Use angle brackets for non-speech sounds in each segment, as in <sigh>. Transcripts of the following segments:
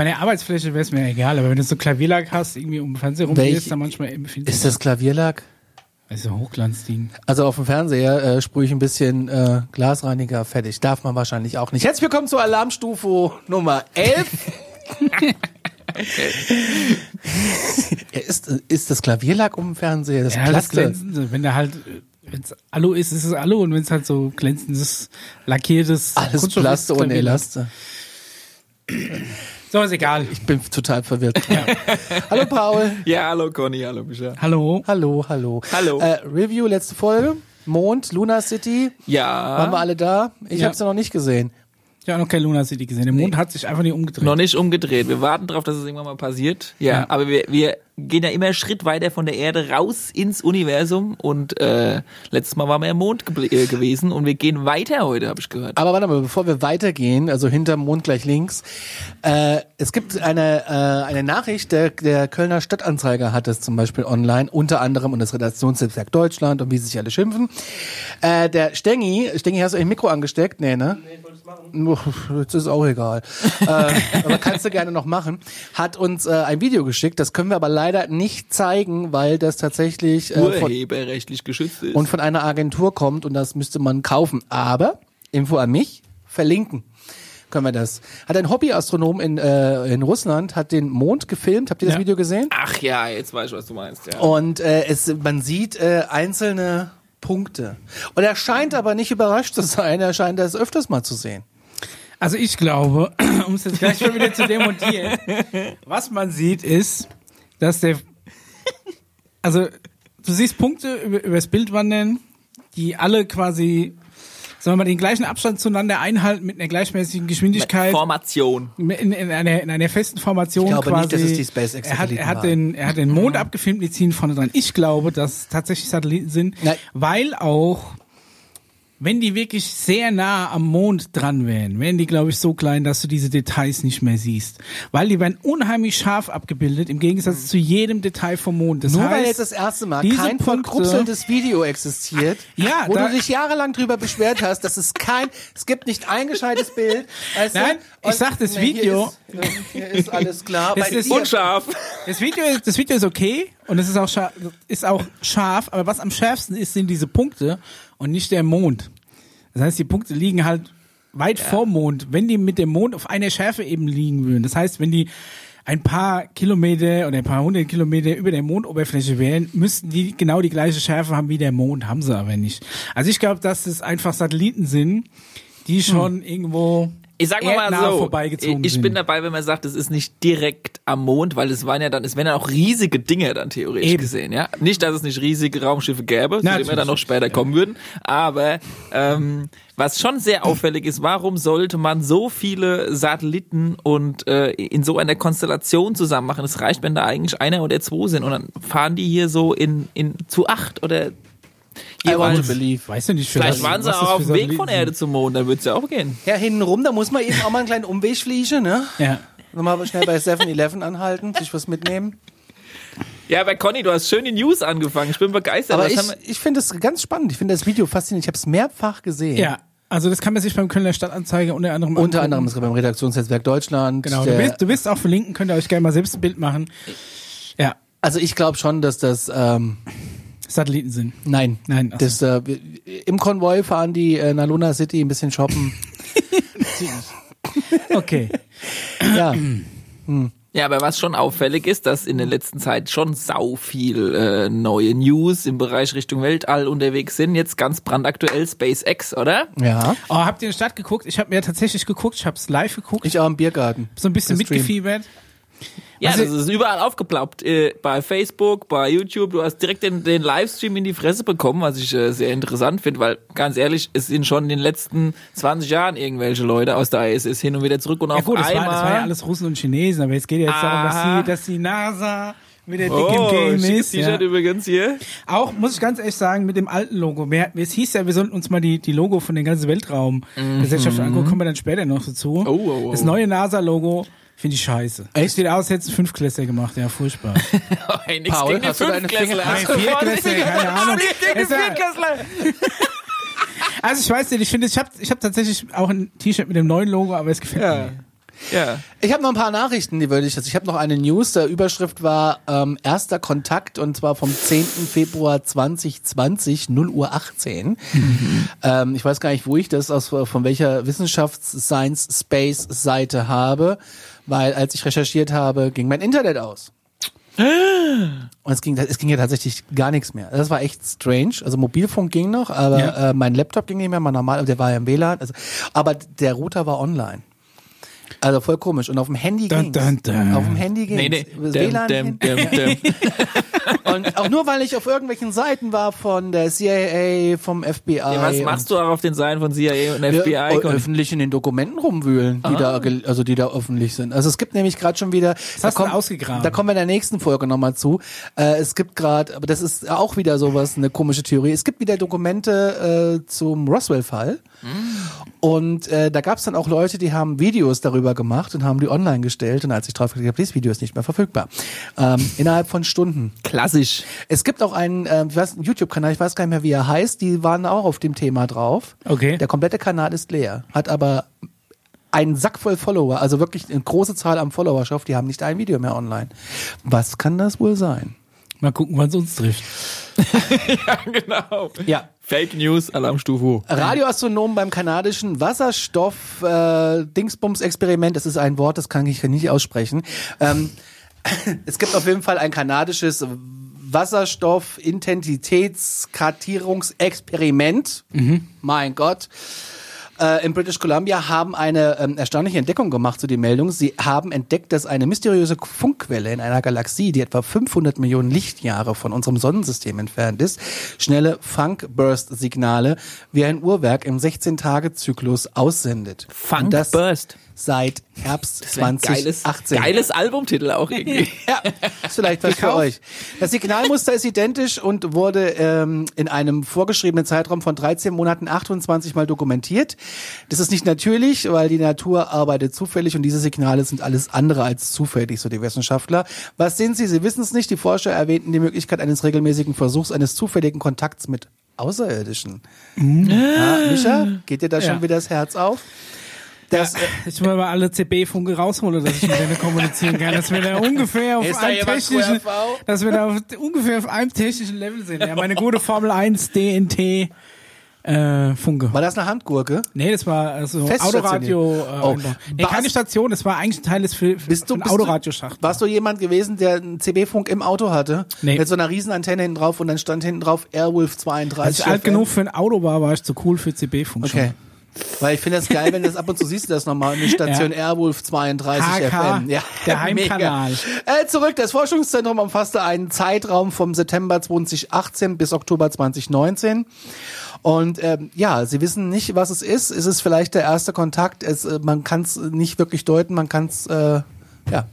Bei der Arbeitsfläche wäre es mir egal, aber wenn du so Klavierlack hast, irgendwie um den Fernseher rumgehst, dann manchmal empfindest Ist das Klavierlack? Also Hochglanzding. Also auf dem Fernseher äh, sprühe ich ein bisschen äh, Glasreiniger fertig. Darf man wahrscheinlich auch nicht. Herzlich willkommen zur Alarmstufe Nummer 11. ja, <laughs> ist, ist das Klavierlack um den Fernseher? Das Ja, das. Glänzende. Wenn der halt, wenn es Alu ist, ist es Alu und wenn es halt so glänzendes, lackiertes Alles Kunststoff Plaste Klavierlack. Elaste. So, ist egal. Ich bin total verwirrt. <laughs> hallo Paul. Ja, hallo Conny, hallo Micha. Hallo. Hallo, hallo. Hallo. Äh, Review, letzte Folge. Mond, Luna City. Ja. Waren wir alle da? Ich Ja. habe es ja noch nicht gesehen. Habe noch kein Luna City gesehen. Der Mond hat sich einfach nicht umgedreht. Noch nicht umgedreht. Wir warten drauf, dass es irgendwann mal passiert. Ja, Ja. aber wir, wir gehen ja immer einen Schritt weiter von der Erde raus ins Universum und äh, letztes Mal waren wir im Mond gebl- äh, gewesen und wir gehen weiter heute, habe ich gehört. Aber warte mal, bevor wir weitergehen, also hinterm Mond gleich links, äh, es gibt eine, äh, eine Nachricht, der, der Kölner Stadtanzeiger hat es zum Beispiel online, unter anderem und das Redaktionsnetzwerk Deutschland und wie sie sich alle schimpfen. Äh, der Stengi, Stengi, hast du ein Mikro angesteckt? Nee, ne? Nee, es machen. Jetzt ist auch egal. <laughs> äh, aber kannst du gerne noch machen. Hat uns äh, ein Video geschickt, das können wir aber leider nicht zeigen, weil das tatsächlich äh, von, Urheberrechtlich geschützt ist. und von einer Agentur kommt und das müsste man kaufen. Aber, Info an mich, verlinken können wir das. Hat ein Hobbyastronom in, äh, in Russland, hat den Mond gefilmt. Habt ihr das Ja. Video gesehen? Ach ja, jetzt weiß ich, was du meinst. Ja. Und äh, es, man sieht äh, einzelne Punkte. Und er scheint aber nicht überrascht zu sein, er scheint das öfters mal zu sehen. Also ich glaube, <clears throat> um es jetzt gleich schon wieder zu demontieren, <laughs> was man sieht ist, dass der, also du siehst Punkte über, über das Bild wandern, die alle quasi, wir mal, den gleichen Abstand zueinander einhalten mit einer gleichmäßigen Geschwindigkeit. Formation. In, in, einer, in einer festen Formation Ich glaube quasi. nicht, dass es die SpaceX er hat, er hat den, er hat den Mond abgefilmt, die ziehen vorne dran. Ich glaube, dass es tatsächlich Satelliten sind, Nein. weil auch wenn die wirklich sehr nah am Mond dran wären, wären die, glaube ich, so klein, dass du diese Details nicht mehr siehst. Weil die werden unheimlich scharf abgebildet, im Gegensatz zu jedem Detail vom Mond. Das Nur heißt, weil jetzt das erste Mal kein verkrupseltes Video existiert, Ja, wo du dich jahrelang drüber beschwert hast, dass es kein, es gibt nicht ein gescheites Bild. Weißt Nein, ich sag, das nee, hier Video- Ist, hier ist alles klar. Es Bei ist Unscharf. <laughs> Das Video, das Video ist okay und es ist auch, scharf, ist auch scharf, aber was am schärfsten ist, sind diese Punkte und nicht der Mond. Das heißt, die Punkte liegen halt weit vorm Mond, wenn die mit dem Mond auf einer Schärfe eben liegen würden. Das heißt, wenn die ein paar Kilometer oder ein paar hundert Kilometer über der Mondoberfläche wären, müssten die genau die gleiche Schärfe haben wie der Mond, haben sie aber nicht. Also ich glaube, dass es einfach Satelliten sind, die schon irgendwo Ich sag mal, mal so, ich sind. bin dabei, wenn man sagt, es ist nicht direkt am Mond, weil es waren ja dann, es wären ja auch riesige Dinge dann theoretisch Eben. gesehen, ja. Nicht, dass es nicht riesige Raumschiffe gäbe, zu denen wir dann noch später kommen würden, aber ähm, was schon sehr <clears throat> auffällig ist, warum sollte man so viele Satelliten und äh, in so einer Konstellation zusammen machen? Es reicht, wenn da eigentlich einer oder zwei sind und dann fahren die hier so in, in zu acht oder jeweils. believe. Weißt du nicht, für Vielleicht waren sie das auch auf dem Weg von. Erde zum Mond, dann wird's ja auch gehen. Ja, hintenrum, da muss man eben auch mal einen kleinen Umweg fliegen, ne? Ja. Nochmal schnell bei 7-Eleven anhalten, sich was mitnehmen. Ja, aber Conny, du hast schön die News angefangen. Ich bin begeistert. Aber Was ich, ich finde es ganz spannend. Ich finde das Video faszinierend. Ich habe es mehrfach gesehen. Ja, also das kann man sich beim Kölner Stadtanzeiger unter anderem Unter angucken. anderem ist beim Redaktionsnetzwerk Deutschland. Genau, du wirst, du wirst auch verlinken, könnt ihr euch gerne mal selbst ein Bild machen. Ja, also ich glaube schon, dass das ähm, Satelliten sind. nein, Nein, so. das äh, im Konvoi fahren die äh, nach Luna City ein bisschen shoppen. <laughs> <laughs> Okay. ja, <clears throat> Ja, aber was schon auffällig ist, dass in der letzten Zeit schon sau viel äh, neue News im Bereich Richtung Weltall unterwegs sind. Jetzt ganz brandaktuell SpaceX, oder? ja. Oh, habt ihr in die Stadt geguckt? Ich habe mir tatsächlich geguckt, ich habe es live geguckt, Ich auch im Biergarten. so ein bisschen mitgefiebert. Ja, Also- das ist überall aufgeploppt. Äh, bei Facebook, bei YouTube. Du hast direkt den, den Livestream in die Fresse bekommen, was ich äh, sehr interessant finde, weil ganz ehrlich, es sind schon in den letzten 20 Jahren irgendwelche Leute aus der ISS hin und wieder zurück und Ja auf gut, das war, einmal. das war ja alles Russen und Chinesen, aber jetzt geht ja jetzt darum, dass die, dass die NASA wieder dick oh, im Game ist. Ja. T-Shirt übrigens hier. Auch, muss ich ganz ehrlich sagen, mit dem alten Logo. Wir, es hieß ja, wir sollten uns mal die, die Logo von den ganzen Weltraumgesellschaften angucken, kommen wir dann später noch dazu. Mhm. Oh, oh, oh. Das neue NASA-Logo finde ich scheiße. Echt? Sieht aus, als hätten es Fünftklässler gemacht. Ja, furchtbar. <laughs> Hey, nix Paul, gegen hast du deine. Finger- Nein, Viertklässler, keine Ahnung. Nichts gegen Viertklässler. Also ich weiß nicht, ich finde, ich habe ich hab tatsächlich auch ein T-Shirt mit dem neuen Logo, aber es gefällt Ja. mir. Ja. Ich habe noch ein paar Nachrichten, die würde ich. Also ich habe noch eine News. Der Überschrift war ähm, erster Kontakt und zwar vom 10. Februar 2020, 0 Uhr 18. Ähm, ich weiß gar nicht, wo ich das aus von welcher Wissenschafts Science Space Seite habe, weil als ich recherchiert habe, ging mein Internet aus. <gasps> Und es ging, es ging ja tatsächlich gar nichts mehr. Das war echt strange. Also Mobilfunk ging noch, aber Ja. äh, mein Laptop ging nicht mehr, mein normal, der war ja im WLAN. Also, aber der Router war online. Also voll komisch. Und auf dem Handy Dun, ging's. dun, dun. Auf dem Handy ging's. Nee, nee. Das WLAN däm, däm, däm. <laughs> Und auch nur, weil ich auf irgendwelchen Seiten war von der CIA, vom FBI. Ja, was machst du auch auf den Seiten von CIA und Ja, FBI? ö- öffentlich in den Dokumenten rumwühlen, die da, also die da öffentlich sind. Also es gibt nämlich gerade schon wieder. da hast du ausgegraben? Da kommen wir in der nächsten Folge nochmal zu. Äh, es gibt gerade, aber das ist auch wieder sowas, eine komische Theorie. Es gibt wieder Dokumente äh, zum Roswell-Fall. Und äh, da gab es dann auch Leute, die haben Videos darüber gemacht und haben die online gestellt. Und als ich drauf geklickt habe, dieses Video ist nicht mehr verfügbar. Ähm, innerhalb von Stunden. Klassisch. Es gibt auch einen, äh, einen YouTube-Kanal, ich weiß gar nicht mehr, wie er heißt, die waren auch auf dem Thema drauf. Okay. Der komplette Kanal ist leer, hat aber einen Sack voll Follower, also wirklich eine große Zahl an Followerschaft, die haben nicht ein Video mehr online. Was kann das wohl sein? Mal gucken, wann es uns trifft. <laughs> genau. Ja. Fake News, Alarmstufe. Radioastronomen beim kanadischen Wasserstoff äh, das ist ein Wort, das kann ich nicht aussprechen. Ähm, <laughs> es gibt auf jeden Fall ein kanadisches Wasserstoff Intensitätskartierungsexperiment. Mein Gott. Äh, in British Columbia haben eine ähm, erstaunliche Entdeckung gemacht zu den Meldungen. Sie haben entdeckt, dass eine mysteriöse Funkquelle in einer Galaxie, die etwa 500 Millionen Lichtjahre von unserem Sonnensystem entfernt ist, schnelle Funk-Burst-Signale wie ein Uhrwerk im 16-Tage-Zyklus aussendet. Funk Und das Burst. Seit Herbst Das wär ein geiles, 2018. geiles Albumtitel auch irgendwie. <laughs> Ja, ist vielleicht was für euch. Das Signalmuster ist identisch und wurde ähm, in einem vorgeschriebenen Zeitraum von 13 Monaten 28 Mal dokumentiert. Das ist nicht natürlich, weil die Natur arbeitet zufällig und diese Signale sind alles andere als zufällig, so die Wissenschaftler. Was sind sie? Sie wissen es nicht. Die Forscher erwähnten die Möglichkeit eines regelmäßigen Versuchs eines zufälligen Kontakts mit Außerirdischen. Ja, Micha, geht dir da schon Ja. wieder das Herz auf? Das, äh, Ich will mal alle CB-Funke rausholen, dass ich mit denen kommunizieren kann, dass wir da <laughs> ungefähr auf Ist einem technischen, dass wir da auf, ungefähr auf einem technischen Level sind. Ja, meine gute Formel 1 DNT äh, Funke. war das eine Handgurke? Nee, das war also Autoradio. Äh, Oh. nee, keine Station, das war eigentlich ein Teil des Fil Bist du, bist Autoradioschacht. Warst du jemand gewesen, der einen CB-Funk im Auto hatte? Nee. Mit so einer riesen Antenne hinten drauf und dann stand hinten drauf Airwolf 32. Als ich alt genug für ein Auto war, war ich zu cool für CB-Funk. Okay. Weil ich finde das geil, wenn das ab und zu siehst du das nochmal, eine <laughs> Station Airwolf 32 HK, FM. Ja, der <laughs> Heimkanal. Äh, zurück, das Forschungszentrum umfasste einen Zeitraum vom September 2018 bis Oktober 2019. Und ähm, ja, sie wissen nicht, was es ist. Es ist vielleicht der erste Kontakt. Es, äh, man kann es nicht wirklich deuten. Man kann es, äh, ja.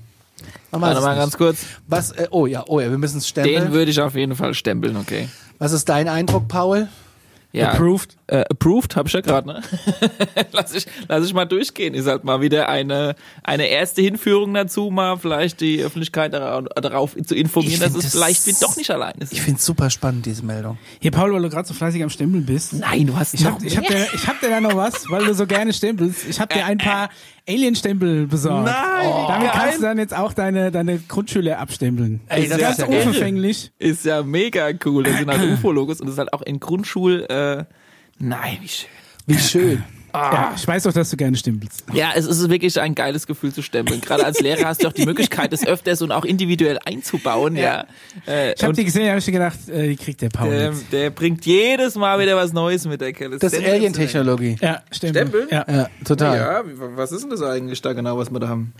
Man weiß Warte es mal nicht. ganz kurz. Was, äh, oh ja, oh ja, wir müssen es Den stempeln. würde ich auf jeden Fall stempeln, okay. Was ist dein Eindruck, Paul? Ja. Approved. Äh, approved, habe ich ja gerade, ne? <laughs> lass, ich, lass ich mal durchgehen. Ist halt mal wieder eine, eine erste Hinführung dazu, mal vielleicht die Öffentlichkeit darauf, zu informieren, Ich dass es das- vielleicht wir doch nicht allein ist. Ich finde es super spannend, diese Meldung. Hier, Paul, weil du gerade so fleißig am Stempeln bist. Nein, du hast Ich hab, ich, hab dir, ich hab dir da noch was, weil du so gerne stempelst. Ich hab dir ein paar Alien-Stempel besorgt. Nein, wie Damit geil. kannst du dann jetzt auch deine, deine Grundschüler abstempeln. Ey, das das ist ist ganz ja unverfänglich. Ist ja mega cool. Das sind halt <clears throat> UFO-Logos und das ist halt auch in Grundschul, äh, nein, wie schön. Wie schön. Ja, ich weiß doch, dass du gerne stempelst. Ja, es ist wirklich ein geiles Gefühl zu stempeln. Gerade als Lehrer hast du auch die Möglichkeit, das öfters und auch individuell einzubauen, ja. Äh, Ich hab und die gesehen, hab ich gedacht, äh, die kriegt der Paul der, der bringt jedes Mal wieder was Neues mit der Kelle. Das ist Alien-Technologie. Ja, Stempel. Stempel? Ja. Ja, total. Ja, was ist denn das eigentlich da genau, was wir da haben?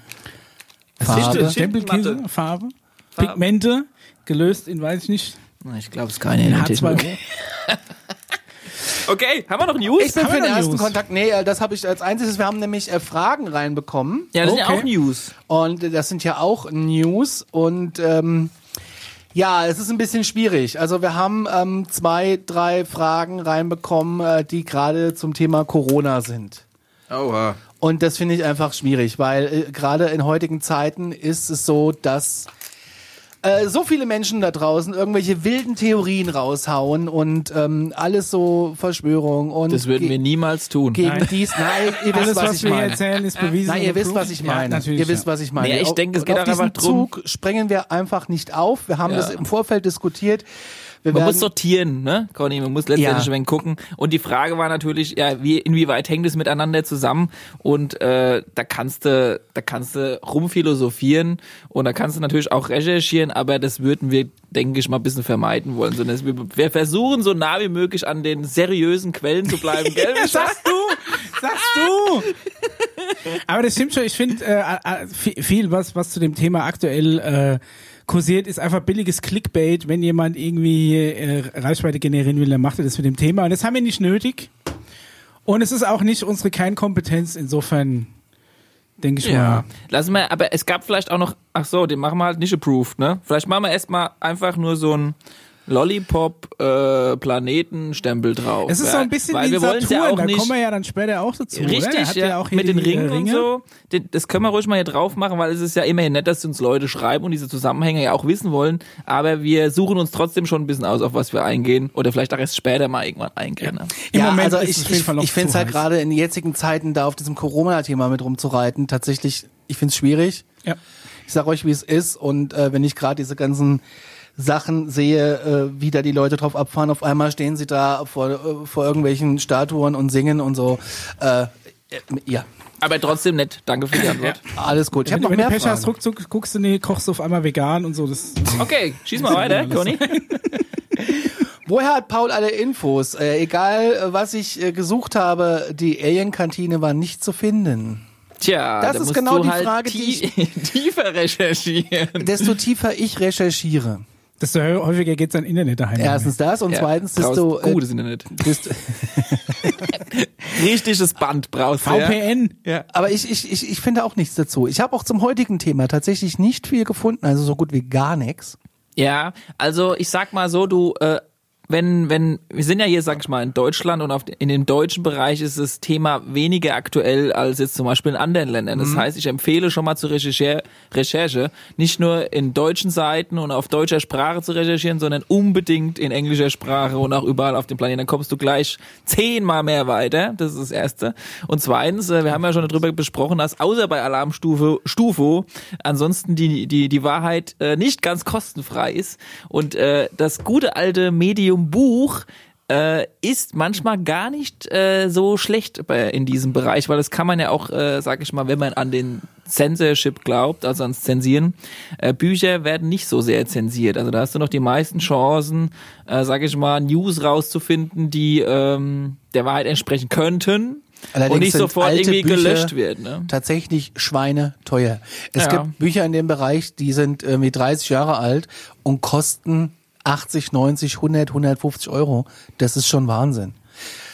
Farbe. Stempelkäse. Farbe, Farbe. Pigmente, gelöst in, weiß ich nicht, Ich glaube, es ist keine in Alien-Technologie. H2O. <laughs> Okay, haben wir noch News? Ich bin Haben für den ersten News? Kontakt, nee, äh, das habe ich als einziges, wir haben nämlich äh, Fragen reinbekommen ja, das sind ja Okay. auch News. und äh, das sind ja auch News und ähm, ja, es ist ein bisschen schwierig. Also wir haben ähm, zwei, drei Fragen reinbekommen, äh, die gerade zum Thema Corona sind. Oha. Und das finde ich einfach schwierig, weil äh, gerade in heutigen Zeiten ist es so, dass äh, so viele Menschen da draußen irgendwelche wilden Theorien raushauen und ähm, alles so Verschwörung und Das würden wir niemals tun. gegen Nein. dies. Nein, ihr wisst, Alles, was, was, ich wir meine. erzählen, ist bewiesen. Nein, ihr wisst, was ich Ja, meine. natürlich, ihr wisst, ja. was ich meine. Nee, ich Auf- denke, es geht auf diesen einfach drum- Zug sprengen wir einfach nicht auf. Wir haben Ja. das im Vorfeld diskutiert. Wir Man muss sortieren, ne, Conny? Man muss letztendlich Ja. ein gucken. Und die Frage war natürlich, ja, wie, inwieweit hängt es miteinander zusammen? Und äh, da kannst du, da kannst du rumphilosophieren und da kannst du natürlich auch recherchieren, aber das würden wir, denke ich, mal ein bisschen vermeiden wollen. Sondern wir, versuchen so nah wie möglich an den seriösen Quellen zu bleiben, gell? <laughs> Sagst du? Sagst du? Aber das stimmt schon. Ich finde äh, äh, viel, viel, was, was zu dem Thema aktuell äh, kursiert, ist einfach billiges Clickbait. Wenn jemand irgendwie äh, Reichweite generieren will, dann macht er das mit dem Thema. Und das haben wir nicht nötig. Und es ist auch nicht unsere Kernkompetenz. Insofern denke ich Ja, mal. lassen wir, aber es gab vielleicht auch noch, ach so, den machen wir halt nicht approved, ne? Vielleicht machen wir erstmal einfach nur so ein Lollipop-Planetenstempel drauf. Es ist ja? so ein bisschen Weil wie Saturn, ja auch da nicht. kommen wir ja dann später auch dazu. oder? Richtig, Hat ja, auch hier mit den äh, Ringen, und so. Das können wir ruhig mal hier drauf machen, weil es ist ja immerhin nett, dass uns Leute schreiben und diese Zusammenhänge ja auch wissen wollen. Aber wir suchen uns trotzdem schon ein bisschen aus, auf was wir eingehen. Oder vielleicht auch erst später mal irgendwann eingehen. Ne? Im ja, Moment also ist ich, ich, ich finde es halt gerade in jetzigen Zeiten da auf diesem Corona-Thema mit rumzureiten, tatsächlich, ich finde es schwierig. Ja. Ich sag euch, wie es ist. Und äh, wenn ich gerade diese ganzen Sachen sehe, äh, wie da die Leute drauf abfahren, auf einmal stehen sie da vor, äh, vor irgendwelchen Statuen und singen und so. Äh, ja, Aber trotzdem nett. Danke für die <clears throat> Antwort. alles gut. Ich habe noch wenn du mehr Pech hast, Fragen. ruckzuck guckst du, nee, kochst du auf einmal vegan und so. Das, <laughs> Okay, schieß mal weiter, Conny. <laughs> Woher hat Paul alle Infos? Äh, egal, äh, was ich äh, gesucht habe, die Alien-Kantine war nicht zu finden. Tja, Das da ist musst genau du die halt Frage, die tie <laughs> tiefer recherchieren. Desto tiefer ich recherchiere. Desto häufiger geht's an Internet daheim. Erstens das und Ja, zweitens, brauchst desto... äh, gutes Internet. desto <laughs> Richtiges Band brauchst du. VPN. Ja. aber ich, ich, ich, ich finde auch nichts dazu. Ich habe auch zum heutigen Thema tatsächlich nicht viel gefunden, also so gut wie gar nichts. Ja, also ich sag mal so, du, äh, wenn, wenn, wir sind ja hier, sag ich mal, in Deutschland und auf, in dem deutschen Bereich ist das Thema weniger aktuell als jetzt zum Beispiel in anderen Ländern. Das heißt, ich empfehle schon mal zur Recherche, Recherche, nicht nur in deutschen Seiten und auf deutscher Sprache zu recherchieren, sondern unbedingt in englischer Sprache und auch überall auf dem Planeten. Dann kommst du gleich zehnmal mehr weiter. Das ist das Erste. Und zweitens, äh, wir haben ja schon darüber besprochen, dass außer bei Alarmstufe Stufo ansonsten die, die, die Wahrheit äh, nicht ganz kostenfrei ist. Und äh, das gute alte Medium Buch äh, ist manchmal gar nicht äh, so schlecht bei, in diesem Bereich, weil das kann man ja auch, äh, sag ich mal, wenn man an den Censorship glaubt, also ans Zensieren, äh, Bücher werden nicht so sehr zensiert. Also da hast du noch die meisten Chancen, äh, sag ich mal, News rauszufinden, die ähm, der Wahrheit entsprechen könnten Allerdings und nicht sofort irgendwie Bücher gelöscht werden. Ne? Tatsächlich schweineteuer. Es Ja. gibt Bücher in dem Bereich, die sind irgendwie 30 Jahre alt und kosten 80, 90, 100, 150 Euro. Das ist schon Wahnsinn.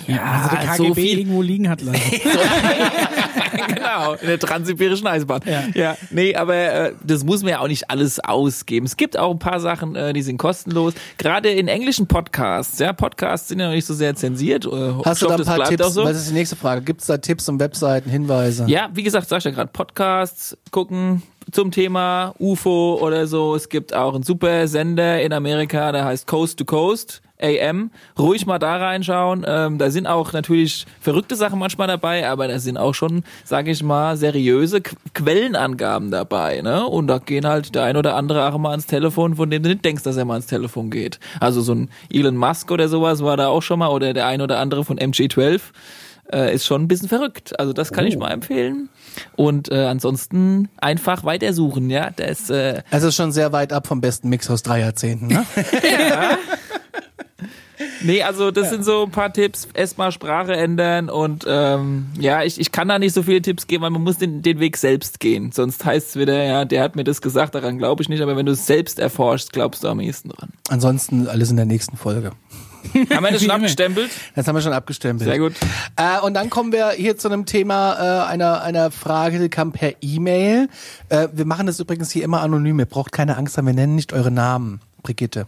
Ja, also der so KGB viel- irgendwo liegen hat lassen. <laughs> <laughs> <laughs> genau, in der transsibirischen Eisbahn. Ja. ja. Nee, aber äh, das muss man ja auch nicht alles ausgeben. Es gibt auch ein paar Sachen, äh, die sind kostenlos. Gerade in englischen Podcasts, ja, Podcasts sind ja noch nicht so sehr zensiert. Äh, Hast du da ein paar Tipps? so. Was ist die nächste Frage? Gibt es da Tipps und Webseiten, Hinweise? Ja, wie gesagt, sag ich ja gerade, Podcasts gucken zum Thema UFO oder so. Es gibt auch einen super Sender in Amerika, der heißt Coast to Coast. AM, ruhig mal da reinschauen. Ähm, da sind auch natürlich verrückte Sachen manchmal dabei, aber da sind auch schon, sage ich mal, seriöse Qu Quellenangaben dabei. Ne? Und da gehen halt der ein oder andere auch mal ans Telefon, von dem du nicht denkst, dass er mal ans Telefon geht. Also so ein Elon Musk oder sowas war da auch schon mal oder der ein oder andere von MG12 äh, ist schon ein bisschen verrückt. Also das kann ich mal empfehlen. Und äh, ansonsten einfach weitersuchen, ja. Das äh, ist schon sehr weit ab vom besten Mix aus drei Jahrzehnten. Ne? <laughs> <laughs> Nee, also das sind so ein paar Tipps. Erstmal Sprache ändern und ähm, ja, ich, ich kann da nicht so viele Tipps geben, weil man muss den, den Weg selbst gehen. Sonst heißt es wieder, ja, der hat mir das gesagt, daran glaube ich nicht, aber wenn du es selbst erforschst, glaubst du am ehesten dran. Ansonsten alles in der nächsten Folge. Haben wir das schon <laughs> abgestempelt? Das haben wir schon abgestempelt. Sehr gut. Äh, und dann kommen wir hier zu einem Thema, äh, einer, einer Frage, die kam per E-Mail. Äh, wir machen das übrigens hier immer anonym. Ihr braucht keine Angst haben, wir nennen nicht eure Namen, Brigitte.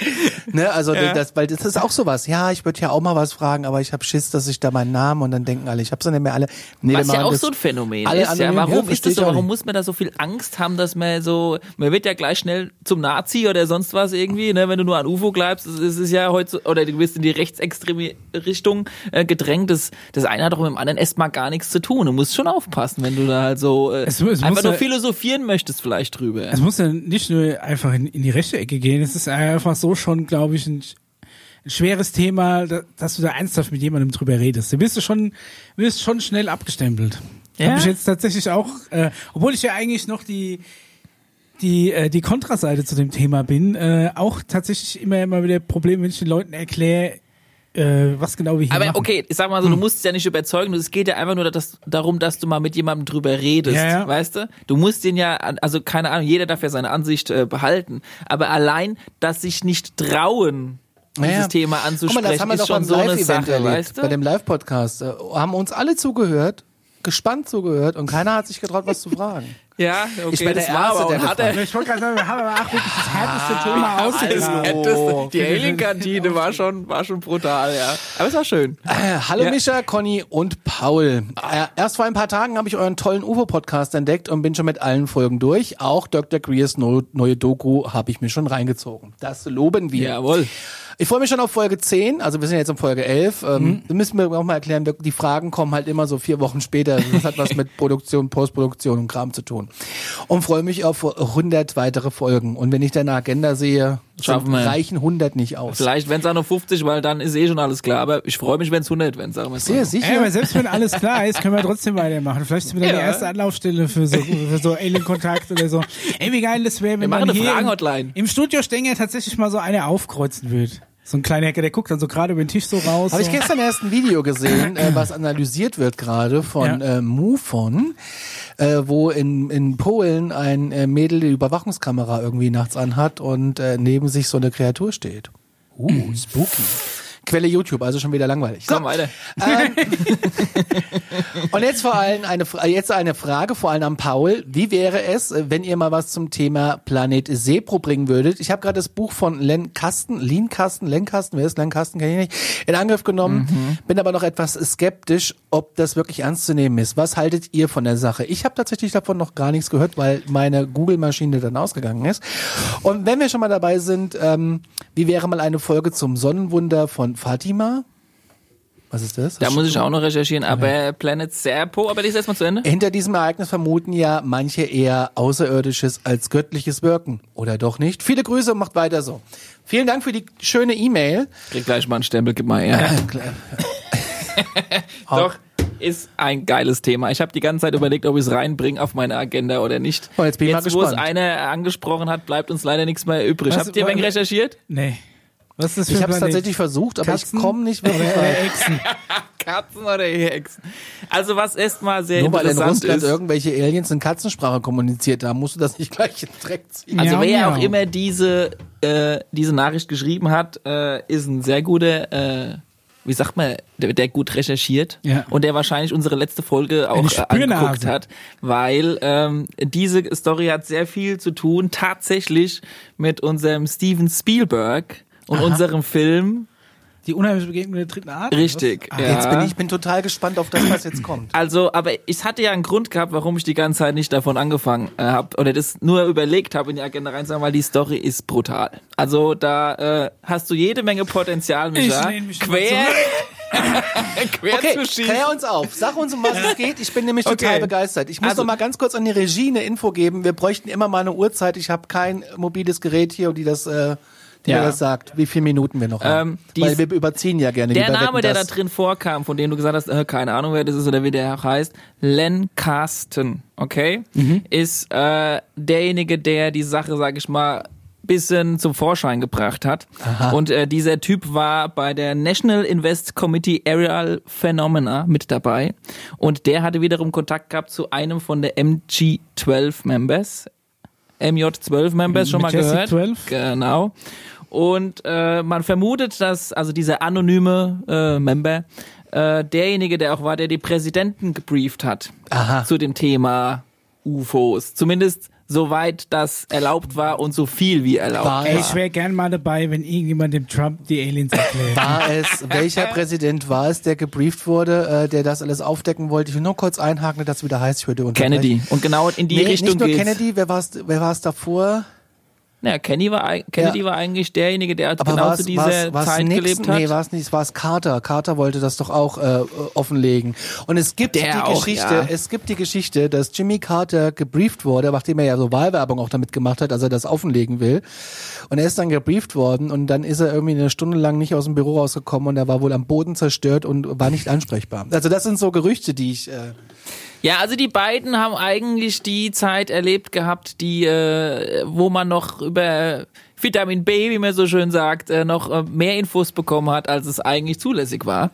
<laughs> Ne, also Ja. das, weil das ist auch sowas. Ja, ich würde ja auch mal was fragen, aber ich habe Schiss, dass ich da meinen Namen und dann denken alle, ich habe sie nicht mehr alle. Nee, Was ja auch das- so ein Phänomen alle ist. Ja, anonym, warum ja, ist das so? Warum muss man da so viel Angst haben, dass man so, man wird ja gleich schnell zum Nazi oder sonst was irgendwie, ne? Wenn du nur an UFO bleibst, es ist es ja heute, so- oder du wirst in die rechtsextreme Richtung äh, gedrängt. Das, das eine hat doch mit dem anderen erstmal gar nichts zu tun. Du musst schon aufpassen, wenn du da halt so äh, Es es einfach nur ja- philosophieren möchtest vielleicht drüber. Es muss ja nicht nur einfach in, in die rechte Ecke gehen, es ist einfach so schon, glaube ich, ein, ein schweres Thema, da, dass du da ernsthaft mit jemandem drüber redest. Du wirst du schon, wirst schon schnell abgestempelt. Ja? Habe ich jetzt tatsächlich auch, äh, obwohl ich ja eigentlich noch die die äh, die Kontraseite zu dem Thema bin, äh, auch tatsächlich immer immer wieder Probleme, wenn ich den Leuten erkläre, äh, was genau wir hier Aber machen. okay, ich sag mal so, du musst es ja nicht überzeugen, es geht ja einfach nur das, darum, dass du mal mit jemandem drüber redest, Ja, ja. weißt du? Du musst den ja, also keine Ahnung, jeder darf ja seine Ansicht äh, behalten, aber allein, dass sich nicht trauen, dieses Ja. Thema anzusprechen, mal, das haben wir ist doch schon so eine Sache, erlebt, weißt bei du? dem Live-Podcast. Äh, haben uns alle zugehört, gespannt zugehört und keiner hat sich getraut, was zu fragen. Ja, okay, Ich der das war aber, der hat er, ich wollte gerade sagen, wir haben aber auch wirklich das härteste Thema das ausgegraben. Härteste. die Alien-Kantine war schon, war schon brutal, ja. Aber es war schön. Äh, hallo Ja. Mischa, Conny und Paul. Äh, erst vor ein paar Tagen habe ich euren tollen UFO-Podcast entdeckt und bin schon mit allen Folgen durch. Auch Dr. Greers neue Doku habe ich mir schon reingezogen. Das loben wir. Jawohl. Ich freue mich schon auf Folge 10, also wir sind jetzt in Folge 11. Ähm, Das müssen wir auch mal erklären, wir- die Fragen kommen halt immer so vier Wochen später. Das hat was mit Produktion, Postproduktion und Kram zu tun. Und freue mich auf 100 weitere Folgen. Und wenn ich deine Agenda sehe, Schaffen sind- wir. reichen 100 nicht aus. Vielleicht, wenn es auch noch 50, weil dann ist eh schon alles klar. Aber ich freue mich, wenn es 100 werden, sagen wir Sehr so. sicher. Ey, aber selbst wenn alles klar ist, können wir trotzdem weitermachen. Vielleicht sind wir dann Ja. die erste Anlaufstelle für so, für so Alien-Kontakt oder so. Ey, wie geil das wäre, wenn machen man eine hier im, im Studio Stenger tatsächlich mal so eine aufkreuzen würde. So ein kleiner Hacker, der guckt dann so gerade über den Tisch so raus. Habe ich gestern erst ein Video gesehen, äh, was analysiert wird gerade von Ja. äh, MUFON, äh, wo in, in Polen ein äh, Mädel die Überwachungskamera irgendwie nachts anhat und äh, neben sich so eine Kreatur steht. Uh, spooky. Quelle YouTube, also schon wieder langweilig. So, Komm, weiter. <laughs> und jetzt vor allem eine, Fra- jetzt eine Frage vor allem an Paul. Wie wäre es, äh, wenn ihr mal was zum Thema Planet Sepro bringen würdet? Ich habe gerade das Buch von Len Kasten, Lin Kasten, Len Kasten, wer ist Len Kasten, kenne ich nicht, in Angriff genommen. Bin aber noch etwas skeptisch, ob das wirklich ernst zu nehmen ist. Was haltet ihr von der Sache? Ich habe tatsächlich davon noch gar nichts gehört, weil meine Google-Maschine dann ausgegangen ist. Und wenn wir schon mal dabei sind, ähm, wie wäre mal eine Folge zum Sonnenwunder von Fatima? Was ist das? Da muss ich auch noch recherchieren, aber Planet Serpo, aber die ist erstmal zu Ende. Hinter diesem Ereignis vermuten ja manche eher Außerirdisches als göttliches Wirken. Oder doch nicht? Viele Grüße und macht weiter so. Vielen Dank für die schöne E-Mail. Krieg gleich mal einen Stempel, gib mal her. <laughs> <laughs> Doch, ist ein geiles Thema. Ich habe die ganze Zeit überlegt, ob ich es reinbringe auf meine Agenda oder nicht. Oh, jetzt bin ich mal wo es gespannt. einer angesprochen hat, bleibt uns leider nichts mehr übrig. Was- Habt ihr ein wenig recherchiert? Nee. Was ist das für Ich habe es tatsächlich versucht, aber Katzen? ich komme nicht wirklich Oder. Echsen. <laughs> Katzen oder Hexen? Also was erstmal sehr Nur weil in interessant Russland ist. irgendwelche Aliens in Katzensprache kommuniziert haben, musst du das nicht gleich in den Dreck ziehen. Also wer miau. auch immer diese äh, diese Nachricht geschrieben hat, äh, ist ein sehr guter, äh, wie sagt man, der, der gut recherchiert Ja. und der wahrscheinlich unsere letzte Folge auch äh, angeguckt hat, weil ähm, diese Story hat sehr viel zu tun tatsächlich mit unserem Steven Spielberg und unserem Film. Die unheimliche Begegnung der dritten Art? Richtig. Ah, ja. Jetzt bin ich bin total gespannt auf das, was jetzt kommt. Also, aber ich hatte ja einen Grund gehabt, warum ich die ganze Zeit nicht davon angefangen äh, habe oder das nur überlegt habe, in die Agenda reinzusagen, weil die Story ist brutal. Also da äh, hast du jede Menge Potenzial, Micha, Ich mich quer, <laughs> quer Okay, zu schießen. klär uns auf. Sag uns, um was es geht. Ich bin nämlich total Okay. begeistert. Ich muss Also- noch mal ganz kurz an die Regie eine Info geben. Wir bräuchten immer mal eine Uhrzeit. Ich habe kein mobiles Gerät hier, die das, äh, Ja. mir das sagt, wie viele Minuten wir noch haben. Ähm, die Weil wir überziehen ja gerne. Der Name, Wetten, der da drin vorkam, von dem du gesagt hast, äh, keine Ahnung, wer das ist oder wie der auch heißt, Len Carsten, okay, Mhm. ist äh, derjenige, der die Sache, sag ich mal, bisschen zum Vorschein gebracht hat. Und äh, dieser Typ war bei der National Invest Committee Aerial Phenomena mit dabei. Und der hatte wiederum Kontakt gehabt zu einem von der MG12 Members. MJ12 Members schon mal Majestic gehört. 12? Genau. Und äh, man vermutet, dass also dieser anonyme äh, Member äh, derjenige, der auch war, der die Präsidenten gebrieft hat Aha. zu dem Thema UFOs. Zumindest soweit das erlaubt war und so viel wie erlaubt War ich wäre gern mal dabei, wenn irgendjemand dem Trump die Aliens erklärt. War es, welcher Präsident war es, der gebrieft wurde, äh, der das alles aufdecken wollte? Ich will nur kurz einhaken, dass es wieder heißt, ich würde unterbrechen. Kennedy. Und genau in die Nee, Richtung nicht nur geht's. Kennedy, wer war es wer war's davor? Ja, Kenny war, Kennedy Ja. war eigentlich derjenige, der Aber genau zu es dieser war's, Zeit Nixon? gelebt hat. Nee, war es nicht, war es Carter. Carter wollte das doch auch äh, offenlegen. Und es gibt Der die auch, Geschichte, ja. es gibt die Geschichte, dass Jimmy Carter gebrieft wurde, nachdem er ja so Wahlwerbung auch damit gemacht hat, dass er das offenlegen will. Und er ist dann gebrieft worden und dann ist er irgendwie eine Stunde lang nicht aus dem Büro rausgekommen und er war wohl am Boden zerstört und war nicht ansprechbar. Also das sind so Gerüchte, die ich äh, Ja, also die beiden haben eigentlich die Zeit erlebt gehabt, die, äh, wo man noch über Vitamin B, wie man so schön sagt, äh, noch äh, mehr Infos bekommen hat, als es eigentlich zulässig war.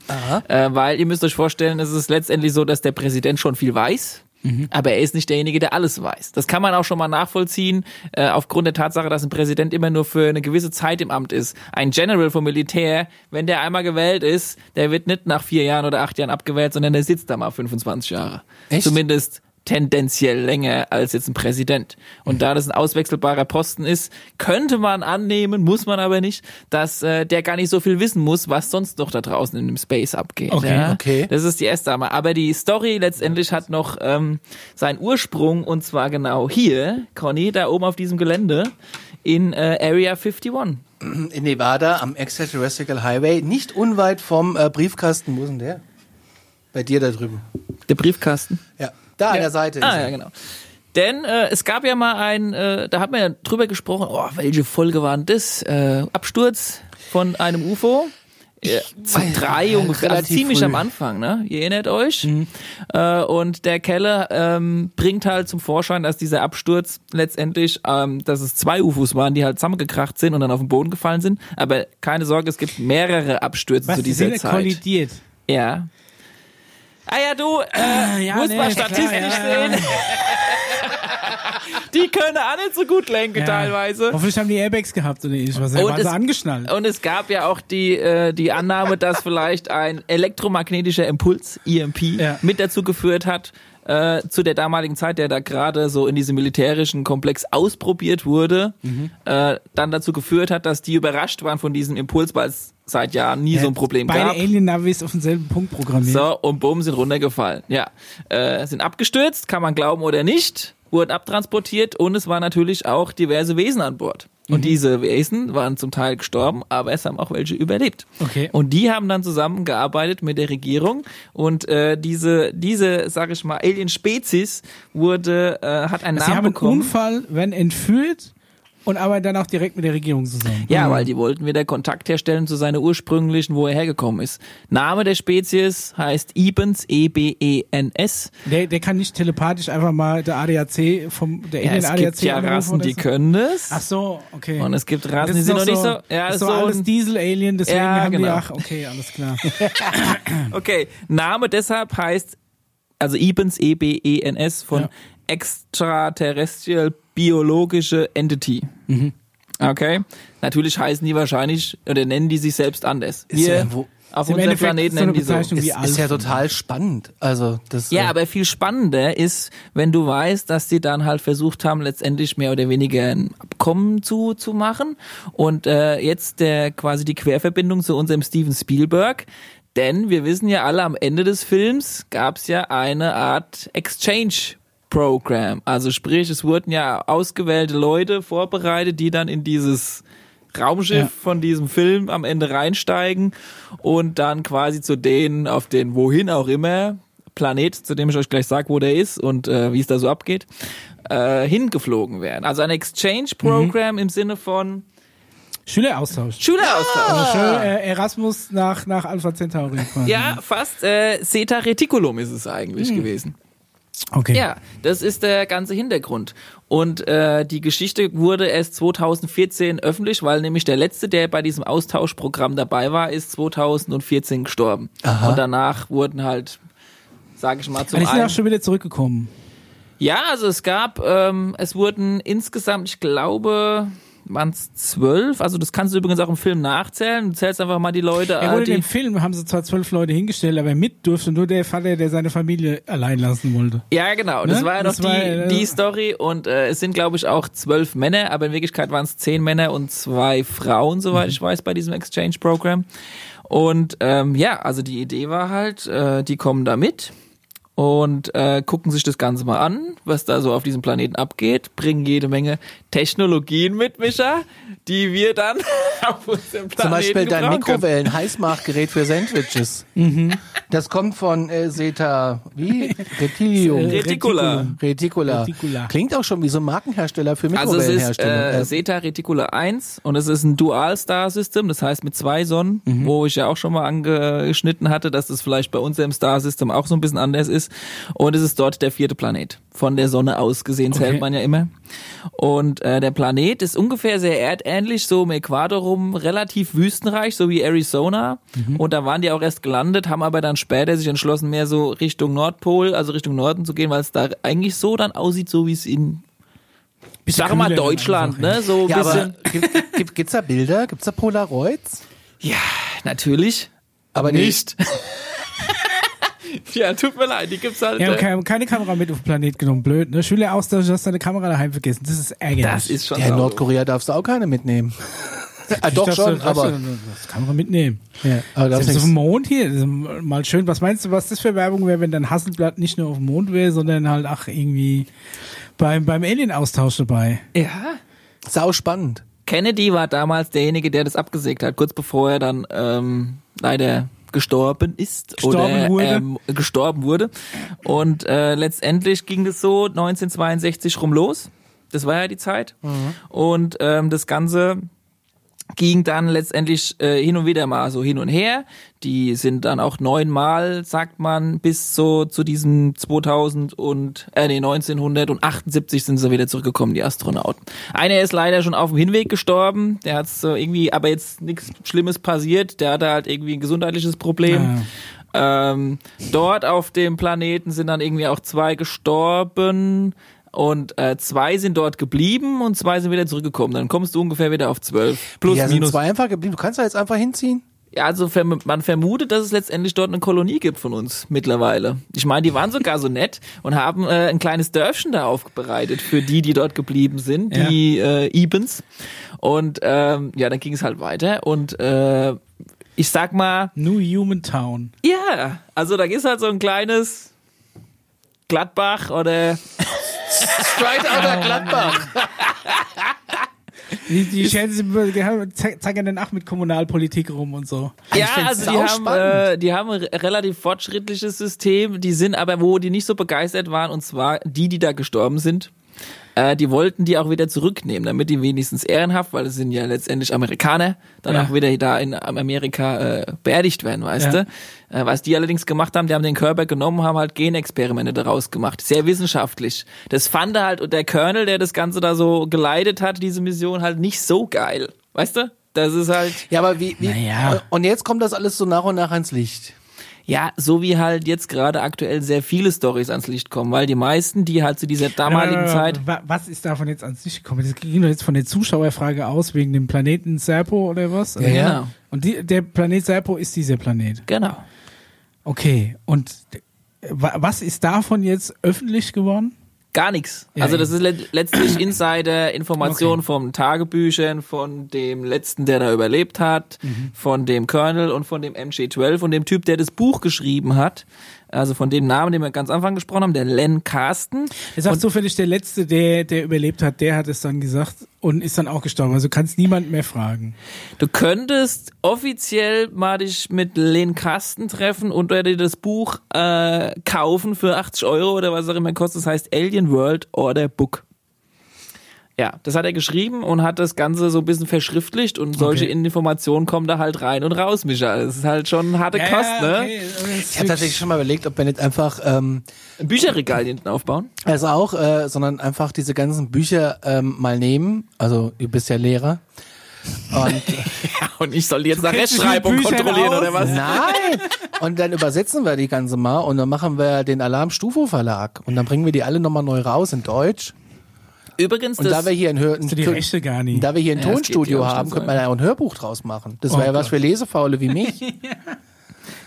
Äh, weil ihr müsst euch vorstellen, es ist letztendlich so, dass der Präsident schon viel weiß. Aber er ist nicht derjenige, der alles weiß. Das kann man auch schon mal nachvollziehen, äh, aufgrund der Tatsache, dass ein Präsident immer nur für eine gewisse Zeit im Amt ist. Ein General vom Militär, wenn der einmal gewählt ist, der wird nicht nach vier Jahren oder acht Jahren abgewählt, sondern der sitzt da mal 25 Jahre. Echt? Zumindest tendenziell länger als jetzt ein Präsident. Und da das ein auswechselbarer Posten ist, könnte man annehmen, muss man aber nicht, dass äh, der gar nicht so viel wissen muss, was sonst noch da draußen in dem Space abgeht. Okay, ja? okay. Das ist die erste Annahme. Aber die Story letztendlich hat noch ähm, seinen Ursprung und zwar genau hier, Conny, da oben auf diesem Gelände in äh, Area 51. in Nevada am Extraterrestrial Highway, nicht unweit vom äh, Briefkasten. Wo ist denn der? Bei dir da drüben. Der Briefkasten. Ja, da an der Seite. Ah, ja, genau. Denn äh, es gab ja mal ein, äh, da hat man ja drüber gesprochen, oh, welche Folge war denn das? Äh, Absturz von einem UFO. Ja, zu drei ungefähr, also relativ ziemlich früh. am Anfang, ne? Ihr erinnert euch? Äh, und der Keller ähm, bringt halt zum Vorschein, dass dieser Absturz letztendlich, ähm, dass es zwei UFOs waren, die halt zusammengekracht sind und dann auf den Boden gefallen sind. Aber keine Sorge, es gibt mehrere Abstürze Was, zu die dieser sind Zeit. kollidiert. Ja. Ah ja, du, äh, ja, muss nee, klar, statistisch ja. sehen. <laughs> Die können auch nicht so gut lenken Ja. teilweise. Hoffentlich haben die Airbags gehabt oder ich was. Und waren es- angeschnallt. Und es gab ja auch die, äh, die Annahme, dass vielleicht ein elektromagnetischer Impuls, EMP, Ja. mit dazu geführt hat, äh, zu der damaligen Zeit, der da gerade so in diesem militärischen Komplex ausprobiert wurde, Mhm. äh, dann dazu geführt hat, dass die überrascht waren von diesem Impuls, weil es seit Jahren nie so ein Problem Beide gab. Alien-Navis auf denselben Punkt programmiert. So, und bumm, sind runtergefallen. Ja. Äh, sind abgestürzt, kann man glauben oder nicht, wurden abtransportiert und es waren natürlich auch diverse Wesen an Bord. Und diese Wesen waren zum Teil gestorben, aber es haben auch welche überlebt. Okay. Und die haben dann zusammengearbeitet mit der Regierung und äh, diese, diese, sag ich mal, Alien-Spezies wurde, äh, hat einen Sie Namen haben einen bekommen. Unfall, werden entführt und arbeiten dann auch direkt mit der Regierung zusammen. Ja, weil die wollten wieder Kontakt herstellen zu seiner ursprünglichen, wo er hergekommen ist. Name der Spezies heißt Ebens, E E-B-E-N-S. Der, der kann nicht telepathisch einfach mal der ADAC vom der Ja, Alien es ADAC gibt ja Rassen, die so. können das. Ach so, okay. Und es gibt Rassen, die sind noch nicht so. Ja, das ist so alles Diesel-Alien, deswegen Ja, haben die, genau. ach, okay, alles klar. <laughs> okay, Name deshalb heißt, also Ebens, E-B-E-N-S von Ja. Extraterrestrial Biologische Entity. Mhm. Okay. Natürlich heißen die wahrscheinlich oder nennen die sich selbst anders. Ist Wir ja wo- auf unserem Planeten nennen die so. Ist, ist ja total spannend. Also das. Ja, äh, aber viel spannender ist, wenn du weißt, dass die dann halt versucht haben, letztendlich mehr oder weniger ein Abkommen zu, zu machen. Und äh, jetzt der quasi die Querverbindung zu unserem Steven Spielberg. Denn wir wissen ja alle, am Ende des Films gab es ja eine Art Exchange Program. Also sprich, es wurden ja ausgewählte Leute vorbereitet, die dann in dieses Raumschiff Ja. von diesem Film am Ende reinsteigen und dann quasi zu denen auf den wohin auch immer Planet, zu dem ich euch gleich sage, wo der ist und äh, wie es da so abgeht, äh, hingeflogen werden. Also ein Exchange-Programm im Sinne von Schüleraustausch. Schüleraustausch. Also schön, äh, Erasmus nach, nach Alpha Centauri. quasi. Ja, fast äh, Theta Reticulum ist es eigentlich gewesen. Okay. Ja, das ist der ganze Hintergrund. Und äh, die Geschichte wurde erst 2014 öffentlich, weil nämlich der letzte, der bei diesem Austauschprogramm dabei war, ist 2014 gestorben. Aha. Und danach wurden halt, sage ich mal, zum Aber die sind einen auch schon wieder zurückgekommen. Ja, also es gab, ähm, es wurden insgesamt, ich glaube, waren es zwölf. Also das kannst du übrigens auch im Film nachzählen. Du zählst einfach mal die Leute. Ja, gut, in die, dem Film haben sie zwar zwölf Leute hingestellt, aber mit durfte nur der Vater, der seine Familie allein lassen wollte. ja, genau. Das Ne? war ja noch Das war, die, äh, die Story. Und äh, es sind, glaube ich, auch zwölf Männer, aber in Wirklichkeit waren es zehn Männer und zwei Frauen, soweit ich weiß, bei diesem Exchange-Programm. Und ähm, ja, also die Idee war halt, äh, die kommen da mit und äh, gucken sich das Ganze mal an, was da so auf diesem Planeten abgeht, bringen jede Menge Technologien mit, Micha, die wir dann <laughs> auf unserem Planeten Zum Beispiel dein. Mikrowellen-Heißmachgerät für Sandwiches. Mhm. Das kommt von äh, Seta, wie? <laughs> Retilium. Äh, Reticula. Reticula. Reticula. Klingt auch schon wie so ein Markenhersteller für Also es ist äh, Zeta Reticula 1 und es ist ein Dual-Star-System, das heißt mit zwei Sonnen, Mhm. wo ich ja auch schon mal angeschnitten hatte, dass das vielleicht bei unserem Star-System auch so ein bisschen anders ist. Und es ist dort der vierte Planet. Von der Sonne aus gesehen Okay. zählt man ja immer. Und äh, der Planet ist ungefähr sehr erdähnlich, so um Äquator rum, relativ wüstenreich, so wie Arizona. Mhm. Und da waren die auch erst gelandet, haben aber dann später sich entschlossen, mehr so Richtung Nordpol, also Richtung Norden zu gehen, weil es da eigentlich so dann aussieht, so wie es in ich sage mal Deutschland, ne? So ein ja, bisschen. aber gibt, gibt, gibt's da Bilder? Gibt's da Polaroids? Ja, natürlich. Aber Nicht. <laughs> <laughs> ja, tut mir leid, die gibt's halt. Ja, äh, okay, keine Kamera mit auf den Planet genommen, blöd, ne? Schüleraustausch, hast deine Kamera daheim vergessen. Das ist ärgerlich. Das ist schon Ja, in. Nordkorea darfst du auch keine mitnehmen. <laughs> ah, doch schon, dachte, aber Das, das kann man mitnehmen. Ja. Aber Selbst auf dem Mond hier, das ist mal schön. Was meinst du, was das für Werbung wäre, wenn dann Hasselblatt nicht nur auf dem Mond wäre, sondern halt, ach, irgendwie beim, beim Alien-Austausch dabei? Ja. sau spannend. Kennedy war damals derjenige, der das abgesägt hat, kurz bevor er dann ähm, leider gestorben ist Gestorben oder wurde. Ähm, gestorben wurde. Und äh, letztendlich ging es so 1962 rum los. Das war ja die Zeit. Und ähm, das Ganze ging dann letztendlich äh, hin und wieder mal so hin und her. Die sind dann auch neunmal, sagt man, bis so zu diesem 2000 und äh, nee, 1978 sind sie wieder zurückgekommen, die Astronauten. Einer ist leider schon auf dem Hinweg gestorben. Der hat so irgendwie, aber jetzt nichts Schlimmes passiert. Der hatte halt irgendwie ein gesundheitliches Problem. Ähm, dort auf dem Planeten sind dann irgendwie auch zwei gestorben und äh, zwei sind dort geblieben und zwei sind wieder zurückgekommen. Dann kommst du ungefähr wieder auf zwölf. Plus, ja, sind minus. zwei einfach geblieben. Du kannst da jetzt einfach hinziehen. Ja, also man vermutet, dass es letztendlich dort eine Kolonie gibt von uns mittlerweile. Ich meine, die waren sogar so nett und haben äh, ein kleines Dörfchen da aufbereitet für die, die dort geblieben sind, die äh, Ibens. Und ähm, ja, dann ging es halt weiter und äh, ich sag mal, New Human Town. ja, also da ist halt so ein kleines Gladbach oder Straight out Gladbach. Die, die zeigen dann auch mit Kommunalpolitik rum und so. Ja, also die haben, äh, die haben ein re- relativ fortschrittliches System, die sind aber, wo die nicht so begeistert waren, und zwar die, die da gestorben sind, äh, die wollten die auch wieder zurücknehmen, damit die wenigstens ehrenhaft, weil es sind ja letztendlich Amerikaner, dann Ja. auch wieder da in Amerika äh, beerdigt werden, weißt Ja. du? Äh, was die allerdings gemacht haben, die haben den Körper genommen, haben halt Genexperimente daraus gemacht. Sehr wissenschaftlich. Das fand er halt, und der Colonel, der das Ganze da so geleitet hat, diese Mission, halt nicht so geil. Weißt du? Das ist halt. Ja, aber wie, wie Naja. und jetzt kommt das alles so nach und nach ans Licht. Ja, so wie halt jetzt gerade aktuell sehr viele Stories ans Licht kommen, weil die meisten, die halt zu dieser damaligen Äh, Zeit, wa- Was ist davon jetzt ans Licht gekommen? Das ging doch jetzt von der Zuschauerfrage aus, wegen dem Planeten Serpo oder was? Ja, ja. genau, Und die, der Planet Serpo ist dieser Planet. genau. Okay. Und wa- was ist davon jetzt öffentlich geworden? Gar nichts. Ja, also das ist le letztlich <clears throat> Insider-Information Okay. von Tagebüchern, von dem letzten, der da überlebt hat, Mhm. von dem Colonel und von dem MJ12 und dem Typ, der das Buch geschrieben hat. Also von dem Namen, den wir ganz am Anfang gesprochen haben, der Len Carsten. Er sagt zufällig, der Letzte, der, der überlebt hat, der hat es dann gesagt und ist dann auch gestorben. Also du kannst niemand mehr fragen. Du könntest offiziell mal dich mit Len Kasten treffen und dir das Buch äh, kaufen für 80 Euro oder was auch immer kostet. Das heißt Alien World Order Book. Ja, das hat er geschrieben und hat das Ganze so ein bisschen verschriftlicht und solche Okay. Informationen kommen da halt rein und raus, Micha. Das ist halt schon harte Kost, ne? Ich habe tatsächlich schon mal überlegt, ob wir nicht einfach, ähm, Ein Bücherregal hinten aufbauen. also auch, äh, sondern einfach diese ganzen Bücher ähm, mal nehmen. Also du bist ja Lehrer. Und <laughs> Ja, und ich soll die jetzt nach Rechtschreibung kontrollieren aus? oder was? nein! Und dann übersetzen wir die ganze mal und dann machen wir den Alarm Stufo Verlag und dann bringen wir die alle nochmal neu raus in Deutsch. Übrigens, Und da wir hier ein, Hör die Rechte gar nicht. da wir hier ein Ja, Tonstudio ja haben, könnte man ja auch ein Hörbuch draus machen. Das Oh wäre ja was für Lesefaule wie mich. <laughs> <laughs>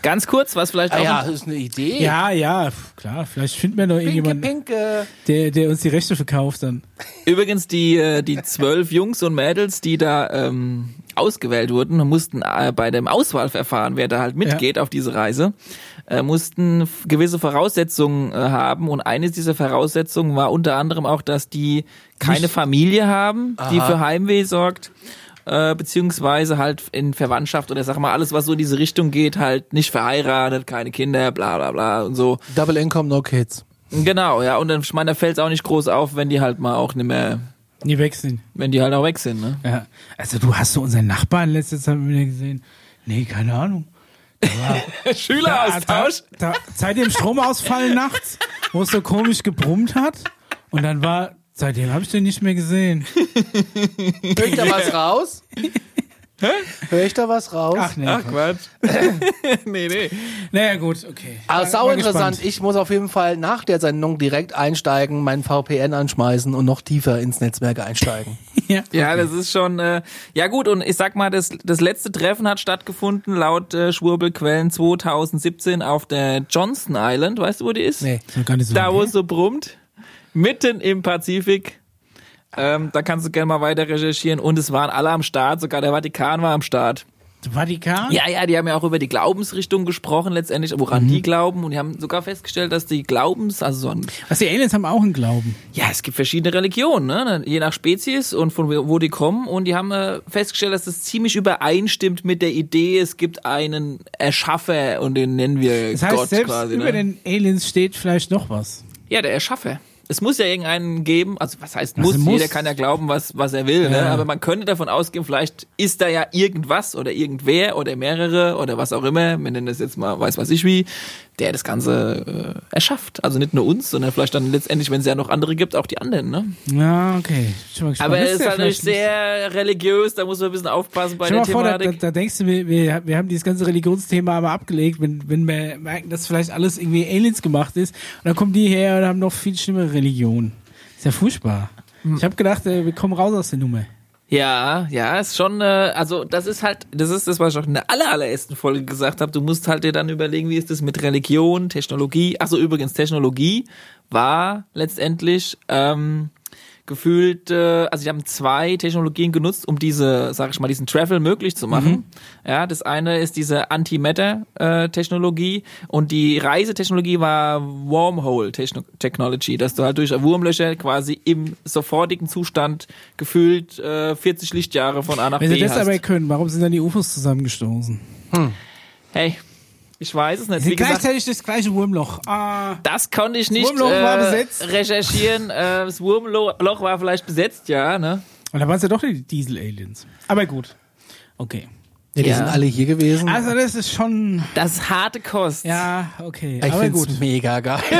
ganz kurz, was vielleicht ah auch ja, ein- das ist eine Idee. Ja, ja, klar. Vielleicht finden wir noch Pinke, irgendjemanden, pinke. der, der uns die Rechte verkauft dann. Übrigens, die, äh, die zwölf Jungs und Mädels, die da ähm, ausgewählt wurden, mussten äh, bei dem Auswahlverfahren, wer da halt mitgeht auf diese Reise, äh, mussten gewisse Voraussetzungen äh, haben. Und eines dieser Voraussetzungen war unter anderem auch, dass die keine Nicht- Familie haben, die Aha. für Heimweh sorgt. Äh, beziehungsweise halt in Verwandtschaft oder sag mal alles, was so in diese Richtung geht, halt nicht verheiratet, keine Kinder, bla bla bla und so. Double Income, no kids. Genau, ja, und dann, ich meine, da fällt es auch nicht groß auf, wenn die halt mal auch nicht mehr, Nie wechseln. wenn die halt auch weg sind, ne? Ja. Also du hast so unseren Nachbarn letzte Zeit wieder gesehen. Nee, keine Ahnung. <laughs> Schüleraustausch. Da, da, seit dem Stromausfall nachts, wo es so komisch gebrummt hat. Und dann war, seitdem habe ich den nicht mehr gesehen. <laughs> Hör ich da was raus? <laughs> Hör ich da was raus? Ach nee. Ach Quatsch. <laughs> nee, nee. Naja, gut, okay. Aber Mal- sau interessant. gespannt. Ich muss auf jeden Fall nach der Sendung direkt einsteigen, meinen VPN anschmeißen und noch tiefer ins Netzwerk einsteigen. Ja. Ja, das ist schon, äh, ja gut, und ich sag mal, das, das letzte Treffen hat stattgefunden, laut äh, Schwurbelquellen 2017 auf der Johnston Island, weißt du, wo die ist? Nee. Gar nicht so Da, wo es so brummt, mitten im Pazifik. Ähm, da kannst du gerne mal weiter recherchieren. Und es waren alle am Start, sogar der Vatikan war am Start. Vatikan? Ja, ja, die haben ja auch über die Glaubensrichtung gesprochen letztendlich, woran Mhm. die glauben. Und die haben sogar festgestellt, dass die Glaubens, also so ein Was die Aliens haben auch einen Glauben. Ja, es gibt verschiedene Religionen, ne? je nach Spezies und von wo die kommen. Und die haben äh, festgestellt, dass das ziemlich übereinstimmt mit der Idee, es gibt einen Erschaffer und den nennen wir Das heißt, Gott selbst quasi. über Ne? den Aliens steht vielleicht noch was. Ja, der Erschaffer. Es muss ja irgendeinen geben, also was heißt Was muss, muss? jeder kann ja glauben, was, was er will, ne? Ja. aber man könnte davon ausgehen, vielleicht ist da ja irgendwas oder irgendwer oder mehrere oder was auch immer, wir nennen das jetzt mal, weiß was ich wie, der das Ganze äh, erschafft. Also nicht nur uns, sondern vielleicht dann letztendlich, wenn es ja noch andere gibt, auch die anderen. Ne? Ja, okay. Aber es ist ja natürlich sehr religiös, da muss man ein bisschen aufpassen bei Stell der dir mal vor, da, da, Thematik. da denkst du, wir, wir, wir haben dieses ganze Religionsthema aber abgelegt, wenn, wenn wir merken, dass vielleicht alles irgendwie Aliens gemacht ist. Und dann kommen die her und haben noch viel schlimmere Religionen. Ist ja furchtbar. Ich habe gedacht, äh, wir kommen raus aus der Nummer. Ja, ja, ist schon, äh, also das ist halt, das ist das, was ich auch in der aller, allerersten Folge gesagt habe. Du musst halt dir dann überlegen, wie ist das mit Religion, Technologie. Achso, übrigens, Technologie war letztendlich ähm, gefühlt, äh, also die haben zwei Technologien genutzt, um diese, sag ich mal, diesen Travel möglich zu machen. Ja, das eine ist diese Antimatter-Technologie und die Reisetechnologie war Wormhole-Technology, dass du halt durch Wurmlöcher quasi im sofortigen Zustand gefühlt äh, 40 Lichtjahre von A nach Wenn B sie das hast. aber können, warum sind dann die UFOs zusammengestoßen? Hey, ich weiß es nicht. Wie gesagt, gleichzeitig das gleiche Wurmloch. Ah, das konnte ich nicht Wurmloch äh, recherchieren. Äh, das Wurmloch war vielleicht besetzt, ja, ne? und da waren es ja doch die Diesel-Aliens. Aber gut. Okay. Ja, die Ja. sind alle hier gewesen. Also das ist schon, Das ist harte Kost. ja, okay. ich gut. mega geil. <laughs>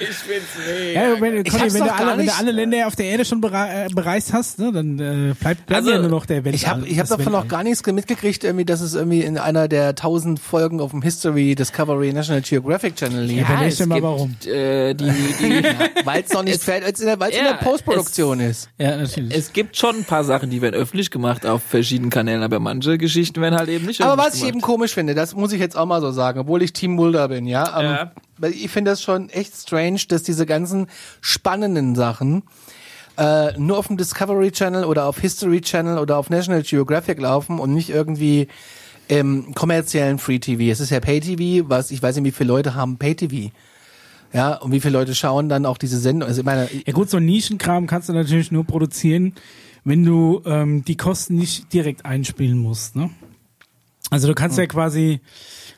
Ich find's mega. Ja, wenn, Conny, wenn, du alle, wenn du alle Länder auf der Erde schon äh, bereist hast, ne, dann äh, bleibt, bleibt Also, ja nur noch der Weltall. Ich habe ich hab davon Weltall. noch gar nichts mitgekriegt, irgendwie, dass es irgendwie in einer der tausend Folgen auf dem History Discovery National Geographic Channel lief. Ja, überleg dir mal, gibt, warum. Äh, die, die, <laughs> Weil es noch nicht fertig, weil's in der, weil's in Ja, der Postproduktion ist. Ja, natürlich. es gibt schon ein paar Sachen, die werden öffentlich gemacht auf verschiedenen Kanälen, aber manche Geschichten werden halt eben nicht Aber was ich eben gemacht. komisch finde, das muss ich jetzt auch mal so sagen, obwohl ich Team Mulder bin, ja. Ähm, Ja. Ich finde das schon echt strange, dass diese ganzen spannenden Sachen äh, nur auf dem Discovery Channel oder auf History Channel oder auf National Geographic laufen und nicht irgendwie im kommerziellen Free TV. Es ist ja Pay TV, was ich weiß nicht, wie viele Leute haben Pay TV. Ja, und wie viele Leute schauen dann auch diese Sendung. Also ich meine, Ja gut, so Nischenkram kannst du natürlich nur produzieren, wenn du ähm, die Kosten nicht direkt einspielen musst. Ne? Also du kannst ja quasi,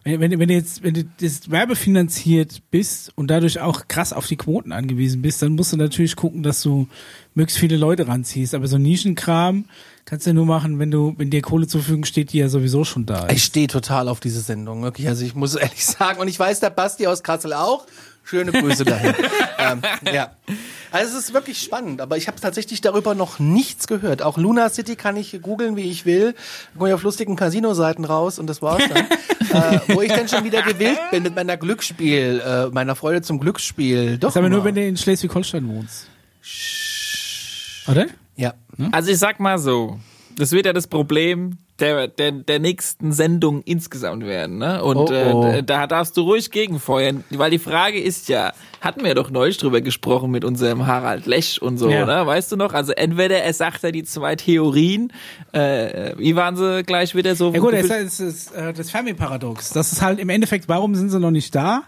wenn, wenn, wenn du jetzt, wenn du das werbefinanziert bist und dadurch auch krass auf die Quoten angewiesen bist, dann musst du natürlich gucken, dass du möglichst viele Leute ranziehst. Aber so Nischenkram kannst du ja nur machen, wenn du, wenn dir Kohle zur Verfügung steht, die ja sowieso schon da ist. Ich stehe total auf diese Sendung, wirklich. Also ich muss <laughs> ehrlich sagen, und ich weiß, der Basti aus Kassel auch. Schöne Grüße dahin. <laughs> ähm, ja. Also es ist wirklich spannend, aber ich habe tatsächlich darüber noch nichts gehört. Auch Luna City kann ich googeln, wie ich will. Komme ich auf lustigen Casino-Seiten raus und das war's dann. <laughs> äh, wo ich dann schon wieder gewillt bin mit meiner Glücksspiel, äh, meiner Freude zum Glücksspiel. Doch Das ist aber nur, wenn du in Schleswig-Holstein wohnst. Oder? ja. Also ich sag mal so, das wird ja das Problem der, der, der nächsten Sendung insgesamt werden. Ne? Und Oh, oh. Äh, da darfst du ruhig gegenfeuern, weil die Frage ist ja, hatten wir doch neulich drüber gesprochen mit unserem Harald Lesch und so, Ja. ne? weißt du noch? Also entweder er sagt ja die zwei Theorien, äh, wie waren sie gleich wieder so? Ja gut, das ist, ist äh, das Fermi-Paradox. Das ist halt im Endeffekt, warum sind sie noch nicht da?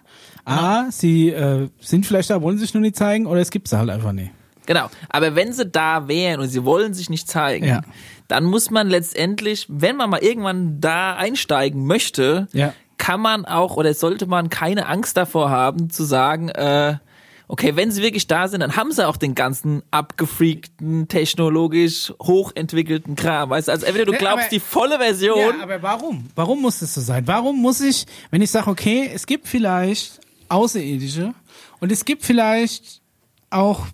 A, sie äh, sind vielleicht da, wollen sich nur nicht zeigen, oder es gibt sie halt einfach nicht. Genau. Aber wenn sie da wären und sie wollen sich nicht zeigen, Ja. dann muss man letztendlich, wenn man mal irgendwann da einsteigen möchte, Ja. kann man auch oder sollte man keine Angst davor haben zu sagen, äh, okay, wenn sie wirklich da sind, dann haben sie auch den ganzen abgefreakten, technologisch hochentwickelten Kram. Weißt du, also entweder du glaubst aber- die volle Version. Ja, aber warum? Warum muss das so sein? Warum muss ich, wenn ich sage, okay, es gibt vielleicht Außerirdische und es gibt vielleicht auch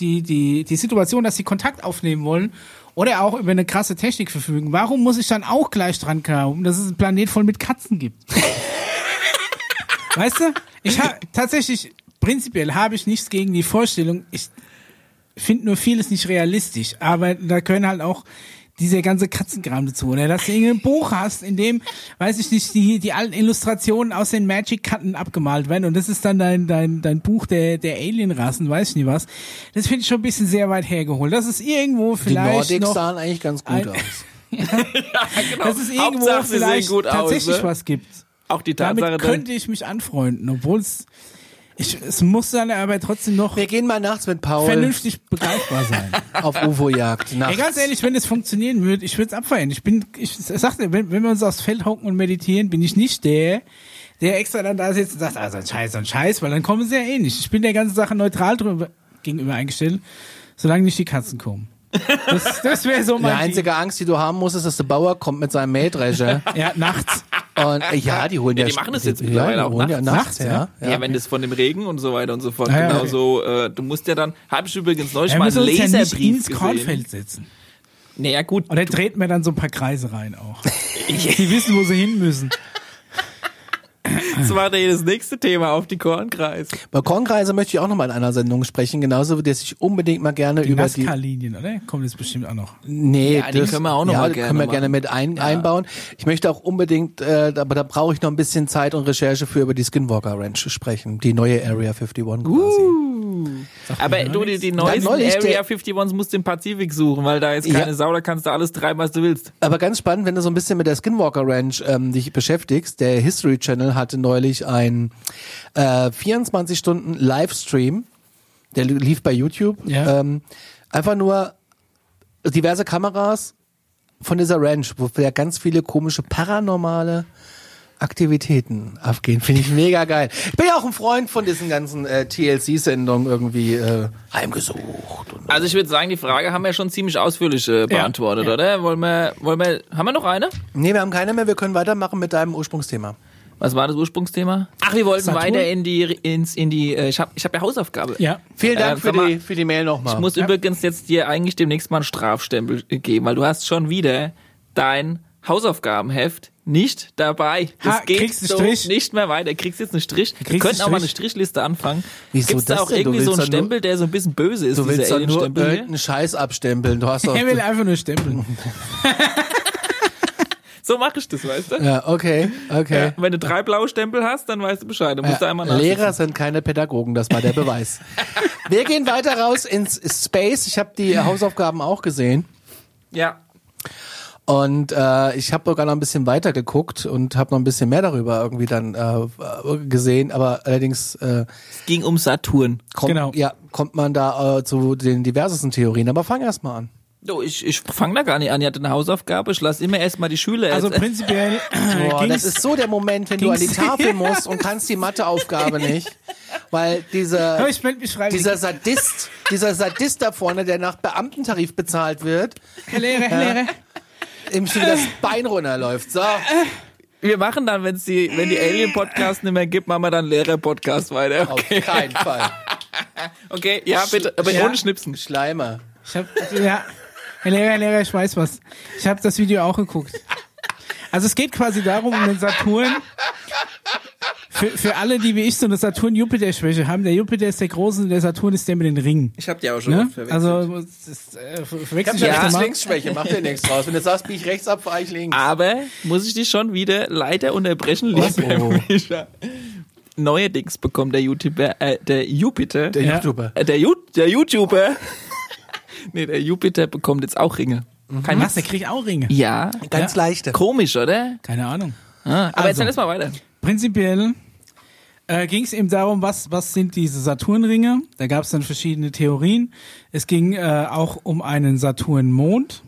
die, die, die Situation, dass sie Kontakt aufnehmen wollen oder auch über eine krasse Technik verfügen, warum muss ich dann auch gleich dran glauben, dass es einen Planet voll mit Katzen gibt? weißt du? Ich habe tatsächlich, prinzipiell habe ich nichts gegen die Vorstellung, ich finde nur vieles nicht realistisch, aber da können halt auch dieser ganze Katzenkram dazu. Oder dass du irgendein Buch hast, in dem, weiß ich nicht, die, die alten Illustrationen aus den Magic-Karten abgemalt werden und das ist dann dein, dein, dein Buch der, der Alien-Rassen, weiß ich nicht was. Das finde ich schon ein bisschen sehr weit hergeholt. Das ist irgendwo Die vielleicht Nordics noch, sahen eigentlich ganz gut ein- aus. <laughs> <laughs> genau. dass es irgendwo Hauptsache, vielleicht gut tatsächlich aus. Ne? was gibt. Auch die Tatsache, Damit könnte ich mich anfreunden, obwohl es, ich, es muss dann aber trotzdem noch Wir gehen mal nachts mit Paul vernünftig begreifbar sein. <laughs> auf UFO-Jagd. Ey, nachts. ganz ehrlich, wenn es funktionieren würde, ich würde es abfeiern. Ich bin, ich sagte, wenn, wenn wir uns aufs Feld hocken und meditieren, bin ich nicht der, der extra dann da sitzt und sagt, ah, so ein Scheiß, so ein Scheiß, weil dann kommen sie ja eh nicht. Ich bin der ganzen Sache neutral drüber, gegenüber eingestellt, solange nicht die Katzen kommen. Das, das wäre so Die mein einzige Angst, die du haben musst, ist, dass der Bauer kommt mit seinem Mähdrescher. <laughs> Ja, nachts. Und äh, ja, die holen <laughs> Ja, ja, die machen das jetzt mittlerweile ja, auch ja Nachts, nachts, ja. Ja, ja. wenn das von dem Regen und so weiter und so fort. Ja, genau so. Äh, du musst ja dann, habe ich übrigens neulich Er mal einen uns ja nicht Laserbrief ins gesehen. Kornfeld setzen. Naja, gut. Und er dreht mir dann so ein paar Kreise rein auch. <laughs> Die wissen, wo sie hin müssen. <laughs> Das war dann das nächste Thema auf die Kornkreise. Bei Kornkreise möchte ich auch noch mal in einer Sendung sprechen, genauso wie ich unbedingt mal gerne Die über die NASCAR-Linien, oder? Kommt jetzt bestimmt auch noch. Nee, Ja, die können wir auch noch ja, mal gerne können wir gerne mit ein, einbauen. Ich möchte auch unbedingt, äh, aber da brauche ich noch ein bisschen Zeit und Recherche für über die Skinwalker Ranch sprechen, die neue Area 51 quasi. Uh. Aber du, die, die neuesten neulich Area der- 51s musst du im Pazifik suchen, weil da Ja. keine Sau, da kannst du alles treiben, was du willst. Aber ganz spannend, wenn du so ein bisschen mit der Skinwalker Ranch ähm, dich beschäftigst. Der History Channel hatte neulich ein äh, 24 Stunden Livestream, der li- lief bei YouTube. Ja. Ähm, einfach nur diverse Kameras von dieser Ranch, wo ja ganz viele komische paranormale Aktivitäten abgehen. Finde ich mega geil. Ich bin ja auch ein Freund von diesen ganzen äh, TLC-Sendungen irgendwie äh, heimgesucht. Und Also ich würde sagen, die Frage haben wir schon ziemlich ausführlich äh, beantwortet, ja. oder? Wollen wir, wollen wir, haben wir noch eine? nee, wir haben keine mehr. Wir können weitermachen mit deinem Ursprungsthema. Was war das Ursprungsthema? Ach, wir wollten Saturn? weiter in die, ins, in die, äh, ich habe ich hab ja Hausaufgabe. Ja. Vielen Dank Äh, für, mal, die, für die Mail nochmal. Ich muss übrigens jetzt dir eigentlich demnächst mal einen Strafstempel geben, weil du hast schon wieder dein Hausaufgabenheft nicht dabei. Das Ha, geht einen so Strich. nicht mehr weiter. Kriegst jetzt einen Strich. Wir kriegst könnten einen auch mal eine Strich. Strichliste anfangen. Wieso Gibt's da das auch denn? Du irgendwie so einen Stempel, der so ein bisschen böse ist, Du willst dieser doch nur irgendeinen Scheiß abstempeln. Du hast doch. <laughs> Er will einfach nur stempeln. <laughs> So mache ich das, weißt du? ja, okay, okay. Ja, wenn du drei blaue Stempel hast, dann weißt du Bescheid. Dann musst du einmal. Lehrer sind keine Pädagogen, das war der Beweis. <laughs> Wir gehen weiter raus ins Space. Ich habe die Hausaufgaben auch gesehen. Ja. Und äh, ich habe sogar noch ein bisschen weiter geguckt und habe noch ein bisschen mehr darüber irgendwie dann äh, gesehen. Aber allerdings äh, Es ging um Saturn. kommt, Genau. ja, kommt man da äh, zu den diversesten Theorien. Aber fang erst mal an. Du, ich, ich fange da gar nicht an. Ich hatte eine Hausaufgabe. Ich lasse immer erstmal die Schüler Also prinzipiell <laughs> Boah, das ist so der Moment, wenn du an die Tafel <laughs> musst und kannst die Matheaufgabe nicht. Weil dieser, ich melde mich dieser Sadist, dieser Sadist da vorne, der nach Beamtentarif bezahlt wird, Herr Lehrer, Herr Lehrer. Ihm schon das Bein runterläuft. So. Wir machen dann, wenn's die, wenn die Alien-Podcasts nicht mehr gibt, machen wir dann Lehrer-Podcast weiter. Auf keinen Fall. <laughs> Okay, ja, bitte, aber Ja. ohne Schnipsen. Schleimer. Ich hab, ja, Herr Lehrer, Herr Lehrer, ich weiß was. Ich habe das Video auch geguckt. Also es geht quasi darum, um den Saturn. Für, für alle, die wie ich so eine Saturn-Jupiter-Schwäche haben, der Jupiter ist der große und der Saturn ist der mit den Ringen. Ich hab die auch schon Ne? verwechselt. Also ist, äh, ver- Ich hab ich ja öfter rechts mal. links Schwäche, mach dir nichts draus. Wenn du sagst, bieg ich rechts ab, fahr ich links. Aber muss ich dich schon wieder leider unterbrechen, lieber Oh. Mischa. Neuerdings bekommt der YouTuber, äh, der Jupiter, Der Ja. YouTuber. äh, der, Ju der YouTuber, <laughs> nee, der Jupiter bekommt jetzt auch Ringe. Kein Was, der kriegt auch Ringe? Ja, Ganz leichte. komisch, oder? Keine Ahnung. Ah, aber Also. erzähl erst mal weiter. Prinzipiell äh, ging es eben darum, was, was sind diese Saturnringe? Da gab es dann verschiedene Theorien. Es ging äh, auch um einen Saturnmond.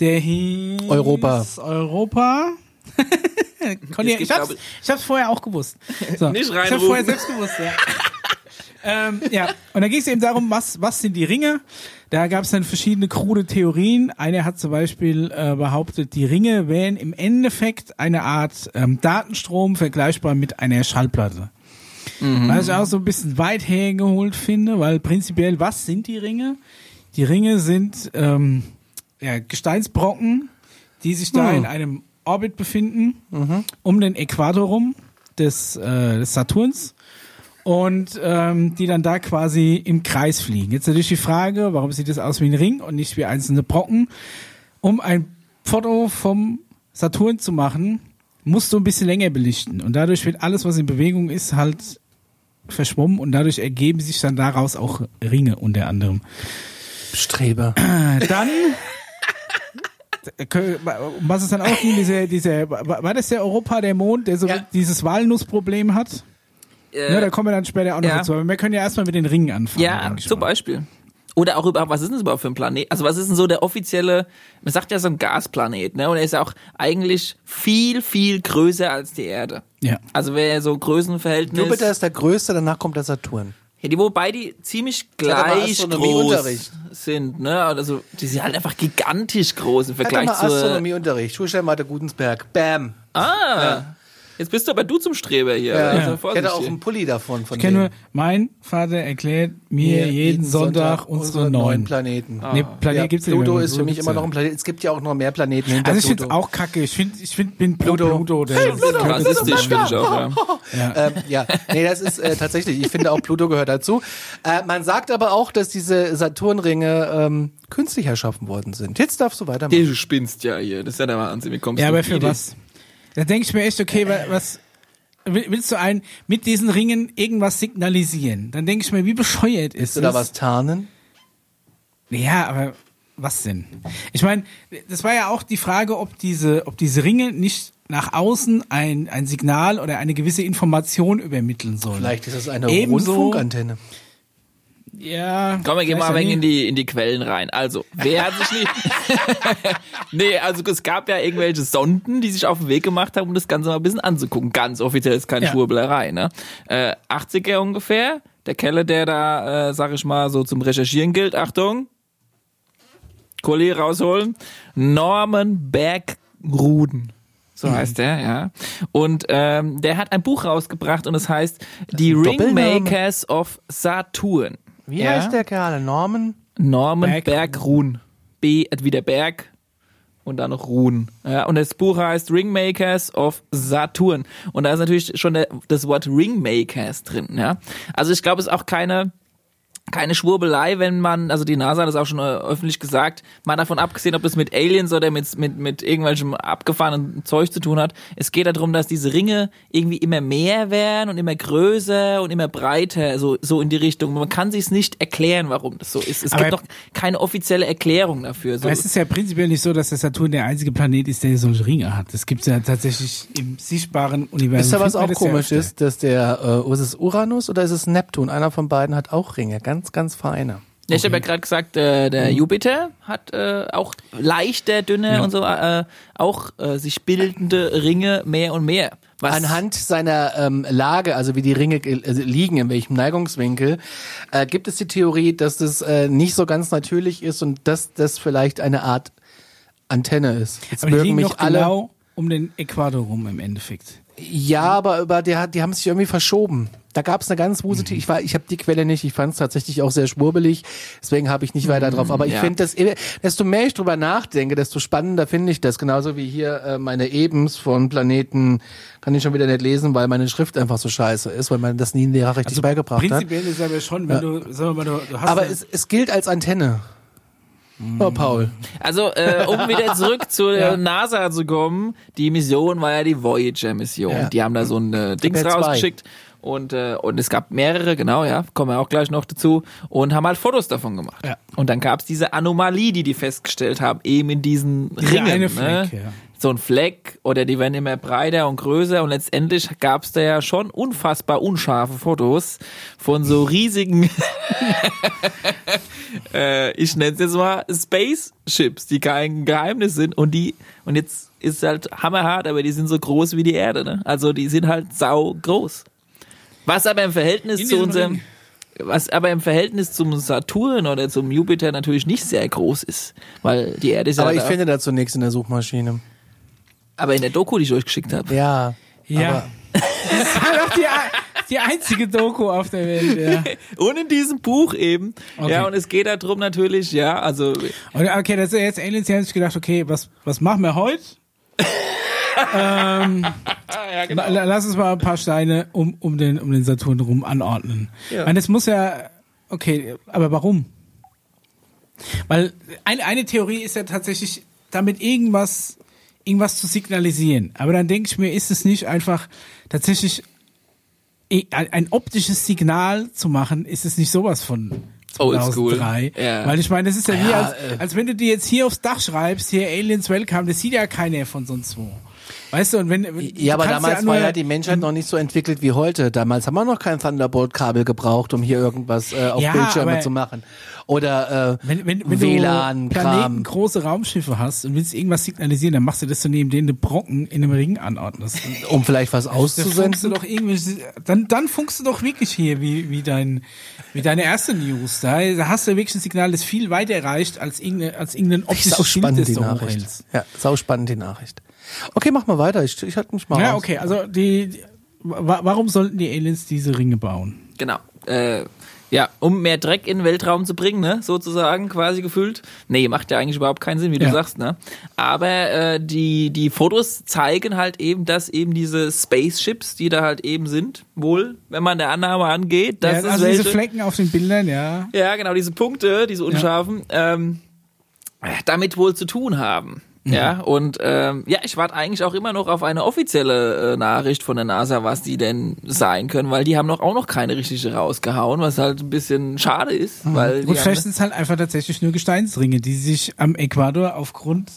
Der hieß Europa. Europa. <laughs> Conny, ich, hab's, ich hab's vorher auch gewusst. So. Nicht Ich hab's vorher selbst gewusst, ja. <laughs> ähm, ja, und da ging es eben darum, was, was sind die Ringe? Da gab es dann verschiedene krude Theorien. Einer hat zum Beispiel äh, behauptet, die Ringe wären im Endeffekt eine Art ähm, Datenstrom vergleichbar mit einer Schallplatte. Was ich auch so ein bisschen weit hergeholt finde, weil prinzipiell, was sind die Ringe? Die Ringe sind ähm, ja, Gesteinsbrocken, die sich da in einem Orbit befinden, um den Äquator rum des, äh, des Saturns und ähm, die dann da quasi im Kreis fliegen. Jetzt natürlich die Frage, warum sieht das aus wie ein Ring und nicht wie einzelne Brocken? Um ein Foto vom Saturn zu machen, musst du ein bisschen länger belichten und dadurch wird alles, was in Bewegung ist, halt verschwommen und dadurch ergeben sich dann daraus auch Ringe unter anderem. Streber. Äh, Dann was es dann auch ging, diese, diese, war war das der Europa, der Mond, der so Ja. dieses Walnussproblem hat? Ja, da kommen wir dann später auch noch ja. dazu. Aber wir können ja erstmal mit den Ringen anfangen. Ja, zum mal. Beispiel. Oder auch über, was ist denn das überhaupt für ein Planet? Also was ist denn so der offizielle, man sagt ja so ein Gasplanet, ne? Und er ist ja auch eigentlich viel, viel größer als die Erde. Ja. Also wäre so Größenverhältnis. Jupiter ist der größte, danach kommt der Saturn. Ja, die, wobei die ziemlich gleich groß sind, ne? Also die sind halt einfach gigantisch groß im doch Vergleich zu. Astronomieunterricht. Schulsternmate Gutensberg. Bam. Ah, jetzt bist du aber du zum Streber hier. Ja. Also Ich hätte auch einen Pulli davon. Von Ich kenne nur, mein Vater erklärt mir jeden, Sonntag, unsere neun. Planeten. Nee, Planet Ja, gibt's ja Pluto ist für mich immer ja. noch ein Planet. Es gibt ja auch noch mehr Planeten hinter Also ich finde Pluto. auch kacke. Ich finde, ich find, bin Pluto. Pluto. der, Rassistisch finde ich auch, ja. ähm, ja, nee, das ist äh, tatsächlich, ich finde auch Pluto gehört dazu. Äh, man sagt aber auch, dass diese Saturnringe ähm, künstlich erschaffen worden sind. Jetzt darfst du weitermachen. Du spinnst ja hier. Das ist ja der Wahnsinn. Wie kommst Ja, du aber für Idee? was? Da denke ich mir echt, okay, wa- was will- willst du ein mit diesen Ringen irgendwas signalisieren? Dann denke ich mir, wie bescheuert ist Willst du da was tarnen? Ja, aber was denn? Ich meine, das war ja auch die Frage, ob diese, ob diese Ringe nicht nach außen ein, ein Signal oder eine gewisse Information übermitteln sollen. Vielleicht ist es eine Ebenso- Rundfunkantenne. Ja. Komm, wir gehen mal ein wenig in die, in die Quellen rein. Also, wer hat sich nicht. <laughs> nee, also es gab ja irgendwelche Sonden, die sich auf den Weg gemacht haben, um das Ganze mal ein bisschen anzugucken. Ganz offiziell ist keine Ja. Schwurbelerei, ne? Äh, 80er ungefähr. Der Kelle, der da, äh, sag ich mal, so zum Recherchieren gilt. Achtung. Kuli rausholen. Norman Bergruden. So Mhm. heißt der, ja. Und ähm, der hat ein Buch rausgebracht und es heißt Die Doppelname. Ringmakers of Saturn. Wie Ja. heißt der Kerl? Norman? Norman Berg- Bergruhn. B wie der Berg und dann noch Ruhn. Ja, und das Buch heißt Ringmakers of Saturn. Und da ist natürlich schon der, das Wort Ringmakers drin. Ja, also ich glaube, es ist auch keine keine Schwurbelei, wenn man, also die NASA hat das auch schon äh, öffentlich gesagt, mal davon abgesehen, ob das mit Aliens oder mit, mit, mit irgendwelchem abgefahrenen Zeug zu tun hat. Es geht darum, dass diese Ringe irgendwie immer mehr werden und immer größer und immer breiter, so, so in die Richtung. Man kann sich nicht erklären, warum das so ist. Es Aber- gibt noch keine offizielle Erklärung dafür. So, Aber es ist ja prinzipiell nicht so, dass der Saturn der einzige Planet ist, der solche Ringe hat. Das gibt's ja tatsächlich im sichtbaren Universum. Wisst ihr, was auch komisch ist? Dass der, äh, ist es Uranus oder ist es Neptun? Einer von beiden hat auch Ringe. Ganz, ganz feine. Ja, ich habe ja gerade gesagt, äh, der Mhm. Jupiter hat äh, auch leichter, dünner und so, äh, auch äh, sich bildende Ringe mehr und mehr. Was Anhand seiner ähm, Lage, also wie die Ringe äh, liegen, in welchem Neigungswinkel, äh, gibt es die Theorie, dass das äh, nicht so ganz natürlich ist und dass das vielleicht eine Art Antenne ist. Jetzt Aber mögen mich alle. genau um den Äquator rum im Endeffekt. Ja, aber über der, die haben sich irgendwie verschoben. Da gab es eine ganz positive, ich war, ich habe die Quelle nicht, ich fand es tatsächlich auch sehr schwurbelig, deswegen habe ich nicht weiter drauf. Aber ich Ja. finde das, desto mehr ich drüber nachdenke, desto spannender finde ich das. Genauso wie hier äh, meine Ebens von Planeten, kann ich schon wieder nicht lesen, weil meine Schrift einfach so scheiße ist, weil man das nie ein Lehrer richtig beigebracht hat. Prinzipiell ist aber schon, wenn du, sagen wir mal, du, du hast Aber es, es gilt als Antenne. Oh, Paul. Also, äh, um wieder <laughs> zurück zur Ja. NASA zu kommen, die Mission war ja die Voyager-Mission. Ja. Die haben da so ein äh, Dings ja zwei. Und, äh, und es gab mehrere, genau, ja, kommen wir auch gleich noch dazu, und haben halt Fotos davon gemacht. Ja. Und dann gab es diese Anomalie, die die festgestellt haben, eben in diesen Ringen. eine ne? Fleck, ja. So ein Fleck oder die werden immer breiter und größer und letztendlich gab es da ja schon unfassbar unscharfe Fotos von so riesigen <laughs> äh, ich nenne es jetzt mal Spaceships, die kein Geheimnis sind und die und jetzt ist halt hammerhart, aber die sind so groß wie die Erde, ne? Also die sind halt sau groß. Was aber im Verhältnis In zu unserem Ring. was aber im Verhältnis zum Saturn oder zum Jupiter natürlich nicht sehr groß ist, weil die Erde ist Aber ja ich da, finde dazu nichts in der Suchmaschine. aber in der Doku, die ich euch geschickt habe. Ja. Ja. Aber <laughs> Das war doch die, die einzige Doku auf der Welt, ja. <laughs> Und in diesem Buch eben. Okay. Ja, und es geht darum natürlich, ja, also okay, das ist jetzt Aliens, die haben sich gedacht, okay, was, was machen wir heute? <laughs> ähm, <laughs> la- la- lass uns mal ein paar Steine um, um, den, um den Saturn rum anordnen. Ja. Ich meine, das muss ja, okay, aber warum? Weil eine, eine Theorie ist ja tatsächlich, damit irgendwas, irgendwas zu signalisieren. Aber dann denke ich mir, ist es nicht einfach tatsächlich i- ein, optisches Signal zu machen, ist es nicht sowas von Oldschool. 2003? Ja. Weil ich meine, das ist ja wie, Ja, als, äh. als wenn du dir jetzt hier aufs Dach schreibst, hier Aliens Welcome, das sieht ja keiner von sonst wo. Weißt du, und wenn, wenn Ja, aber damals nur- war ja die Menschheit noch nicht so entwickelt wie heute. Damals haben wir noch kein Thunderbolt-Kabel gebraucht, um hier irgendwas äh, auf Ja, Bildschirme zu machen. Oder äh, Wenn, wenn, wenn WLAN, du Planeten große Raumschiffe hast und willst irgendwas signalisieren, dann machst du das so neben denen du Brocken in einem Ring anordnest. Um vielleicht was Da funkst du auszusenden. doch irgendwie, dann, dann funkst du doch wirklich hier wie, wie dein, wie deine erste News. Da, da hast du wirklich ein Signal, das viel weiter reicht als irgendein, als irgendein optisches Schild, das die du Nachricht. hochhältst. Ja, sau spannend die Nachricht. Okay, mach mal weiter. Ich, ich halte mich mal Ja, raus. okay, also die, die wa- warum sollten die Aliens diese Ringe bauen? Genau. Äh, ja, um mehr Dreck in den Weltraum zu bringen, ne, sozusagen, quasi gefühlt. Nee, macht ja eigentlich überhaupt keinen Sinn, wie du Ja. sagst, ne? Aber äh, die, die Fotos zeigen halt eben, dass eben diese Spaceships, die da halt eben sind, wohl, wenn man der Annahme angeht, dass ja, also welche, diese Flecken auf den Bildern, ja. Ja, genau, diese Punkte, diese unscharfen, ähm, damit wohl zu tun haben. Ja, und ähm, ja, ich warte eigentlich auch immer noch auf eine offizielle äh, Nachricht von der NASA, was die denn sein können, weil die haben noch auch noch keine richtige rausgehauen, was halt ein bisschen schade ist, weil die Gut, haben, vielleicht sind es halt einfach tatsächlich nur Gesteinsringe, die sich am Äquator aufgrund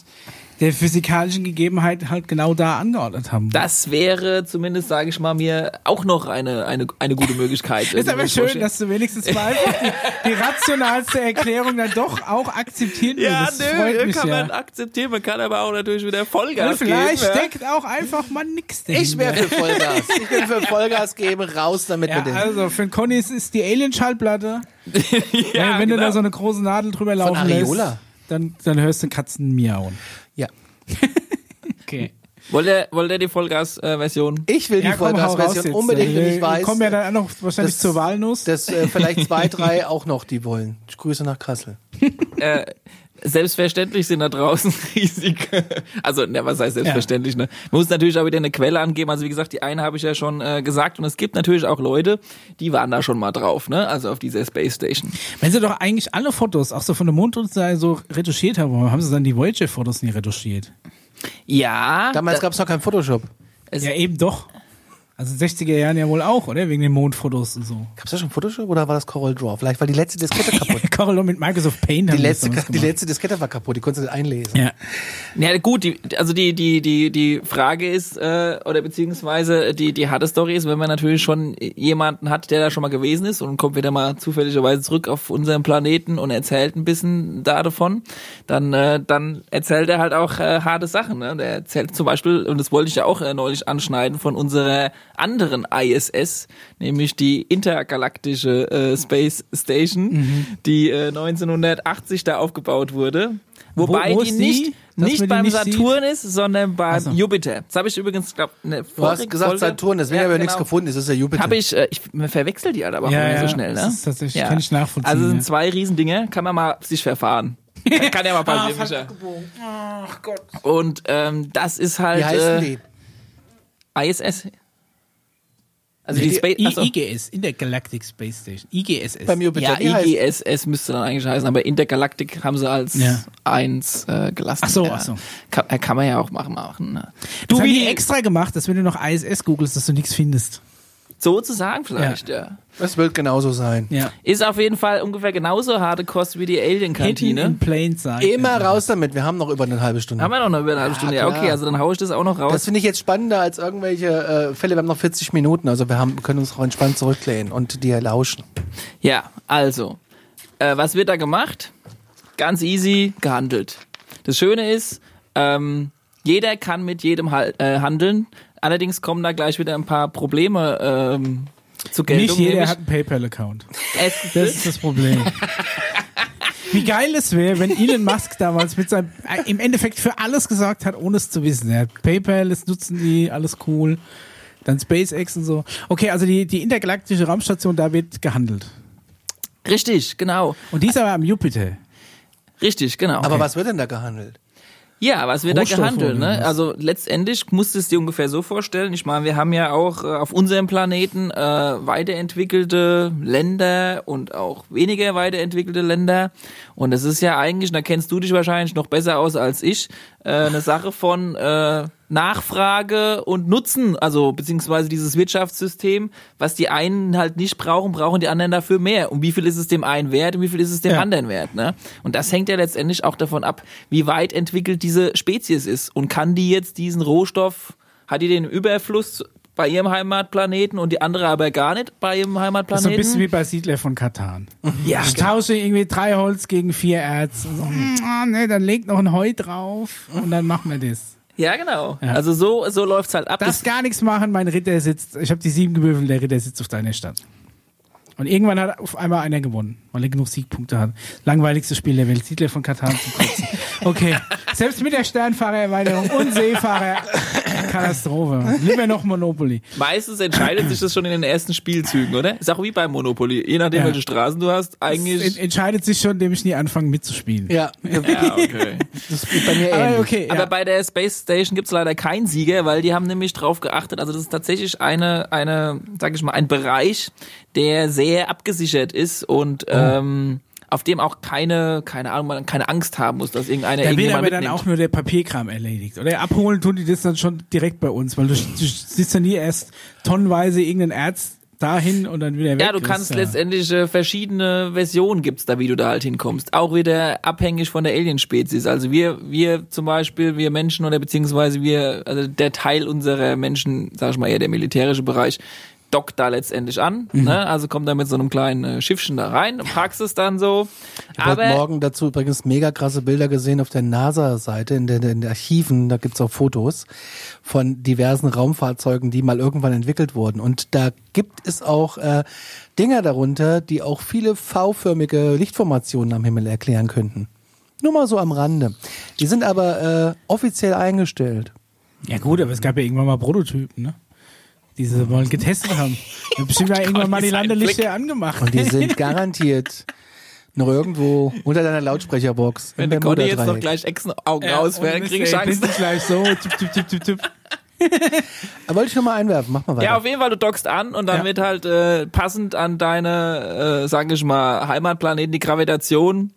der physikalischen Gegebenheit halt genau da angeordnet haben. das wäre zumindest, sage ich mal, mir auch noch eine eine eine gute Möglichkeit. <laughs> ist aber Mir schön, vorstellen. dass du wenigstens mal die, die rationalste Erklärung dann doch auch akzeptieren ja. Das freut nö, mich kann ja. man akzeptieren, man kann aber auch natürlich wieder Und Vollgas vielleicht geben. ja. steckt auch einfach mal nix dahinter. Ich wäre für Vollgas. <laughs> Ich bin für Vollgas geben, raus damit ja, mit den. also für den Conny ist es die Alien-Schallplatte. <laughs> ja, wenn du genau. da so eine große Nadel drüber laufen Areola. lässt, dann, dann hörst du Katzen miauen. ja. <laughs> Okay. Wollt ihr, wollt ihr die Vollgas-Version? Ich will die Ja, Vollgas-Version unbedingt, wenn Wir ich weiß, kommen ja dann auch noch wahrscheinlich das- zur Walnuss. dass äh, vielleicht zwei, drei auch noch die wollen. Ich grüße nach Kassel. äh, selbstverständlich sind da draußen <laughs> riesig. Also, ne, was heißt selbstverständlich, ne? Man muss natürlich auch wieder eine Quelle angeben. Also, wie gesagt, die eine habe ich ja schon äh, gesagt. Und es gibt natürlich auch Leute, die waren da schon mal drauf, ne? Also auf dieser Space Station. Wenn sie doch eigentlich alle Fotos, auch so von der Mondunterseite so retuschiert haben, warum haben sie dann die Voyager-Fotos nie retuschiert? Ja. Damals da, gab es noch keinen Photoshop. es, Ja, eben doch. Also in den 60er Jahren ja wohl auch, oder? Wegen den Mondfotos und so. Gab es da schon Photoshop oder war das Coral Draw? Vielleicht war die letzte Diskette <laughs> kaputt. Corel mit Microsoft Paint Die letzte, die letzte Diskette war kaputt, die konntest du nicht einlesen. Ja. Ja gut, die, also die die die die Frage ist äh, oder beziehungsweise die die harte Story ist, wenn man natürlich schon jemanden hat, der da schon mal gewesen ist und kommt wieder mal zufälligerweise zurück auf unseren Planeten und erzählt ein bisschen da davon, dann äh, dann erzählt er halt auch äh, harte Sachen. Ne? Der erzählt zum Beispiel und das wollte ich ja auch äh, neulich anschneiden von unserer anderen ISS, nämlich die intergalaktische äh, Space Station, Mhm. die äh, 1980 da aufgebaut wurde. Wobei wo die nicht, nicht beim nicht sieht? Saturn ist, sondern beim so. Jupiter. Das habe ich übrigens, glaube eine Du hast gesagt Saturn, deswegen habe ich nichts gefunden. Es ist der Jupiter. Habe ich, äh, ich verwechsel die halt aber auch Ja, ja, so schnell, ne? das ist tatsächlich- kann ich nachvollziehen, Also es sind ja. zwei Riesendinge, kann man mal sich verfahren. Kann, kann ja mal passieren, Micha. Ach Gott. Und ähm, das ist halt Wie heißen äh, die? ISS. Also die Space, I achso, IGS, Intergalactic Space Station. IGSS. Beim Jupiter. ja, Wie heißt- IGSS müsste dann eigentlich heißen, aber Intergalactic haben sie als Ja. eins äh, gelassen. Ach so, ja. ach so. Kann, äh, kann man ja auch machen. machen ne? Du, wie die die, extra gemacht, dass wenn du noch ISS googelst, dass du nichts findest. Sozusagen vielleicht, ja. Es wird genauso sein. Ja. Ist auf jeden Fall ungefähr genauso harte Kost wie die Alien-Kantine. in plain sight. Immer raus damit. Wir haben noch über eine halbe Stunde. Haben wir noch über eine halbe Stunde? Ja, okay, also dann hau ich das auch noch raus. Das finde ich jetzt spannender als irgendwelche äh, Fälle. Wir haben noch 40 Minuten, also wir haben, können uns auch entspannt zurücklehnen und dir lauschen. Ja, also, äh, was wird da gemacht? Ganz easy gehandelt. Das Schöne ist, ähm, jeder kann mit jedem äh, handeln. Allerdings kommen da gleich wieder ein paar Probleme ähm, zu Geltung. Nicht jeder hat einen PayPal-Account. es, Das ist das Problem. Wie geil es wäre, wenn Elon Musk damals mit seinem, äh, im Endeffekt für alles gesorgt hat, ohne es zu wissen. Er hat PayPal, das nutzen die, alles cool. Dann SpaceX und so. Okay, also die, die intergalaktische Raumstation, da wird gehandelt. richtig, genau. Und die ist aber am Jupiter. Richtig, genau. Aber was wird denn da gehandelt? Ja, was wird da gehandelt? Ne? Also letztendlich musst du es dir ungefähr so vorstellen. Ich meine, wir haben ja auch äh, auf unserem Planeten äh, weiterentwickelte Länder und auch weniger weiterentwickelte Länder. Und es ist ja eigentlich, da kennst du dich wahrscheinlich noch besser aus als ich, äh, eine Sache von äh, Nachfrage und Nutzen, also beziehungsweise dieses Wirtschaftssystem, was die einen halt nicht brauchen, brauchen die anderen dafür mehr. Und wie viel ist es dem einen wert und wie viel ist es dem Ja. anderen wert? Ne? Und das hängt ja letztendlich auch davon ab, wie weit entwickelt diese Spezies ist und kann die jetzt diesen Rohstoff, hat die den Überfluss bei ihrem Heimatplaneten und die andere aber gar nicht bei ihrem ist so Heimatplaneten? ein bisschen wie bei Siedler von Katan. ja, Ich tausche irgendwie drei Holz gegen vier Erz. Und so, ah, nee, dann legt noch ein Heu drauf und dann machen wir das. Ja, genau. Ja. Also so, so läuft's halt ab. Darfst gar nichts machen, mein Ritter sitzt, ich habe die sieben gewürfelt, der Ritter sitzt auf deiner Stadt. Und irgendwann hat auf einmal einer gewonnen, weil er genug Siegpunkte hat. Langweiligste Spiel der Welt, Siedler von Katan zum Kotzen. <laughs> Okay, selbst mit der Sternfahrererweiterung und Seefahrer, Katastrophe. Lieber noch Monopoly. Meistens entscheidet sich das schon in den ersten Spielzügen, oder? Ist auch wie beim Monopoly. Je nachdem, Ja. welche Straßen du hast, En eigentlich. entscheidet sich schon, indem ich nie anfange mitzuspielen. Ja, Ja, okay. das ist bei mir ähnlich. Aber okay, ja. Aber bei der Space Station gibt's leider keinen Sieger, weil die haben nämlich drauf geachtet. Also das ist tatsächlich eine, eine, sag ich mal, ein Bereich, der sehr abgesichert ist und Oh. ähm, auf dem auch keine, keine Ahnung, man keine Angst haben muss, dass irgendeiner Da wird irgendjemand aber dann mitnimmt. auch nur der Papierkram erledigt. Oder abholen tun die das dann schon direkt bei uns, weil du, du siehst ja nie erst tonnenweise irgendeinen Arzt dahin und dann wieder weg. Ja, du kannst ja- letztendlich äh, verschiedene Versionen gibt's da, wie du da halt hinkommst. Auch wieder abhängig von der Alienspezies. Also wir, wir zum Beispiel, wir Menschen oder beziehungsweise wir, also der Teil unserer Menschen, sag ich mal eher der militärische Bereich, dockt da letztendlich an. Mhm. Ne? Also kommt da mit so einem kleinen äh, Schiffchen da rein, packst es dann so. Ich habe heute Morgen dazu übrigens mega krasse Bilder gesehen auf der NASA-Seite, in, der, in den Archiven, da gibt's auch Fotos von diversen Raumfahrzeugen, die mal irgendwann entwickelt wurden. Und da gibt es auch äh, Dinger darunter, die auch viele V-förmige Lichtformationen am Himmel erklären könnten. Nur mal so am Rande. Die sind aber äh, offiziell eingestellt. Ja gut, aber es gab ja irgendwann mal Prototypen, ne? Die sie mal getestet haben. <laughs> Da bestimmt ja irgendwann mal die Landelichter angemacht. Und die sind garantiert noch irgendwo unter deiner Lautsprecherbox. wenn der Conny jetzt noch gleich Echsenaugen Ja, rausfällt, krieg ich Angst. gleich so, <laughs> tipp, tipp, tipp, tipp, tipp. Aber wollte ich nur mal einwerfen. Mach mal weiter. Ja, auf jeden Fall, du dockst an und dann Ja. wird halt äh, passend an deine, äh, sag ich mal, Heimatplaneten die Gravitation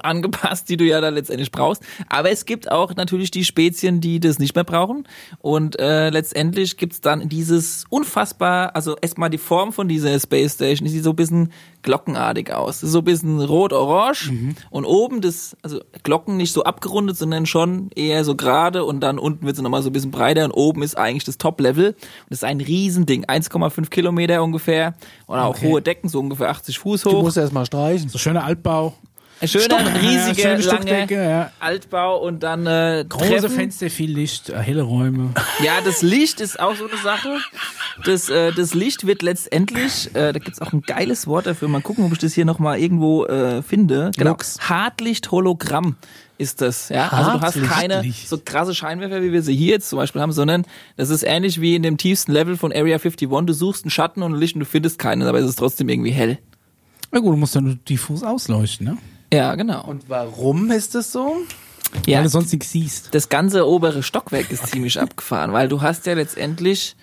angepasst, die du ja da letztendlich brauchst. Aber es gibt auch natürlich die Spezien, die das nicht mehr brauchen. Und äh, letztendlich gibt's dann dieses unfassbar, also erstmal die Form von dieser Space Station, die sieht so ein bisschen glockenartig aus. So ein bisschen rot-orange und oben das, also Glocken nicht so abgerundet, sondern schon eher so gerade und dann unten wird sie nochmal so ein bisschen breiter und oben ist eigentlich das Top-Level. Und das ist ein Riesending, 1,5 Kilometer ungefähr und auch Okay. hohe Decken, so ungefähr 80 Fuß Du hoch. musst erst mal streichen. So schöner Altbau. Schöner, Stock- riesiger, ja, schöne Stockdecke, ja. Altbau und dann äh, Große Treppen. Fenster, viel Licht, äh, helle Räume. <laughs> Ja, das Licht ist auch so eine Sache. Das, äh, das Licht wird letztendlich, äh, da gibt's auch ein geiles Wort dafür. Mal gucken, ob ich das hier nochmal irgendwo äh, finde. Genau. Lux. Hartlicht-Hologramm ist das. Ja? Also du hast keine so krasse Scheinwerfer, wie wir sie hier jetzt zum Beispiel haben, sondern das ist ähnlich wie in dem tiefsten Level von Area 51. Du suchst einen Schatten und ein Licht und du findest keinen, aber es ist trotzdem irgendwie hell. Na gut, du musst dann nur diffus ausleuchten, ne? Ja, genau. Und warum ist das so? ja. Weil du sonst nichts siehst. das ganze obere Stockwerk ist ziemlich abgefahren, weil du hast ja letztendlich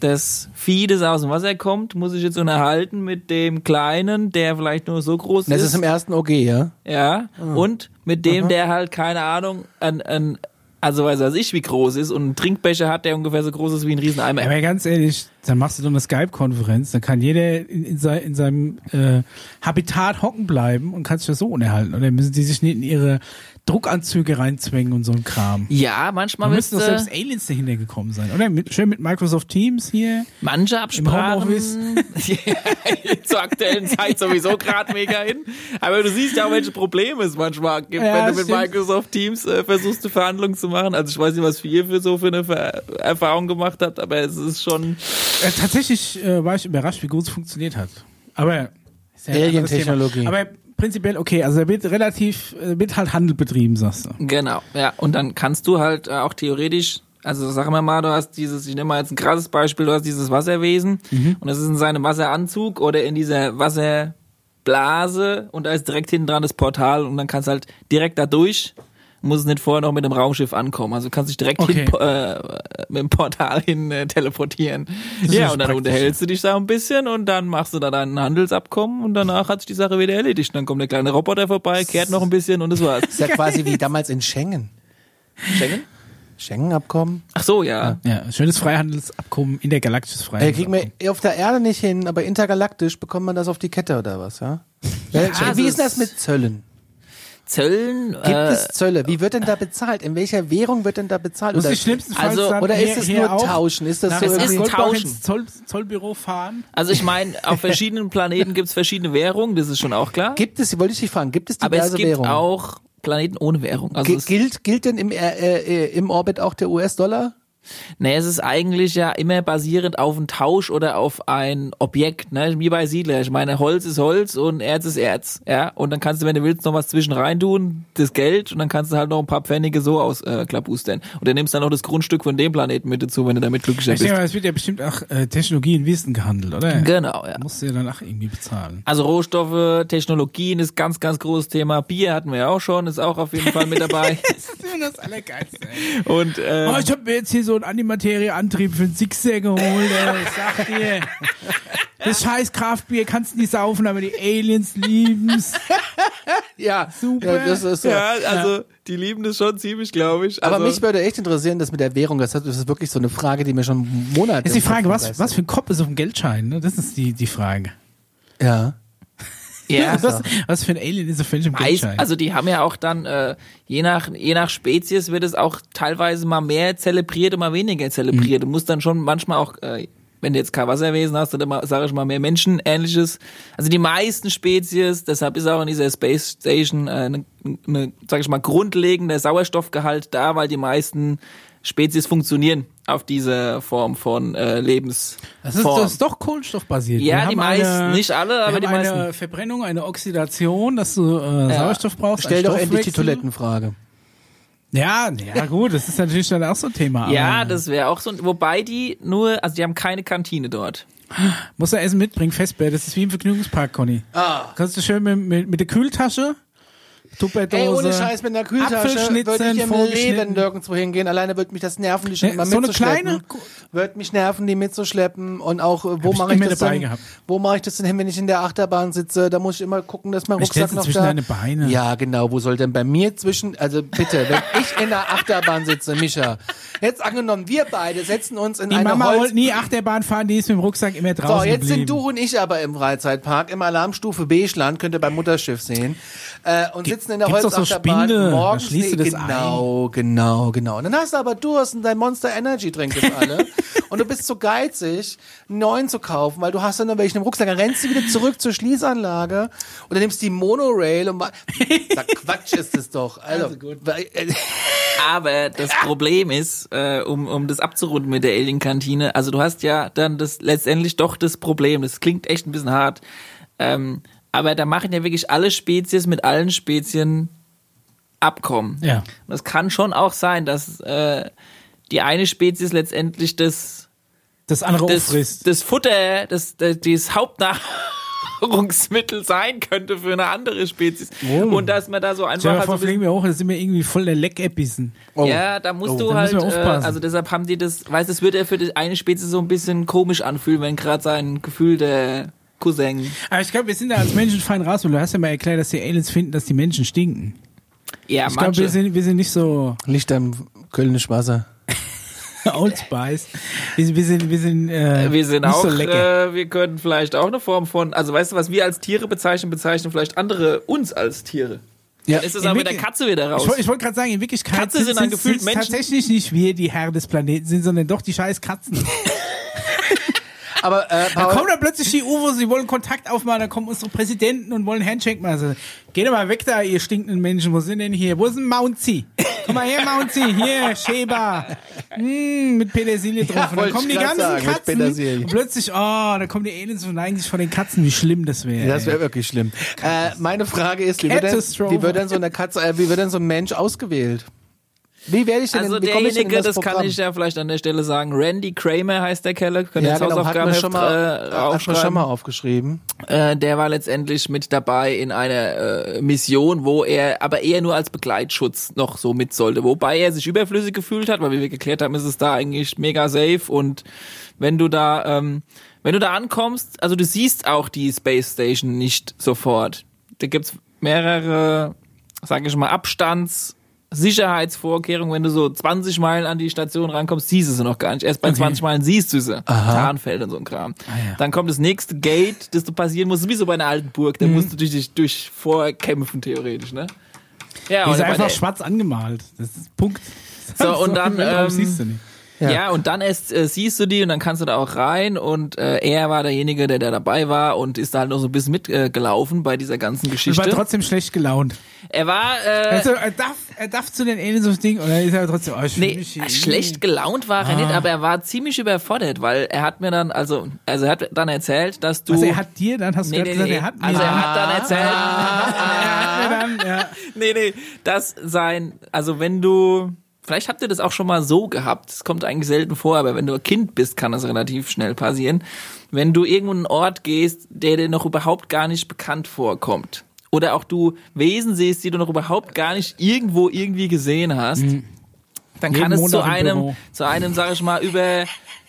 das Vieh, das aus dem Wasser kommt, muss ich jetzt unterhalten mit dem Kleinen, der vielleicht nur so groß Das ist. ist im ersten OG, ja? ja. Und mit dem, der halt, keine Ahnung, ein, ein, also weiß was ich, wie groß ist und einen Trinkbecher hat, der ungefähr so groß ist wie ein Rieseneimer. Aber ganz ehrlich, dann machst du doch eine Skype-Konferenz, dann kann jeder in, in, sei, in seinem äh, Habitat hocken bleiben und kann sich das so unterhalten. Oder müssen die sich nicht in ihre Druckanzüge reinzwängen und so ein Kram. Ja, manchmal Da müssten doch selbst Aliens dahinter gekommen sein. Oder mit, schön mit Microsoft Teams hier. manche Absprachen Homeoffice. <laughs> zur aktuellen Zeit sowieso gerade mega hin. Aber du siehst ja auch, welche Probleme es manchmal gibt, Ja, wenn du mit stimmt. Microsoft Teams äh, versuchst, eine Verhandlung zu machen. Also ich weiß nicht, was ihr für so für eine Ver Erfahrung gemacht habt, aber es ist schon Äh, tatsächlich äh, war ich überrascht, wie gut es funktioniert hat. Aber ja Alien-Technologie. Aber prinzipiell okay, also da wird relativ, wird halt Handel betrieben, sagst du. Genau, ja. Und dann kannst du halt äh, auch theoretisch, also sagen wir mal, du hast dieses, ich nehme mal jetzt ein krasses Beispiel, du hast dieses Wasserwesen und das ist in seinem Wasseranzug oder in dieser Wasserblase und da ist direkt hinten dran das Portal und dann kannst du halt direkt da durch. Muss nicht vorher noch mit dem Raumschiff ankommen. Also du kannst dich direkt Okay. hin, äh, mit dem Portal hin äh, teleportieren. ist Ja, und dann praktisch, unterhältst du dich da ein bisschen und dann machst du da dein Handelsabkommen und danach hat sich die Sache wieder erledigt. Dann kommt der kleine Roboter vorbei, kehrt noch ein bisschen und das war's. ist ja quasi wie damals in Schengen. Schengen? Schengen-Abkommen. Ach so, ja. Ja, schönes Freihandelsabkommen, intergalaktisches Äh, Freihandelsabkommen. kriegen wir auf der Erde nicht hin, aber intergalaktisch bekommt man das auf die Kette oder was, ja? ja also wie ist denn es- das mit Zöllen? Zöllen. Gibt äh, es Zölle? Wie wird denn da bezahlt? In welcher Währung wird denn da bezahlt? Muss Oder- ich schlimmstenfalls also- dann oder ist hier- es hier nur auch Tauschen? Ist das so Es ist irgendwie? Goldbach Tauschen. ins Zoll, Zollbüro fahren? Also ich meine, auf verschiedenen Planeten gibt's verschiedene Währungen, das ist schon auch klar. Gibt es, wollte ich dich fragen, gibt es aber es diverse gibt Währungen? auch Planeten ohne Währung. Also Gi- es, gilt, gilt denn im, äh, äh, im Orbit auch der US-Dollar? Nee, es ist eigentlich ja immer basierend auf einen Tausch oder auf ein Objekt, ne? Wie bei Siedler. Ich meine, Holz ist Holz und Erz ist Erz, ja. Und dann kannst du, wenn du willst, noch was zwischen rein tun, das Geld, und dann kannst du halt noch ein paar Pfennige so ausklabustern. Äh, und dann nimmst du dann noch das Grundstück von dem Planeten mit dazu, wenn du damit Ich denke bist. mal, es wird ja bestimmt auch äh, Technologie in Wissen gehandelt, oder? Genau, ja. Musst du ja dann auch irgendwie bezahlen. Also Rohstoffe, Technologien ist ganz, ganz großes Thema. Bier hatten wir ja auch schon, ist auch auf jeden Fall mit dabei. <laughs> Das Allergeilste. ey. Und äh, Oh, ich habe mir jetzt hier so einen Antimaterie-Antrieb für einen Sixer geholt. Ey. Ich sag dir, das scheiß Kraftbier kannst du nicht saufen, aber die Aliens lieben's. Ja, Super. Ja, das ist so. ja, also die lieben das schon ziemlich, glaube ich. Aber also, mich würde echt interessieren, das mit der Währung, das das ist wirklich so eine Frage, die mir schon Monate. Ist die Frage, was, was für ein Kopf ist auf dem Geldschein? Ne? Das ist die, die Frage. Ja. Ja, <laughs> Was, was für ein Alien ist auf welchem Weiß, Geldschein? also die haben ja auch dann, äh, je nach je nach Spezies wird es auch teilweise mal mehr zelebriert und mal weniger zelebriert. Du musst dann schon manchmal auch, äh, wenn du jetzt kein Wasserwesen hast, dann immer, sage ich mal, mehr Menschenähnliches. Also die meisten Spezies, deshalb ist auch in dieser Space Station äh, eine, eine sage ich mal, grundlegender Sauerstoffgehalt da, weil die meisten Spezies funktionieren auf diese Form von äh, Lebensform. das, ist, das ist doch kohlenstoffbasiert. Ja, Wir die meisten, eine, nicht alle, aber die eine meisten. Verbrennung, eine Oxidation, dass du äh, Sauerstoff brauchst. Stell ein doch endlich die. Toilettenfrage. Ja, ja gut, das ist natürlich dann auch so ein Thema. Ja, das wäre auch so. Wobei die nur, also die haben keine Kantine dort. Muss er Essen mitbringen, Festbär. Das ist wie im Vergnügungspark, Conny. Ah. Kannst du schön mit, mit, mit der Kühltasche, Tupperdose. Ey, ohne Scheiß mit einer Kühltasche würde ich im. Leben nirgendwo hingehen. Alleine würde mich das nerven, die schon Nee, immer so eine mitzuschleppen. kleine- Wird mich nerven, die mitzuschleppen. Und auch, wo ich mache ich immer das dabei denn? gehabt. Wo mache ich das denn hin, wenn ich in der Achterbahn sitze? Da muss ich immer gucken, dass mein Ich Rucksack stell's noch zwischen da... deine Beine. Ja, genau. Wo soll denn bei mir zwischen... Also bitte, wenn ich in der Achterbahn sitze, Micha. Jetzt angenommen, wir beide setzen uns in Die eine Mama Holz... wollte nie Achterbahn fahren, die ist mit dem Rucksack immer draußen So, jetzt geblieben. sind du und ich aber im Freizeitpark, im Alarmstufe Beschland, könnt ihr beim Mutterschiff sehen. Äh, und Gibt sitzen in der Gibt's doch so Holzachterbahn. Spinde, da morgens, schließt du das genau, genau, genau. Und dann hast du aber Durst und dein Monster Energy trinkt das alle. <laughs> und du bist so geizig, einen neuen zu kaufen, weil du hast dann noch welchen im Rucksack. Dann rennst du wieder zurück zur Schließanlage und dann nimmst die Monorail und Sag, <laughs> Quatsch ist es doch. Also, weil- äh, <laughs> Aber das Problem ist, äh, um, um das abzurunden mit der Alien-Kantine, also du hast ja dann das letztendlich doch das Problem, das klingt echt ein bisschen hart, ähm, aber da machen ja wirklich alle Spezies mit allen Spezien Abkommen. Ja. Und es kann schon auch sein, dass äh, die eine Spezies letztendlich das, Das andere das, auffrisst. das Futter, das, das, das Hauptnahrungsmittel sein könnte für eine andere Spezies. Oh. Und dass man da so einfach dir halt so wir hoch, da sind wir irgendwie voll der Leckebissen. oh. ja, da musst Oh, du da halt, äh, aufpassen. also deshalb haben die das, weißt du, es würde ja für die eine Spezies so ein bisschen komisch anfühlen, wenn gerade sein Gefühl der Cousin. Aber ich glaube, wir sind da als Menschen fein raus, weil du hast ja mal erklärt, dass die Aliens finden, dass die Menschen stinken. Ja, Ich glaube, wir sind, wir sind nicht so Licht am Kölnisch Wasser. Old Spice. Wir, sind- wir sind, wir sind, äh, wir sind nicht auch, so lecker. äh, wir könnten vielleicht auch eine Form von, also weißt du, was wir als Tiere bezeichnen, bezeichnen vielleicht andere uns als Tiere. Ja. Dann ist es aber mit der Katze wieder raus. Ich, ich wollte gerade sagen, in Wirklichkeit Katze sind dann gefühlt sind's Menschen. tatsächlich nicht wir, die Herren des Planeten sind, sondern doch die scheiß Katzen. <laughs> Aber äh, Da Paul, kommen dann plötzlich die UFOs, die wollen Kontakt aufmachen, dann kommen unsere Präsidenten und wollen Handshake machen. Also, geht doch mal weg da, ihr stinkenden Menschen. Wo sind denn hier? Wo ist denn Mouncy? Komm mal her, Mouncy. Hier, Sheba. Mm, mit Petersilie drauf. Ja, und dann kommen die ganzen sagen, Katzen. Und plötzlich, oh, da kommen die Aliens und neigen sich von den Katzen. Wie schlimm das wäre. das wäre wirklich schlimm. Äh, meine Frage ist, wie wird, denn, wie wird denn so eine Katze, äh, wie wird denn so ein Mensch ausgewählt? Wie werde ich denn, also in derjenige, das, das, kann ich ja vielleicht an der Stelle sagen, Randy Kramer heißt der Keller, könnt ihr ja, das genau, hat mir Hausaufgabenheft schon mal, äh, hat mir schon aufschreiben. mal aufgeschrieben. Äh, der war letztendlich mit dabei in einer äh, Mission, wo er aber eher nur als Begleitschutz noch so mit sollte. Wobei er sich überflüssig gefühlt hat, weil wie wir geklärt haben, ist es da eigentlich mega safe und wenn du da, ähm, wenn du da ankommst, also du siehst auch die Space Station nicht sofort. Da gibt's mehrere, sage ich mal, Abstands Sicherheitsvorkehrungen, wenn du so 20 Meilen an die Station rankommst, siehst du sie noch gar nicht. Erst bei Okay. 20 Meilen siehst du sie. Tarnfeld und so ein Kram. Ah, ja. Dann kommt das nächste Gate, das du passieren musst, wie so bei einer alten Burg. Mhm. Da musst du dich durch vorkämpfen, theoretisch, ne? Ja, Die ist einfach schwarz angemalt. Das ist Punkt. So, <laughs> und dann, ähm, siehst du nicht. Ja. und dann erst äh, siehst du die und dann kannst du da auch rein und äh, er war derjenige, der da dabei war und ist da halt noch so ein bisschen mitgelaufen äh, bei dieser ganzen Ich war Geschichte. trotzdem schlecht gelaunt. er war äh, Also, er darf, er darf zu den Aliens aufs Ding, oder ist er trotzdem, oh, Nee, hier schlecht gelaunt war er Ah. nicht, aber er war ziemlich überfordert, weil er hat mir dann, also, also er hat dann erzählt, dass du. Also er hat dir, dann hast du nee, gesagt, nee. er hat mir. also er hat dann erzählt, <laughs> er hat mir dann, ja. <laughs> nee, nee, dass sein, also wenn du, vielleicht habt ihr das auch schon mal so gehabt, das kommt eigentlich selten vor, aber wenn du ein Kind bist, kann das relativ schnell passieren. Wenn du irgendwo in einen Ort gehst, der dir noch überhaupt gar nicht bekannt vorkommt. Oder auch du Wesen siehst, die du noch überhaupt gar nicht irgendwo irgendwie gesehen hast, dann kann Jeden es zu einem, Büro. zu einem, sag ich mal, über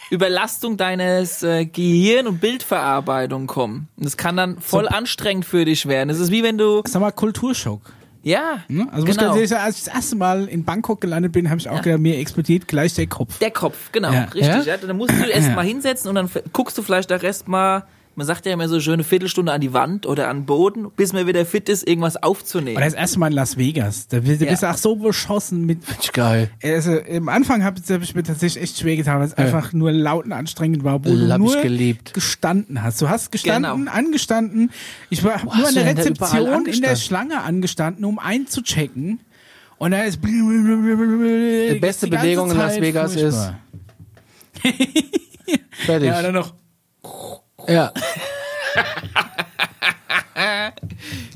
Überlastung deines äh, Gehirn und Bildverarbeitung kommen. Und das kann dann voll anstrengend für dich werden. Es ist wie wenn du, Sag mal, Kulturschock. Ja, Ne? Also muss genau. ganz ehrlich sagen, als ich das erste Mal in Bangkok gelandet bin, habe ich auch gedacht, mir explodiert gleich der Kopf. Der Kopf, genau, Ja. richtig. Ja? Ja? Dann musst du erst mal hinsetzen und dann guckst du vielleicht auch erst mal, man sagt ja immer so schöne Viertelstunde an die Wand oder an den Boden, bis man wieder fit ist, irgendwas aufzunehmen. Oder das erste Mal in Las Vegas. Da bist da Ja. bist du auch so beschossen mit. Geil. Also im Anfang habe hab ich mir tatsächlich echt schwer getan, weil es einfach nur laut und anstrengend war, wo du ich nur geliebt. gestanden hast. Du hast gestanden, Genau. angestanden. Ich war hab nur an der Rezeption in der? Schlange angestanden, um einzuchecken. Und da ist Die beste die Bewegung in Las Vegas furchtbar. <laughs> Fertig. Ja, dann noch Ja. <laughs>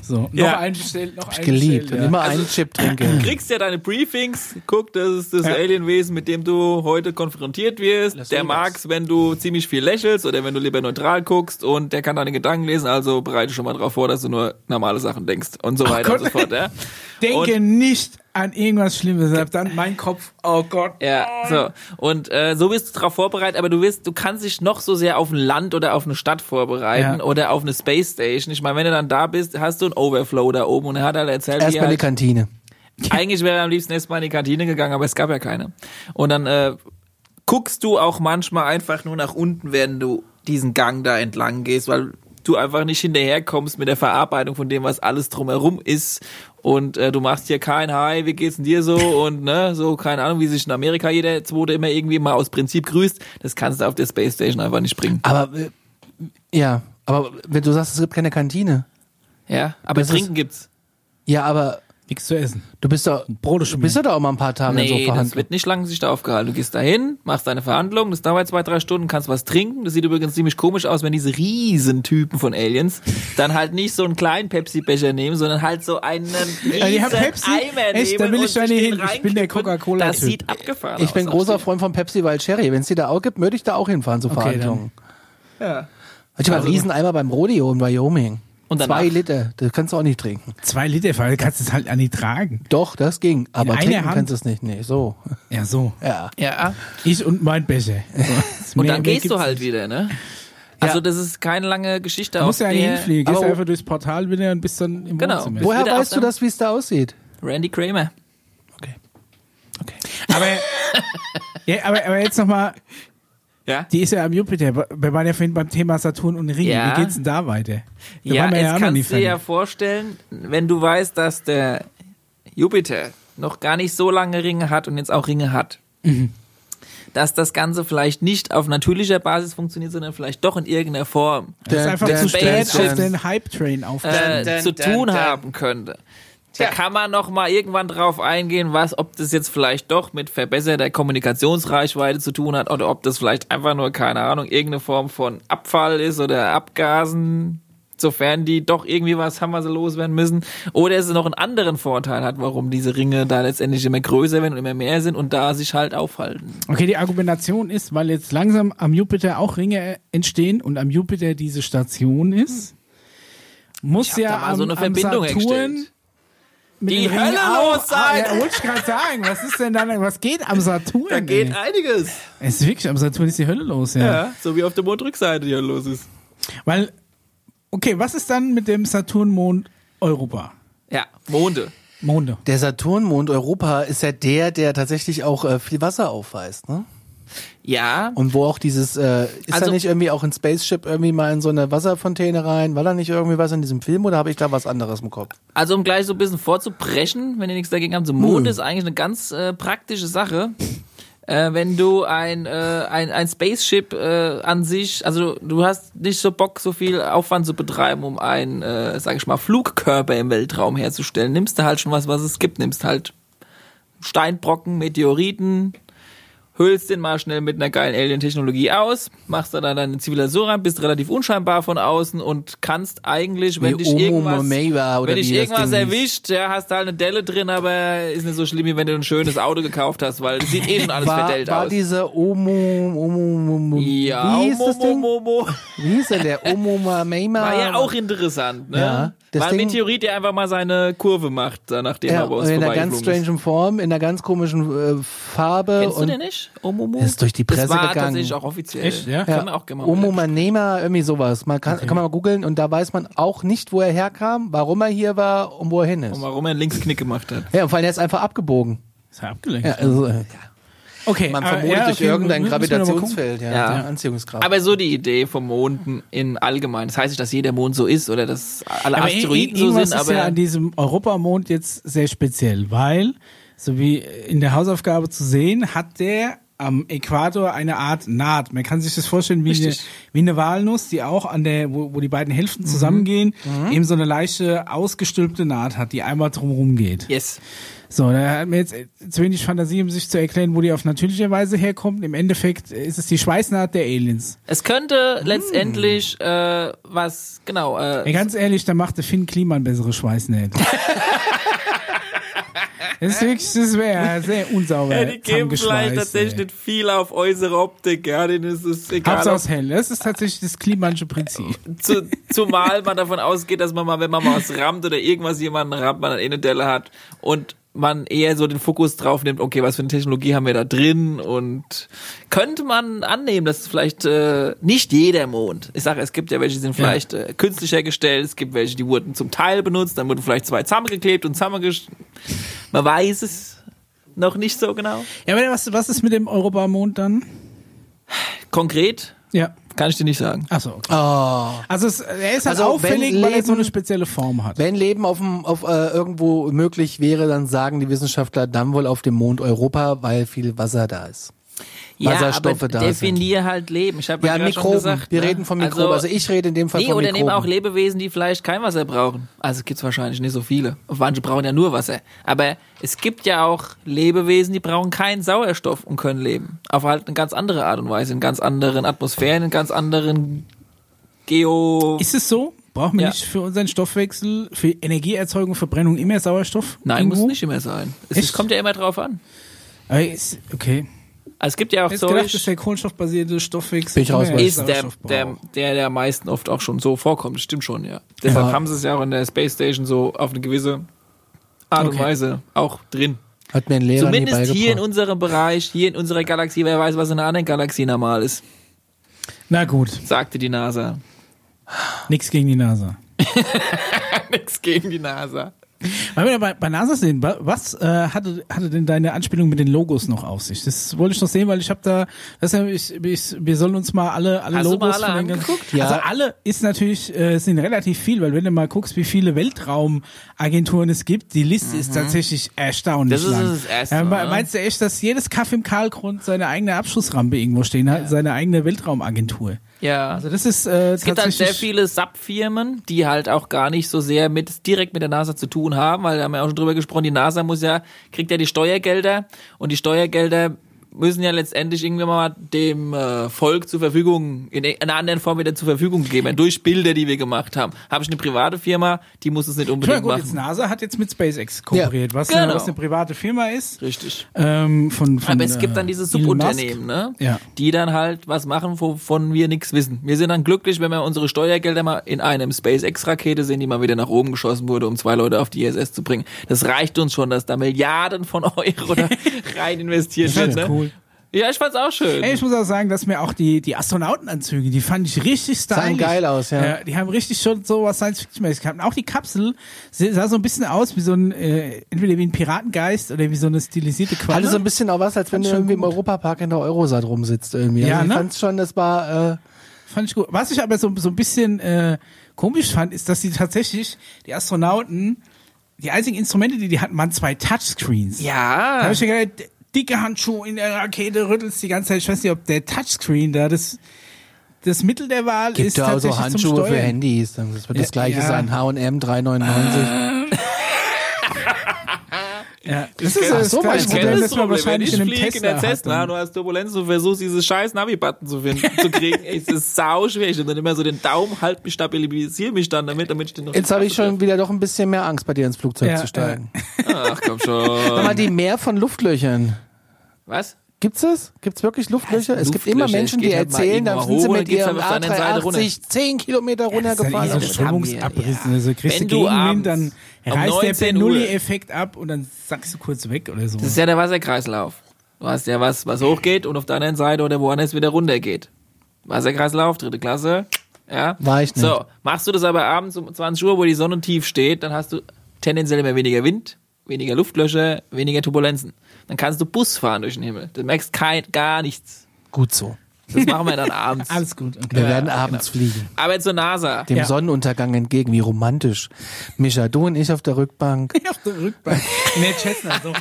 so, noch Ja. eingestellt, noch eingestellt. Geliebt. Und ja. immer einen Chip trinken. Du kriegst ja deine Briefings, guck, das ist das Ja. Alienwesen, mit dem du heute konfrontiert wirst. Las der mag's, wenn du ziemlich viel lächelst oder wenn du lieber neutral guckst und der kann deine Gedanken lesen, also bereite schon mal drauf vor, dass du nur normale Sachen denkst und so weiter Gott. und so fort, ja. <laughs> Denke Und- nicht an irgendwas Schlimmes. Deshalb Dann mein Kopf, oh Gott. Ja, so. Und äh, so bist du darauf vorbereitet, aber du wirst, du kannst dich noch so sehr auf ein Land oder auf eine Stadt vorbereiten Ja. oder auf eine Space Station. Ich meine, wenn du dann da bist, hast du einen Overflow da oben und er hat halt erzählt, wie Erstmal er die halt, Kantine. <laughs> eigentlich wäre er am liebsten erstmal in die Kantine gegangen, aber es gab ja keine. Und dann äh, guckst du auch manchmal einfach nur nach unten, wenn du diesen Gang da entlang gehst, weil du einfach nicht hinterherkommst mit der Verarbeitung von dem, was alles drumherum ist. Und äh, du machst hier kein Hi, wie geht's denn dir so und ne, so keine Ahnung, wie sich in Amerika jeder zweite immer irgendwie mal aus Prinzip grüßt, das kannst du auf der Space Station einfach nicht bringen. Aber äh, ja, aber wenn du sagst, es gibt keine Kantine. Ja, aber Das ist- trinken gibt's. Ja, aber Nichts zu essen. du bist doch Brot du bist doch da auch mal ein paar Tage in so Nee, das Verhandlungen. wird nicht lange sich da aufgehalten. Du gehst da hin, machst deine Verhandlung, das dauert zwei, drei Stunden, kannst was trinken. Das sieht übrigens ziemlich komisch aus, wenn diese Riesentypen von Aliens dann halt nicht so einen kleinen Pepsi-Becher nehmen, sondern halt so einen riesen haben Pepsi? Eimer Echt? nehmen Da will ich da nicht hin. Ich bin der. Coca-Cola-Typ. Das sieht abgefahren Ich bin aus. großer Freund von Pepsi Wild Cherry. Wenn es die da auch gibt, würde ich da auch hinfahren zu Okay, Verhandlungen. Ja. Ich war ein Rieseneimer beim Rodeo in Wyoming. Und danach? Zwei Liter, das kannst du auch nicht trinken. Zwei Liter, weil du kannst es halt an die tragen. Doch, das ging. Aber einer trinken kannst du es nicht. Nee, so. Ja, so. Ja. Ja. Ich und mein Becher. <laughs> So. <laughs> Und Mehr- dann gehst du halt nicht. wieder, ne? Also das ist keine lange Geschichte Du musst ja nicht hinfliegen. Gehst einfach durchs Portal wieder und bist dann im Genau. Wohnzimmer. Wo- Woher weißt du das, wie es da aussieht? Randy Kramer. Okay. Okay. Aber, <laughs> ja, aber, aber jetzt nochmal, Ja. die ist ja am Jupiter. Wir waren ja vorhin beim Thema Saturn und Ringe. Ja. Wie geht's denn da weiter? Da Ja, jetzt auch noch nie kannst du dir ja vorstellen, wenn du weißt, dass der Jupiter noch gar nicht so lange Ringe hat und jetzt auch Ringe hat, Mhm. dass das Ganze vielleicht nicht auf natürlicher Basis funktioniert, sondern vielleicht doch in irgendeiner Form Das ist einfach Der- zu der- spät der- auf den Hype-Train aufgesprungen. äh, zu tun haben könnte. Da kann man noch mal irgendwann drauf eingehen, was, ob das jetzt vielleicht doch mit verbesserter Kommunikationsreichweite zu tun hat oder ob das vielleicht einfach nur, keine Ahnung, irgendeine Form von Abfall ist oder Abgasen, sofern die doch irgendwie was haben, was sie loswerden müssen. Oder es noch einen anderen Vorteil hat, warum diese Ringe da letztendlich immer größer werden und immer mehr sind und da sich halt aufhalten. Okay, die Argumentation ist, weil jetzt langsam am Jupiter auch Ringe entstehen und am Jupiter diese Station ist, muss ja am, so eine am Verbindung Saturn. Mit Die Ringen Hölle auch, los sein! Ah, ja, wollte ich gerade sagen. Was ist denn dann, was geht am Saturn? Da geht ey? einiges. Es ist wirklich, am Saturn ist die Hölle los, ja. Ja, so wie auf der Mondrückseite hier los ist. Weil, okay, was ist dann mit dem Saturnmond Europa? Ja, Monde. Monde. Der Saturnmond Europa ist ja der, der tatsächlich auch äh, viel Wasser aufweist, ne? Ja, Und wo auch dieses, äh, ist Also- da nicht irgendwie auch ein Spaceship irgendwie mal in so eine Wasserfontäne rein? War da nicht irgendwie was in diesem Film oder habe ich da was anderes im Kopf? Also um gleich so ein bisschen vorzubrechen, wenn ihr nichts dagegen habt, so Mond Nö. ist eigentlich eine ganz äh, praktische Sache. Äh, wenn du ein, äh, ein, ein Spaceship äh, an sich, also du hast nicht so Bock, so viel Aufwand zu betreiben, um einen, äh, sag ich mal, Flugkörper im Weltraum herzustellen, nimmst du halt schon was, was es gibt, nimmst halt Steinbrocken, Meteoriten, hüllst den mal schnell mit einer geilen Alien-Technologie aus, machst da dann deine Zivilisation rein, bist relativ unscheinbar von außen und kannst eigentlich, wenn Wie dich Omo irgendwas, Mameva oder wenn dich irgendwas erwischt, ja, hast du halt eine Delle drin, aber ist nicht so schlimm, wie wenn du ein schönes Auto gekauft hast, weil sieht eh schon alles war, verdellt war aus. diese Omo, Omo, Omo, ja, wie hieß das Ding? Mo, Mo, Mo. Wie hieß denn der Omo Mamema? War ja auch interessant, ne? Ja, das War ein Meteorit, der einfach mal seine Kurve macht, da nachdem ja, er bei uns in einer ganz strangen Form, in einer ganz komischen äh, Farbe Kennst du den nicht? Omomo? Ist durch die Presse das war gegangen. tatsächlich auch offiziell. Echt, ja? Können wir auch gerne mal Omo Manema, irgendwie sowas. Man kann, kann man mal googeln und da weiß man auch nicht, wo er herkam, warum er hier war und wo er hin ist. Und warum er einen Linksknick gemacht hat. Ja, und vor allem er ist einfach abgebogen. Ist ja abgelenkt. Ja, also, äh, okay, man aber- vermutet ja, durch okay, irgendein mal gucken. Gravitationsfeld, ja, Ja. ja. Anziehungskraft. Aber so die Idee vom Monden in allgemein. Das heißt nicht, dass jeder Mond so ist oder dass alle Aber Asteroiden so sind, ist ja aber an diesem Europamond jetzt sehr speziell, weil, so wie in der Hausaufgabe zu sehen, hat der am Äquator eine Art Naht. Man kann sich das vorstellen wie, eine, wie eine Walnuss, die auch an der, wo, wo die beiden Hälften zusammengehen, eben so eine leichte ausgestülpte Naht hat, die einmal drumherum geht. yes. So, da hat mir jetzt zu wenig Fantasie, um sich zu erklären, wo die auf natürliche Weise herkommt. Im Endeffekt ist es die Schweißnaht der Aliens. Es könnte letztendlich äh, was, genau, äh, ganz ehrlich, da macht der Finn Kliman bessere Schweißnähte. <laughs> Das ist wirklich, das wäre sehr unsauber. ja, die geben vielleicht tatsächlich ey. nicht viel auf äußere Optik, ja, denen ist es egal. Hauptsache es hell. Das ist tatsächlich das klimanische Prinzip. Zu, zumal man davon ausgeht, dass man mal, wenn man mal was rammt oder irgendwas jemanden rammt, man eh eine Delle hat und man eher so den Fokus drauf nimmt, okay, was für eine Technologie haben wir da drin und könnte man annehmen, dass es vielleicht äh, nicht jeder Mond, ich sage, es gibt ja welche, die sind vielleicht äh, künstlich hergestellt, es gibt welche, die wurden zum Teil benutzt, dann wurden vielleicht zwei zusammengeklebt und zusammengesch... Man weiß es noch nicht so genau. Ja, aber was, was ist mit dem Europamond dann? Konkret Ja. Kann ich dir nicht sagen. Achso, okay. Oh. Also es, er ist halt Also, auffällig, wenn weil er so Leben- eine spezielle Form hat. Wenn Leben auf, dem, auf äh, irgendwo möglich wäre, dann sagen die Wissenschaftler dann wohl auf dem Mond Europa, weil viel Wasser da ist. Ja, Wasserstoffe aber da definier halt Leben. Ich habe Ja, ja, Mikroben. gesagt. Wir ne? reden von Mikroben. Also, ich rede in dem Fall Nee, von oder Mikroben. nehmen auch Lebewesen, die vielleicht kein Wasser brauchen. Also es gibt wahrscheinlich nicht so viele. Manche brauchen ja nur Wasser. Aber es gibt ja auch Lebewesen, die brauchen keinen Sauerstoff und können leben. Auf halt eine ganz andere Art und Weise, in ganz anderen Atmosphären, in ganz anderen Geo... Ist es so? Brauchen wir Ja. nicht für unseren Stoffwechsel, für Energieerzeugung, Verbrennung immer Sauerstoff? Nein, irgendwo? muss nicht immer sein. Es Echt? kommt ja immer drauf an. Okay. Also es gibt ja auch hätte gedacht, dass der kohlenstoffbasierte Stoffwechsel Bin ich raus, ist der, der, der, der meisten oft auch schon so vorkommt. Das stimmt schon, ja. Deshalb Ja. haben sie es ja auch in der Space Station so auf eine gewisse Art und Okay. Weise auch drin. Hat mir ein Lehrer Zumindest hier in unserem Bereich, hier in unserer Galaxie, wer weiß, was in einer anderen Galaxie normal ist, Na gut, sagte die NASA. nichts gegen die NASA. Nix gegen die NASA. <laughs> Weil wir bei, bei NASA sehen, wa- was äh, hatte, hatte denn deine Anspielung mit den Logos noch auf sich? Das wollte ich noch sehen, weil ich habe da, das ist ja, ich, ich, wir sollen uns mal alle, alle Hast du Logos mal alle von den angeguckt? Ja. Also alle ist natürlich, äh, sind relativ viel, weil wenn du mal guckst, wie viele Weltraumagenturen es gibt, die Liste ist tatsächlich erstaunlich Das ist lang. das Erste, Ja, me- ne? meinst du echt, dass jedes Kaff im Karlgrund seine eigene Abschussrampe irgendwo stehen hat, seine eigene Weltraumagentur? Ja. Also das ist äh, es gibt halt sehr viele Sub-Firmen, die halt auch gar nicht so sehr mit direkt mit der NASA zu tun haben, weil da haben wir auch schon drüber gesprochen, die NASA muss ja, kriegt ja die Steuergelder und die Steuergelder müssen ja letztendlich irgendwann mal dem äh, Volk zur Verfügung, in einer anderen Form wieder zur Verfügung gegeben werden, durch Bilder, die wir gemacht haben. Habe ich eine private Firma, die muss es nicht Ja, unbedingt gut, jetzt machen. NASA hat jetzt mit SpaceX kooperiert, was, Genau. eine, was eine private Firma ist. Richtig. Ähm, von, von, Aber es gibt äh, dann diese Elon Subunternehmen, ne? Ja. die dann halt was machen, wovon wir nichts wissen. Wir sind dann glücklich, wenn wir unsere Steuergelder mal in einem SpaceX-Rakete sehen, die mal wieder nach oben geschossen wurde, um zwei Leute auf die ISS zu bringen. Das reicht uns schon, dass da Milliarden von Euro <laughs> rein investiert ist Ne? cool. Ja, ich fand's auch schön. Ey, ich muss auch sagen, dass mir auch die, die Astronautenanzüge, die fand ich richtig stylisch. Sahen geil aus, ja. die haben richtig schon so was Science-Fiction-mäßig gehabt. Und auch die Kapsel sah so ein bisschen aus wie so ein, äh, entweder wie ein Piratengeist oder wie so eine stilisierte Qualle. Hatte so ein bisschen auch was, als wenn du schon irgendwie im gut. Europapark in der Eurosat rumsitzt irgendwie. Ja, also ich ne? fand's schon, das war, äh, Fand ich gut. Was ich aber so, so ein bisschen äh, komisch fand, ist, dass die tatsächlich, die Astronauten, die einzigen Instrumente, die die hatten, waren zwei Touchscreens. Da ja. habe ich mir gedacht, dicke Handschuhe in der Rakete, rüttelst die ganze Zeit. Ich weiß nicht, ob der Touchscreen da das, das Mittel der Wahl gibt ist. ja auch so tatsächlich zum Handschuhe für. Handys. Das wird das gleiche ja. sein. H&M 3,99. Ja, das ist das so, du Problem, das wahrscheinlich in einem fliege in der Tesla Cessna, hat. du hast Turbulenz und versuchst dieses scheiß Navi-Button zu finden, zu kriegen. <laughs> Es ist sau schwer. Ich dann immer so den Daumen, halt mich, stabilisiere mich dann damit, damit ich den noch Jetzt habe ich schon wieder doch ein bisschen mehr Angst, bei dir ins Flugzeug Ja, zu steigen. Ach, komm schon. Sag mal, die Mehr von Luftlöchern. Was? Gibt's das? Gibt's wirklich Luftlöcher? Es gibt immer? Menschen, Es die halt erzählen, da irgendwo sind sie mit dann ihrem aber auf der anderen Seite runter. A380 10 Kilometer ist dann eh so das wir, Strömungsabriss. ja. Also kriegst Wenn du Gegenwind, dann reißt der 19 Uhr- Bernoulli-Effekt ab und dann sackst du kurz weg oder so. Das ist ja der Wasserkreislauf. Du hast ja was, was hochgeht und auf der anderen Seite oder woanders wieder runtergeht. Wasserkreislauf, dritte Klasse. Ja. War ich nicht. So, machst du das aber abends um 20 Uhr, wo die Sonne tief steht, dann hast du tendenziell immer weniger Wind, weniger Luftlöcher, weniger Turbulenzen. Dann kannst du Bus fahren durch den Himmel. Du merkst kein, gar nichts. Gut so. Das machen wir dann abends. <laughs> Alles gut. Okay. Wir werden abends fliegen. Aber zur NASA. Dem Ja. Sonnenuntergang entgegen, wie romantisch. Micha, du und ich auf der Rückbank, <laughs> Auf der Rückbank. Nee, Chestnut, so.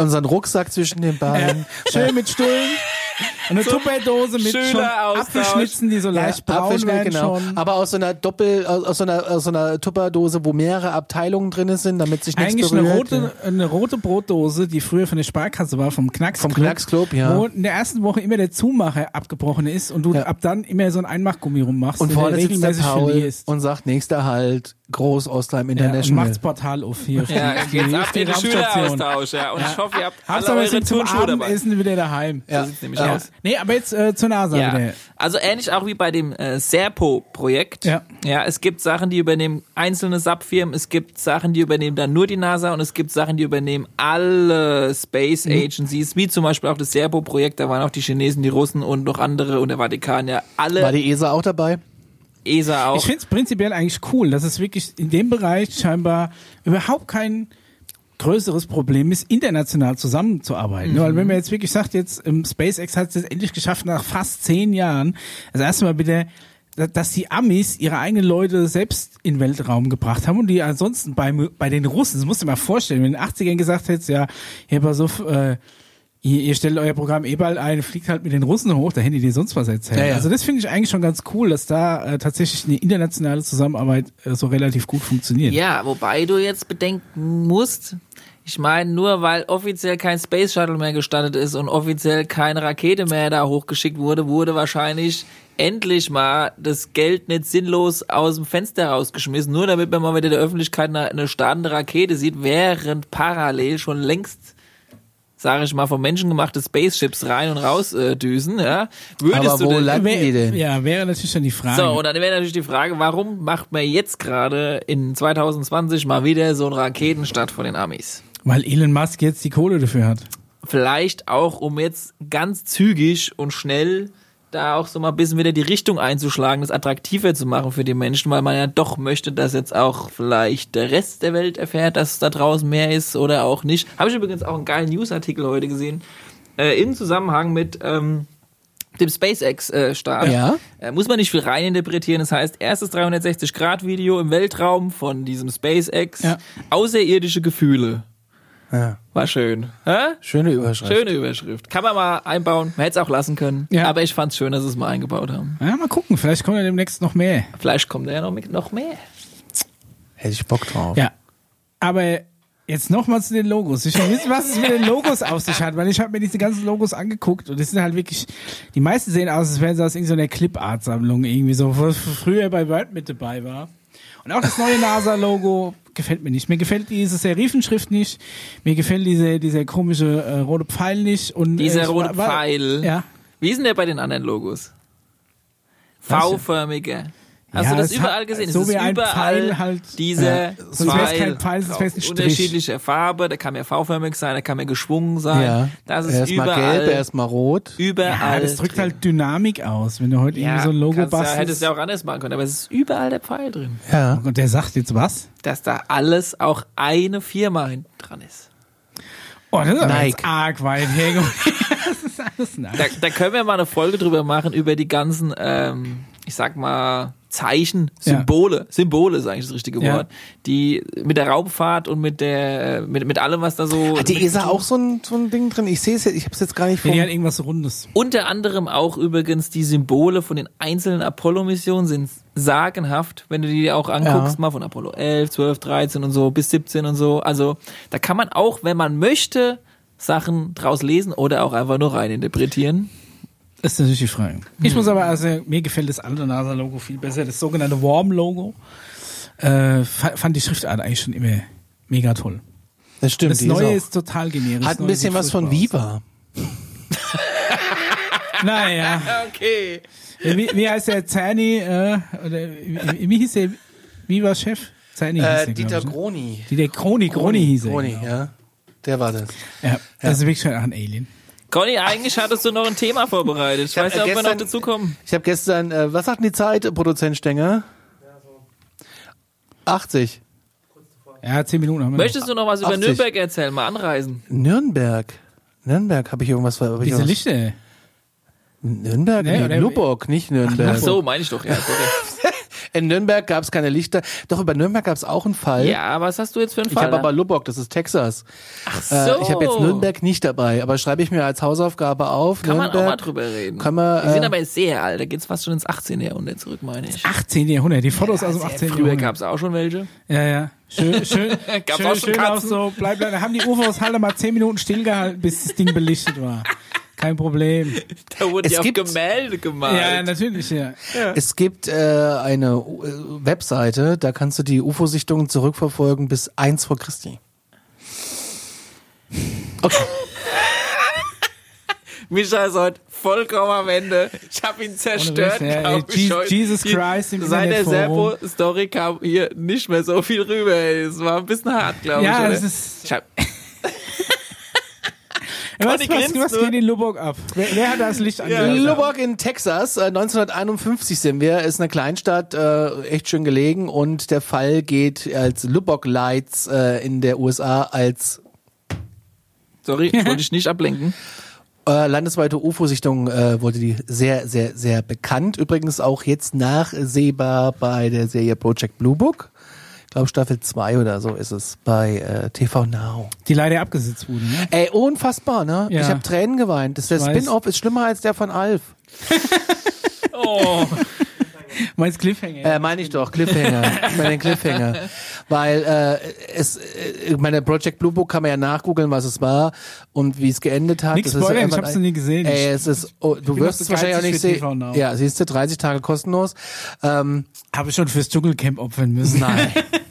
unseren Rucksack zwischen den Beinen. Schön mit Stullen. Und eine Tupperdose mit schon. Apfelschnitzen, die so leicht braun Apfelschnitt, werden genau. schon. Aber aus so einer Doppel, aus, aus so einer, aus so einer Tupperdose, wo mehrere Abteilungen drin sind, damit sich nichts Eigentlich berührt. eine rote, eine rote Brotdose, die früher von der Sparkasse war, vom Knacksclub. Vom Knacksclub, ja. Wo in der ersten Woche immer der Zumacher abgebrochen ist und du Ja. ab dann immer so ein Einmachgummi rummachst. Und den vorne sitzt der regelmäßig Paul verlierst. und sagt, nächster Halt, Groß Ostheim Ja, und International. macht's Portal auf hier. Ja, auf die- jetzt auf ab den. Schüleraustausch, ja. Und ich hoffe, ihr habt alle Hauptsache, wir eure Turnschuhe dabei. Abendessen wieder daheim. Ja. So sieht's nämlich Ja. aus. Nee, aber jetzt äh, zur NASA Ja, wieder. also ähnlich auch wie bei dem äh, Serpo-Projekt. Ja. ja, es gibt Sachen, die übernehmen einzelne Subfirmen, es gibt Sachen, die übernehmen dann nur die NASA und es gibt Sachen, die übernehmen alle Space Mhm. Agencies, wie zum Beispiel auch das Serpo-Projekt, da waren auch die Chinesen, die Russen und noch andere und der Vatikan, ja, alle, War die ESA auch dabei? ESA auch. Ich finde es prinzipiell eigentlich cool, dass es wirklich in dem Bereich scheinbar überhaupt kein größeres Problem ist, international zusammenzuarbeiten. Weil wenn man jetzt wirklich sagt, jetzt ähm, SpaceX hat es jetzt endlich geschafft, nach fast zehn Jahren, das erste Mal wieder da- dass die Amis ihre eigenen Leute selbst in den Weltraum gebracht haben und die ansonsten bei, bei den Russen, das musst du dir mal vorstellen, wenn du in den 80ern gesagt hättest, ja, hier pass auf, äh, ihr, ihr stellt euer Programm eh bald ein, fliegt halt mit den Russen hoch, da hättet ihr dir sonst was erzählt. Ja, ja. Also das finde ich eigentlich schon ganz cool, dass da äh, tatsächlich eine internationale Zusammenarbeit äh, so relativ gut funktioniert. Ja, wobei du jetzt bedenken musst, ich meine, nur weil offiziell kein Space Shuttle mehr gestartet ist und offiziell keine Rakete mehr da hochgeschickt wurde, wurde wahrscheinlich endlich mal das Geld nicht sinnlos aus dem Fenster rausgeschmissen, nur damit man mal wieder der Öffentlichkeit eine, eine startende Rakete sieht, während parallel schon längst sage ich mal, von menschengemachte Spaceships rein und raus äh, düsen, ja. Würdest Aber du wo denn, landen die Wär, denn? ja, wäre natürlich dann die Frage. so, und dann wäre natürlich die Frage, warum macht man jetzt gerade in 2020 mal wieder so einen Raketenstart von den Amis? weil Elon Musk jetzt die Kohle dafür hat. Vielleicht auch, um jetzt ganz zügig und schnell da auch so mal ein bisschen wieder die Richtung einzuschlagen, das attraktiver zu machen für die Menschen, weil man ja doch möchte, dass jetzt auch vielleicht der Rest der Welt erfährt, dass da draußen mehr ist oder auch nicht. Habe ich übrigens auch einen geilen Newsartikel heute gesehen, äh, im Zusammenhang mit ähm, dem SpaceX-Start. Ja. Äh, muss man nicht viel reininterpretieren. Das heißt, erstes 360-Grad-Video im Weltraum von diesem SpaceX. Ja. Außerirdische Gefühle. Ja. War schön. Hä? Schöne Überschrift. Schöne Überschrift. Kann man mal einbauen. Man hätte es auch lassen können. Ja. Aber ich fand's schön, dass sie es mal eingebaut haben. Ja, mal gucken, vielleicht kommt ja demnächst noch mehr. Vielleicht kommt da ja noch, mit, noch mehr. Hätte ich Bock drauf. Ja. Aber jetzt nochmal zu den Logos. Ich will wissen, was es mit den Logos auf sich hat, weil ich habe mir diese ganzen Logos angeguckt und das sind halt wirklich, die meisten sehen aus, als wären sie aus irgendeiner Clip-Art-Sammlung irgendwie so, wo früher bei Word mit dabei war. Und auch das neue NASA-Logo gefällt mir nicht. Mir gefällt diese Serifenschrift nicht. Mir gefällt diese, dieser komische äh, rote Pfeil nicht. Und, äh, Dieser ich rote war- war- Pfeil. Ja. Wie ist denn der bei den anderen Logos? V-förmiger. Hast Ja, du das überall hat- gesehen? so es wie ist ein überall Pfeil halt- dieser Ja. Wär's Pfeil kein Pfeil, unterschiedliche Farbe. Der kann ja V-förmig sein, der kann ja geschwungen sein. Ja. Das ist erstmal überall. gelb, erstmal rot. überall. Ja, das drückt drin. halt Dynamik aus, wenn du heute ja, irgendwie so ein Logo kannst ja, bastelst. hättest du ja auch anders machen können, aber es ist überall der Pfeil drin. Ja. Und der sagt jetzt was? Dass da alles auch eine Firma hinten dran ist. Oh, das ist Nike. arg weit hergeholt. <laughs> das ist alles nice. Da, da können wir mal eine Folge drüber machen, über die ganzen, ähm, ich sag mal, Zeichen, Ja. Symbole, Symbole ist eigentlich das richtige Ja. Wort, die mit der Raumfahrt und mit der, mit, mit allem, was da so. Hat die mit- ESA auch so ein, so ein Ding drin? Ich sehe es jetzt, ich habe es jetzt gar nicht Ja, vor. die hat irgendwas Rundes. Unter anderem auch übrigens die Symbole von den einzelnen Apollo-Missionen sind sagenhaft, wenn du die auch anguckst, Ja. mal von Apollo 11, 12, 13 und so bis 17 und so. Also da kann man auch, wenn man möchte, Sachen draus lesen oder auch einfach nur reininterpretieren. Das ist natürlich die Frage. Ich muss aber, also mir gefällt das alte NASA-Logo viel besser, das sogenannte Warm-Logo. Äh, fa- fand die Schriftart eigentlich schon immer mega toll. Das stimmt. Das Neue ist ist total generisch. hat ein bisschen was von Viva. <laughs> Naja. <laughs> Okay. Wie, wie heißt der Zerni, äh, oder wie, wie hieß der Viva-Chef? Zerni hieß Äh, der, glaub Dieter ich, ne? Groni. Dieter Kroni, Kroni hieß er. Groni, genau. ja. Der war das. Ja, das ist wirklich schon auch ein Alien. Conny, eigentlich hattest du noch ein Thema vorbereitet. Ich hab, weiß nicht, ob wir noch dazu kommen. Ich habe gestern, äh, was sagt denn die Zeit, Produzent Stenger? 80. Ja, zehn Minuten haben wir Möchtest du noch was über 80. Nürnberg erzählen? Mal anreisen. Nürnberg. Nürnberg, habe ich irgendwas ich Diese irgendwas- Lichter. Nürnberg? Nee, Nee, Lubbock, nicht Nürnberg. Ach so, meine ich doch, ja. <laughs> In Nürnberg gab es keine Lichter. Doch, über Nürnberg gab es auch einen Fall. Ja, was hast du jetzt für einen Ich Fall? habe aber Lubbock, das ist Texas. Ach Äh, so. ich habe jetzt Nürnberg nicht dabei, aber schreibe ich mir als Hausaufgabe auf. Kann man Nürnberg. auch mal drüber reden. Kann man, Die sind äh, aber sehr alt. Da geht's fast schon ins 18. Jahrhundert zurück, meine ich. 18. Jahrhundert, die Fotos aus dem 18. Früher Jahrhundert. gab's auch schon welche. Ja, ja. Schön, schön, <laughs> schön, auch schon schön auch Katzen? so, bleib, da haben die UFOs halt mal zehn Minuten stillgehalten, bis das Ding belichtet war. Kein Problem. <laughs> Da wurden Es die auf gibt- Gemälde gemalt. Ja, natürlich, ja. Es gibt äh, eine äh, Webseite, da kannst du die UFO-Sichtungen zurückverfolgen bis 1 vor Christi. Okay. <laughs> Micha ist heute vollkommen am Ende. Ich habe ihn zerstört, Witz, ja, ey, ich. Jesus Die- Christ im Seit der. Serpo-Story kam hier nicht mehr so viel rüber. ey. Es war ein bisschen hart, glaube Ja, ich. oder? es ist, ich hab, <laughs> Was, was, was geht in Lubbock ab? Wer, wer hat das Licht angelassen? Lubbock in Texas, äh, 1951 sind wir, ist eine Kleinstadt, äh, echt schön gelegen und der Fall geht als Lubbock Lights äh, in der USA als Sorry, <laughs> ich wollte dich nicht ablenken. äh, landesweite UFO-Sichtung äh, wurde die sehr, sehr, sehr bekannt. Übrigens auch jetzt nachsehbar bei der Serie Project Blue Book. Ich glaube Staffel 2 oder so ist es bei äh, TV Now. Die leider abgesetzt wurde, ne? Ey, unfassbar, ne? Ja. Ich habe Tränen geweint. Das, der. Spin-off ist schlimmer als der von Alf. <laughs> Oh. Meinst Cliffhanger? Äh, meine ich doch, Cliffhanger. Ich meine den Cliffhanger. Weil äh, es, äh, meine Project Blue Book kann man ja nachgoogeln, was es war und wie es geendet hat. Ist spoilern, einfach ich hab's ein- noch nie gesehen. Ey, es ist, oh, du wirst es wahrscheinlich auch nicht sehen. Ja, siehst du, 30 Tage kostenlos. Ähm, Habe ich schon fürs Dschungelcamp opfern müssen. nein. <laughs>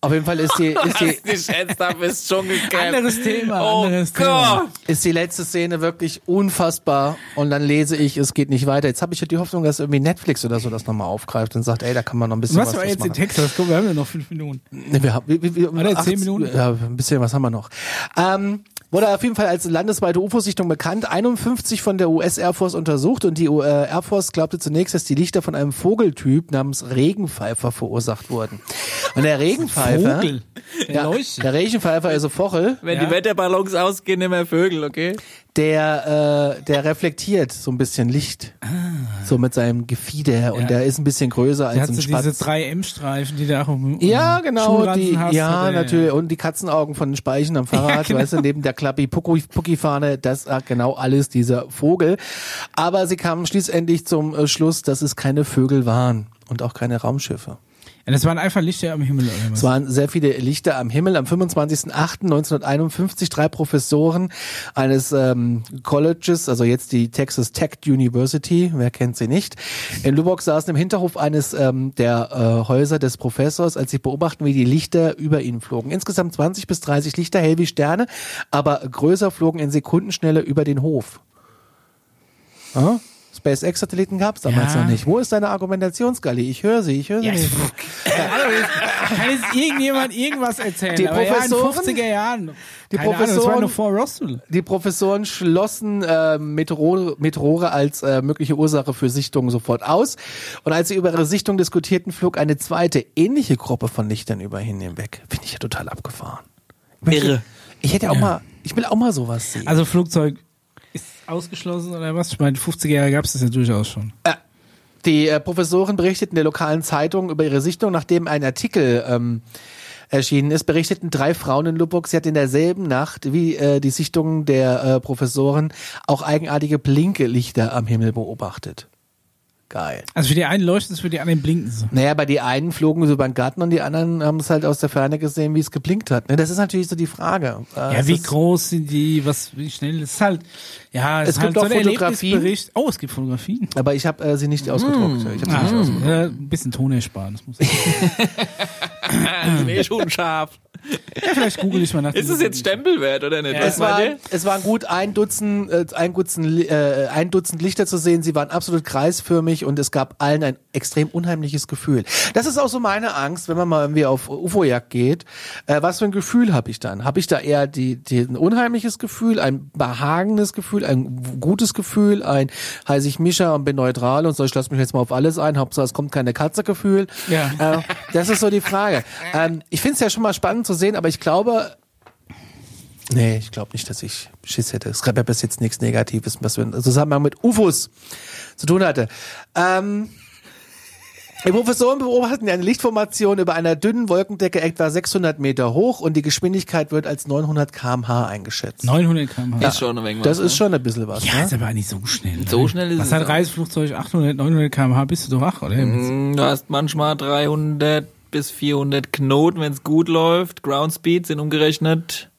Auf jeden Fall ist die, <laughs> ist die, Nicht ernsthaft ist Dschungelcamp. Anderes Thema, Oh anderes Gott. Thema. ist die letzte Szene wirklich unfassbar und dann lese ich, es geht nicht weiter. Jetzt habe ich ja die Hoffnung, dass irgendwie Netflix oder so das nochmal aufgreift und sagt, ey, da kann man noch ein bisschen Was was, war jetzt in machen. Texas? Guck, wir haben ja noch fünf Minuten. Wir haben, wir, wir, wir, Warte, zehn 18 Minuten? Ja, ein bisschen was haben wir noch. Ähm, wurde auf jeden Fall als landesweite UFO-Sichtung bekannt, 51 von der US Air Force untersucht und die äh, Air Force glaubte zunächst, dass die Lichter von einem Vogeltyp namens Regenpfeifer verursacht wurden. Und der Regenpfeifer, Vogel. Der ja, der Regenpfeifer, also Vogel, Wenn Ja. die Wetterballons ausgehen, immer Vögel, okay? Der, äh, der reflektiert so ein bisschen Licht. So mit seinem Gefieder und Ja. der ist ein bisschen größer Der als ein so Spatz. diese drei M-Streifen, die da auch im Ja, genau, die, hast, ja, hat er, natürlich. Und die Katzenaugen von den Speichen am <laughs> Fahrrad, genau. weißt du, neben der Klappi-Pucki-Fahne, das hat genau alles dieser Vogel. Aber sie kamen schließlich zum äh, Schluss, dass es keine Vögel waren und auch keine Raumschiffe. Ja, das waren einfach Lichter am Himmel oder? Es waren sehr viele Lichter am Himmel. Am 25.08.1951 drei Professoren eines ähm, Colleges, also jetzt die Texas Tech University, wer kennt sie nicht, in Lubbock saßen im Hinterhof eines ähm, der äh, Häuser des Professors, als sie beobachten, wie die Lichter über ihnen flogen. Insgesamt 20 bis 30 Lichter, hell wie Sterne, aber größer flogen in Sekundenschnelle über den Hof. Ja? SpaceX-Satelliten gab es damals Ja. noch nicht. Wo ist deine Argumentationsgalli? Ich höre sie, ich höre sie Ja, nicht. Kann jetzt irgendjemand irgendwas erzählen? Die aber Professoren- ja, in 50er Jahren. Die Keine Ahnung, Professoren- noch vor Roswell. Die Professoren schlossen äh, Meteore, Meteore als äh, mögliche Ursache für Sichtungen sofort aus. Und als sie über ihre Sichtung diskutierten, flog eine zweite ähnliche Gruppe von Lichtern über ihnen hinweg. Finde ich ja total abgefahren. Irre. Ich hätte auch mal, ich will auch mal sowas sehen. Also Flugzeug ausgeschlossen oder was? Ich meine, 50er Jahre gab es das ja durchaus schon. Die äh, Professoren berichteten der lokalen Zeitung über ihre Sichtung, nachdem ein Artikel ähm, erschienen ist, berichteten drei Frauen in Lubbock, sie hat in derselben Nacht wie äh, die Sichtungen der äh, Professoren auch eigenartige Blinkelichter am Himmel beobachtet. Geil. Also für die einen leuchtet es, für die anderen blinken sie. Naja, bei die einen flogen so über den Garten und die anderen haben es halt aus der Ferne gesehen, wie es geblinkt hat. Ne, Das ist natürlich so die Frage. Äh, Ja, es wie groß sind die, was, wie schnell, das ist halt, ja, es, Es ist gibt halt auch so ein Fotografien. Oh, es gibt Fotografien. Aber ich habe äh, sie nicht ausgedruckt. Ich hab sie Ah, nicht ausgedruckt. ja, ein bisschen Ton ersparen. Das muss ich. <laughs> <laughs> nee, schon scharf. Ja, vielleicht google ich mal nach. Ist es jetzt Stempelwert oder nicht? Ja, Es, war, es waren gut ein Dutzend, äh, ein, Dutzend, äh, ein Dutzend Lichter zu sehen. Sie waren absolut kreisförmig und es gab allen ein extrem unheimliches Gefühl. Das ist auch so meine Angst, wenn man mal irgendwie auf UFO-Jagd geht. Äh, was für ein Gefühl habe ich dann? Habe ich da eher die, die, ein unheimliches Gefühl, ein behagendes Gefühl, ein gutes Gefühl, ein heiße ich Mischa und bin neutral und so, ich lasse mich jetzt mal auf alles ein, Hauptsache es kommt keine Katze Gefühl. Ja. Äh, das ist so die Frage. Ähm, ich finde es ja schon mal spannend zu sehen, aber ich glaube, Nee, ich glaube nicht, dass ich Schiss hätte. Es gab ja bis jetzt nichts Negatives, was wir im Zusammenhang mit UFOs zu tun hatte. Ähm, die Professoren beobachten eine Lichtformation über einer dünnen Wolkendecke etwa 600 Meter hoch und die Geschwindigkeit wird als 900 kmh eingeschätzt. 900 km/h. Ist schon eine Menge Das was, ist ne? schon ein bisschen was. Ja, ne? ist aber nicht so schnell. So ne? schnell ist Was es hat auch. Reiseflugzeug 800, 900 km/h? Bist du doch wach, oder? Mm, Du hast manchmal 300 bis 400 Knoten, wenn es gut läuft. Ground Speed sind umgerechnet.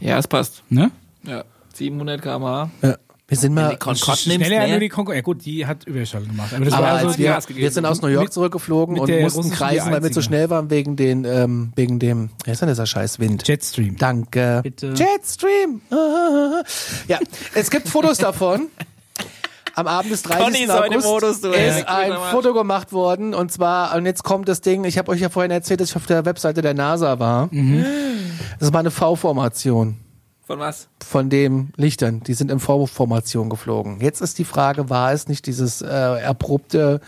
Ja, es passt. Ne? Ja, 700 km/h. Ja. Wir sind mal, die Concorde nimmst, Schneller ne? nur die Konkurrenz. Ja gut, die hat Überschall gemacht. Aber das aber war als also wir, wir sind aus New York Mit- zurückgeflogen mit und mussten kreisen, weil wir zu schnell waren wegen den, ähm, wegen dem, wer ist denn dieser scheiß Wind? Jetstream. Danke. Bitte. Jetstream. <laughs> Ja, es gibt Fotos davon. Am Abend des 30. Conny ist heute August Modus, du, ist ein Guter Mann. Foto gemacht worden und zwar, und jetzt kommt das Ding, ich habe euch ja vorhin erzählt, dass ich auf der Webseite der NASA war. Mhm. Das war eine V-Formation. Von was? von den Lichtern. Die sind in Vorwurfformation geflogen. Jetzt ist die Frage, war es nicht dieses äh, erprobte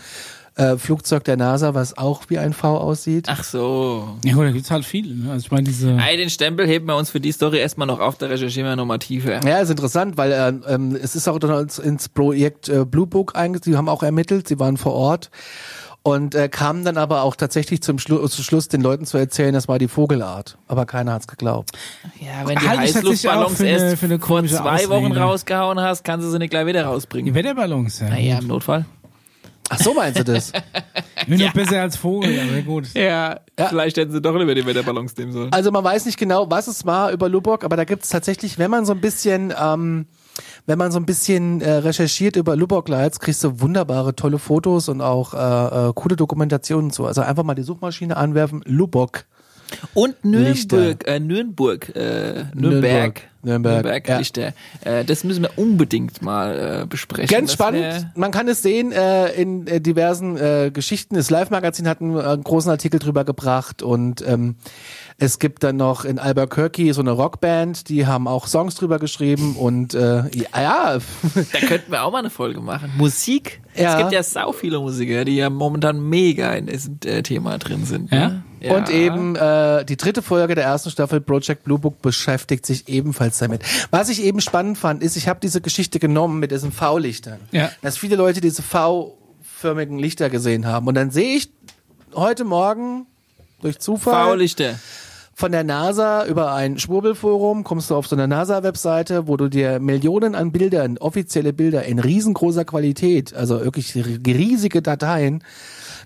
äh, Flugzeug der NASA, was auch wie ein V aussieht? Ach so. Ja, gut, da gibt's halt viele. Ne? Also ich meine, diese. Ey, den Stempel heben wir uns für die Story erstmal noch auf, da recherchieren wir nochmal tiefer. Ja, ist interessant, weil äh, ähm, es ist auch dann ins, ins Projekt äh, Blue Book eingesetzt. Sie haben auch ermittelt, sie waren vor Ort und äh, kamen dann aber auch tatsächlich zum, Schlu zum Schluss den Leuten zu erzählen, das war die Vogelart. Aber keiner hat's geglaubt. Ja, wenn die Halte ich tatsächlich auch Heißluftballons für eine- erst für eine vor komische zwei Wochen Ausrede. rausgehauen hast, kannst du sie nicht gleich wieder rausbringen. Die Wetterballons, ja. Naja, im Notfall. Ach so meinst du das? <laughs> Nur noch besser als Vogel, aber gut. Ja, vielleicht hätten sie doch lieber die Wetterballons nehmen sollen. Also man weiß nicht genau, was es war über Lubbock, aber da gibt es tatsächlich, wenn man so ein bisschen, ähm, wenn man so ein bisschen äh, recherchiert über Lubbock Lights, kriegst du wunderbare, tolle Fotos und auch äh, äh, coole Dokumentationen zu. Also einfach mal die Suchmaschine anwerfen, Lubbock. Und. Nürnberg, äh, Nürnberg, äh, Nürnberg, Nürnberg, ja. Lichter. Äh, das müssen wir unbedingt mal äh, besprechen. Ganz Das spannend. Man kann es sehen äh, in äh, diversen äh, Geschichten. Das Live-Magazin hat einen, äh, einen großen Artikel drüber gebracht und ähm, es gibt dann noch in Albuquerque so eine Rockband, die haben auch Songs drüber geschrieben und äh, ja, ja <laughs> Da könnten wir auch mal eine Folge machen. Musik. Ja. Es gibt ja sau viele Musiker, die ja momentan mega in diesem äh, Thema drin sind. Ne? Ja. Und eben äh, die dritte Folge der ersten Staffel Project Blue Book beschäftigt sich ebenfalls damit. Was ich eben spannend fand, ist, ich habe diese Geschichte genommen mit diesen V-Lichtern. Ja. Dass viele Leute diese V-förmigen Lichter gesehen haben. Und dann sehe ich heute Morgen durch Zufall V-Lichter. von der NASA über ein Schwurbelforum, kommst du auf so eine NASA-Webseite, wo du dir Millionen an Bildern, offizielle Bilder in riesengroßer Qualität, also wirklich riesige Dateien,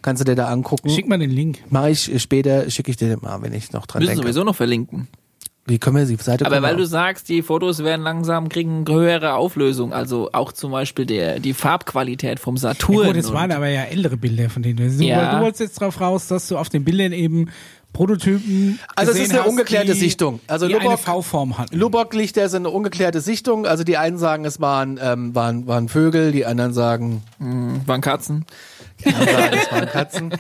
kannst du dir da angucken. Schick mal den Link. Mache ich später, schicke ich dir mal, wenn ich noch dran Müssen denke. sowieso noch verlinken. Wie können wir die Seite Aber weil du sagst, die Fotos werden langsam, kriegen höhere Auflösung. Also auch zum Beispiel der, die Farbqualität vom Saturn. Ja, gut, das waren aber ja ältere Bilder von denen. Du, Ja. du wolltest jetzt drauf raus, dass du auf den Bildern eben Prototypen Also es gesehen ist eine hast, ungeklärte die, Sichtung. Also die eine V-Form hatten. Lubbock-Lichter sind eine ungeklärte Sichtung. Also die einen sagen, es waren, ähm, waren, waren Vögel, die anderen sagen, waren Katzen. Sagen, es waren Katzen.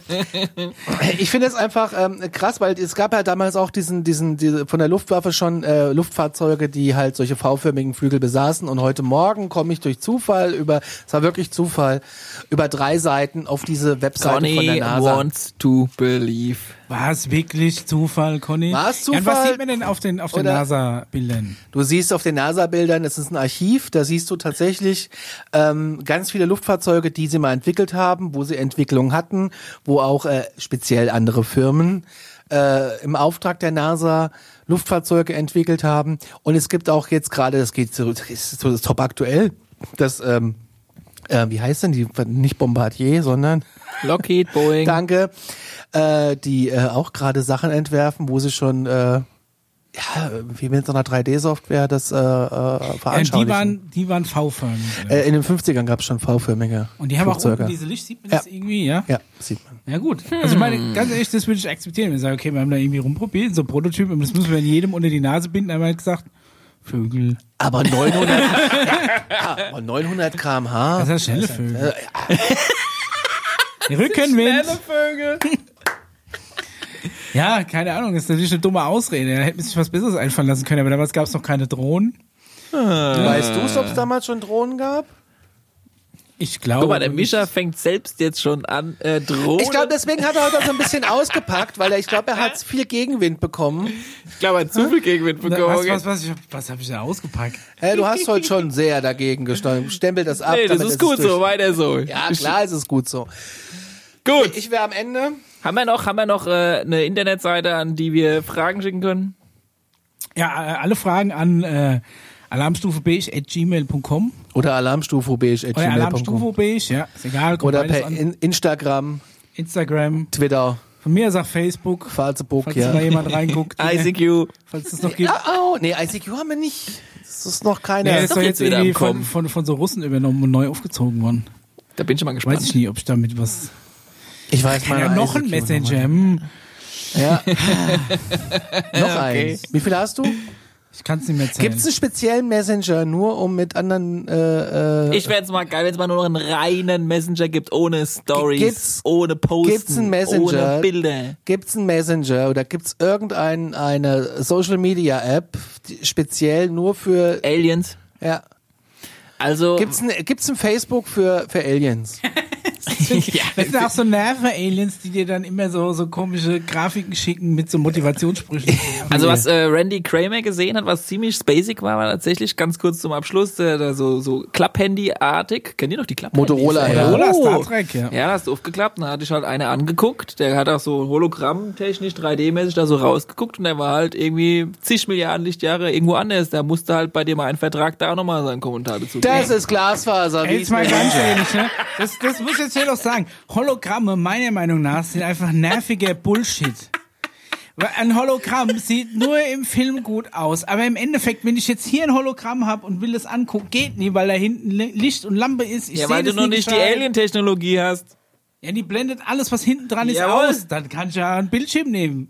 Ich finde es einfach ähm, krass, weil es gab ja damals auch diesen, diesen, diese, von der Luftwaffe schon äh, Luftfahrzeuge, die halt solche V-förmigen Flügel besaßen. Und heute Morgen komme ich durch Zufall über, es war wirklich Zufall, über drei Seiten auf diese Webseite von der Conny NASA. wants to believe. War es wirklich Zufall, Conny? War es Ja, und was Zufall? sieht man denn auf den, auf den NASA-Bildern? Du siehst auf den NASA-Bildern, es ist ein Archiv, da siehst du tatsächlich ähm, ganz viele Luftfahrzeuge, die sie mal entwickelt haben, wo sie Entwicklung hatten, wo auch äh, speziell andere Firmen äh, im Auftrag der NASA Luftfahrzeuge entwickelt haben. Und es gibt auch jetzt gerade, das geht so, das ist so das top aktuell, das, ähm, äh, wie heißt denn die, nicht Bombardier, sondern Lockheed, Boeing. <laughs> Danke. Äh, die äh, auch gerade Sachen entwerfen, wo sie schon äh, ja, wie mit so einer 3D-Software das äh, äh, Ja, veranschaulichen. die waren, die waren V-förmig. äh, in den 50ern gab es schon V-förmige und die haben auch Flugzeuge. unten diese Licht, sieht man das Ja. irgendwie, ja? Ja, sieht man. Ja gut. Also ich meine, ganz ehrlich, das würde ich akzeptieren. Wenn ich sage, okay, wir haben da irgendwie rumprobiert, so Prototypen, und das müssen wir jedem unter die Nase binden, haben wir halt gesagt, Vögel. Aber 900, ja, <laughs> aber 900 km/h. Das ist ja schnelle Vögel. Rückenwind. Vögel. Ja, keine Ahnung, das ist natürlich eine dumme Ausrede. Da hätte man sich was Besseres einfallen lassen können, aber damals gab es noch keine Drohnen. Weißt du, ob es damals schon Drohnen gab? Ich glaube. Guck mal, der Mischa fängt selbst jetzt schon an, äh, Drohnen. Ich glaube, deswegen hat er heute so ein bisschen ausgepackt, weil er, ich glaube, er hat viel Gegenwind bekommen. ich glaube, er hat zu viel Gegenwind was, bekommen. was, was, ich, was habe ich da ausgepackt? Hey, du hast heute schon sehr dagegen gestanden. Stempel das ab. nee, das damit ist es gut so, weiter so. Ja, klar ist es gut so. Gut. Ich wäre am Ende. Haben wir noch, haben wir noch äh, eine Internetseite, an die wir Fragen schicken können? Ja, äh, alle Fragen an äh, alarmstufebeige.gmail.com Oder Alarmstufe beige at oder alarmstufebeige, ja, ist egal. Oder per an. in Instagram, Instagram. Twitter, Von mir sagt Facebook, Facebook, falls ja. da jemand reinguckt. <laughs> ICQ. Falls es noch gibt. Ah, oh, nee, ICQ haben wir nicht. Das ist noch keine. Ja, ist ist doch jetzt jetzt wieder irgendwie von, von, von so Russen übernommen und neu aufgezogen worden. Da bin ich schon mal Weiß gespannt. ich nicht, ob ich damit was. Ich weiß mal. Ja, noch ein Messenger. Ja. <laughs> noch eins. Wie viel hast du? Ich kann es nicht mehr erzählen. Gibt es einen speziellen Messenger nur um mit anderen äh, äh, Ich fände mal geil, wenn es mal nur noch einen reinen Messenger gibt, ohne Stories, Gibt's- ohne Posten, gibt's einen Messenger? ohne Bilder. Gibt's einen Messenger oder gibt's irgendeine eine Social Media App die speziell nur für Aliens. ja Also, gibt's ein gibt's ein Facebook für für Aliens? <laughs> <laughs> ja, Das sind auch so Nerven-Aliens, die dir dann immer so, so komische Grafiken schicken mit so Motivationssprüchen. <laughs> also was äh, Randy Kramer gesehen hat, was ziemlich spacig war, war tatsächlich ganz kurz zum Abschluss, äh, da so, so Klapp-Handy-artig. Kennt ihr noch die Klapp-Handys? Motorola, ja. Motorola, Oh. Star Trek, ja. Ja, hast du aufgeklappt, dann hatte ich halt eine angeguckt, der hat auch so hologrammtechnisch, 3D-mäßig da so rausgeguckt und der war halt irgendwie zig Milliarden Lichtjahre irgendwo anders. Da musste halt bei dir mal ein Vertrag da auch nochmal seinen Kommentar dazu geben. Das ist Glasfaser. Ey, wie jetzt mal ganz ehrlich, ne? Das, das muss jetzt hier noch sagen. Hologramme, meiner Meinung nach, sind einfach nerviger Bullshit. Weil Ein Hologramm sieht nur im Film gut aus, aber im Endeffekt, wenn ich jetzt hier ein Hologramm habe und will das angucken, geht nie, weil da hinten Li- Licht und Lampe ist. Ich ja, weil du noch nicht die gescheit. Alien-Technologie hast. Ja, die blendet alles, was hinten dran ist, Jawohl. aus. Dann kann ich ja einen Bildschirm nehmen.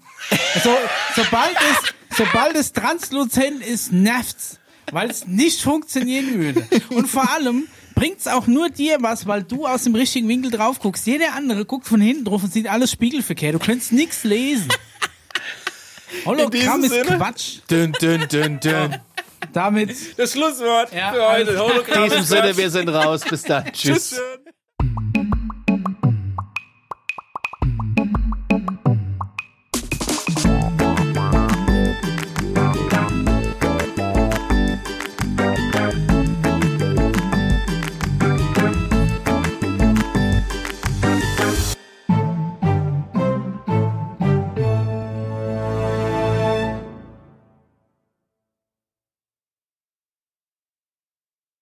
So, sobald es, sobald es transluzent ist, nervt's. Weil es nicht funktionieren würde. Und vor allem bringt's auch nur dir was, weil du aus dem richtigen Winkel drauf guckst. Jeder andere guckt von hinten drauf und sieht alles spiegelverkehrt. Du könntest nichts lesen. <laughs> Hologramm ist Sinne? Quatsch. Dün, dün, dün, dün. Damit Das Schlusswort Ja, für heute. Hologramm In diesem ist Sinne, Quatsch. wir sind raus. Bis dann. Tschüss. Tschüss.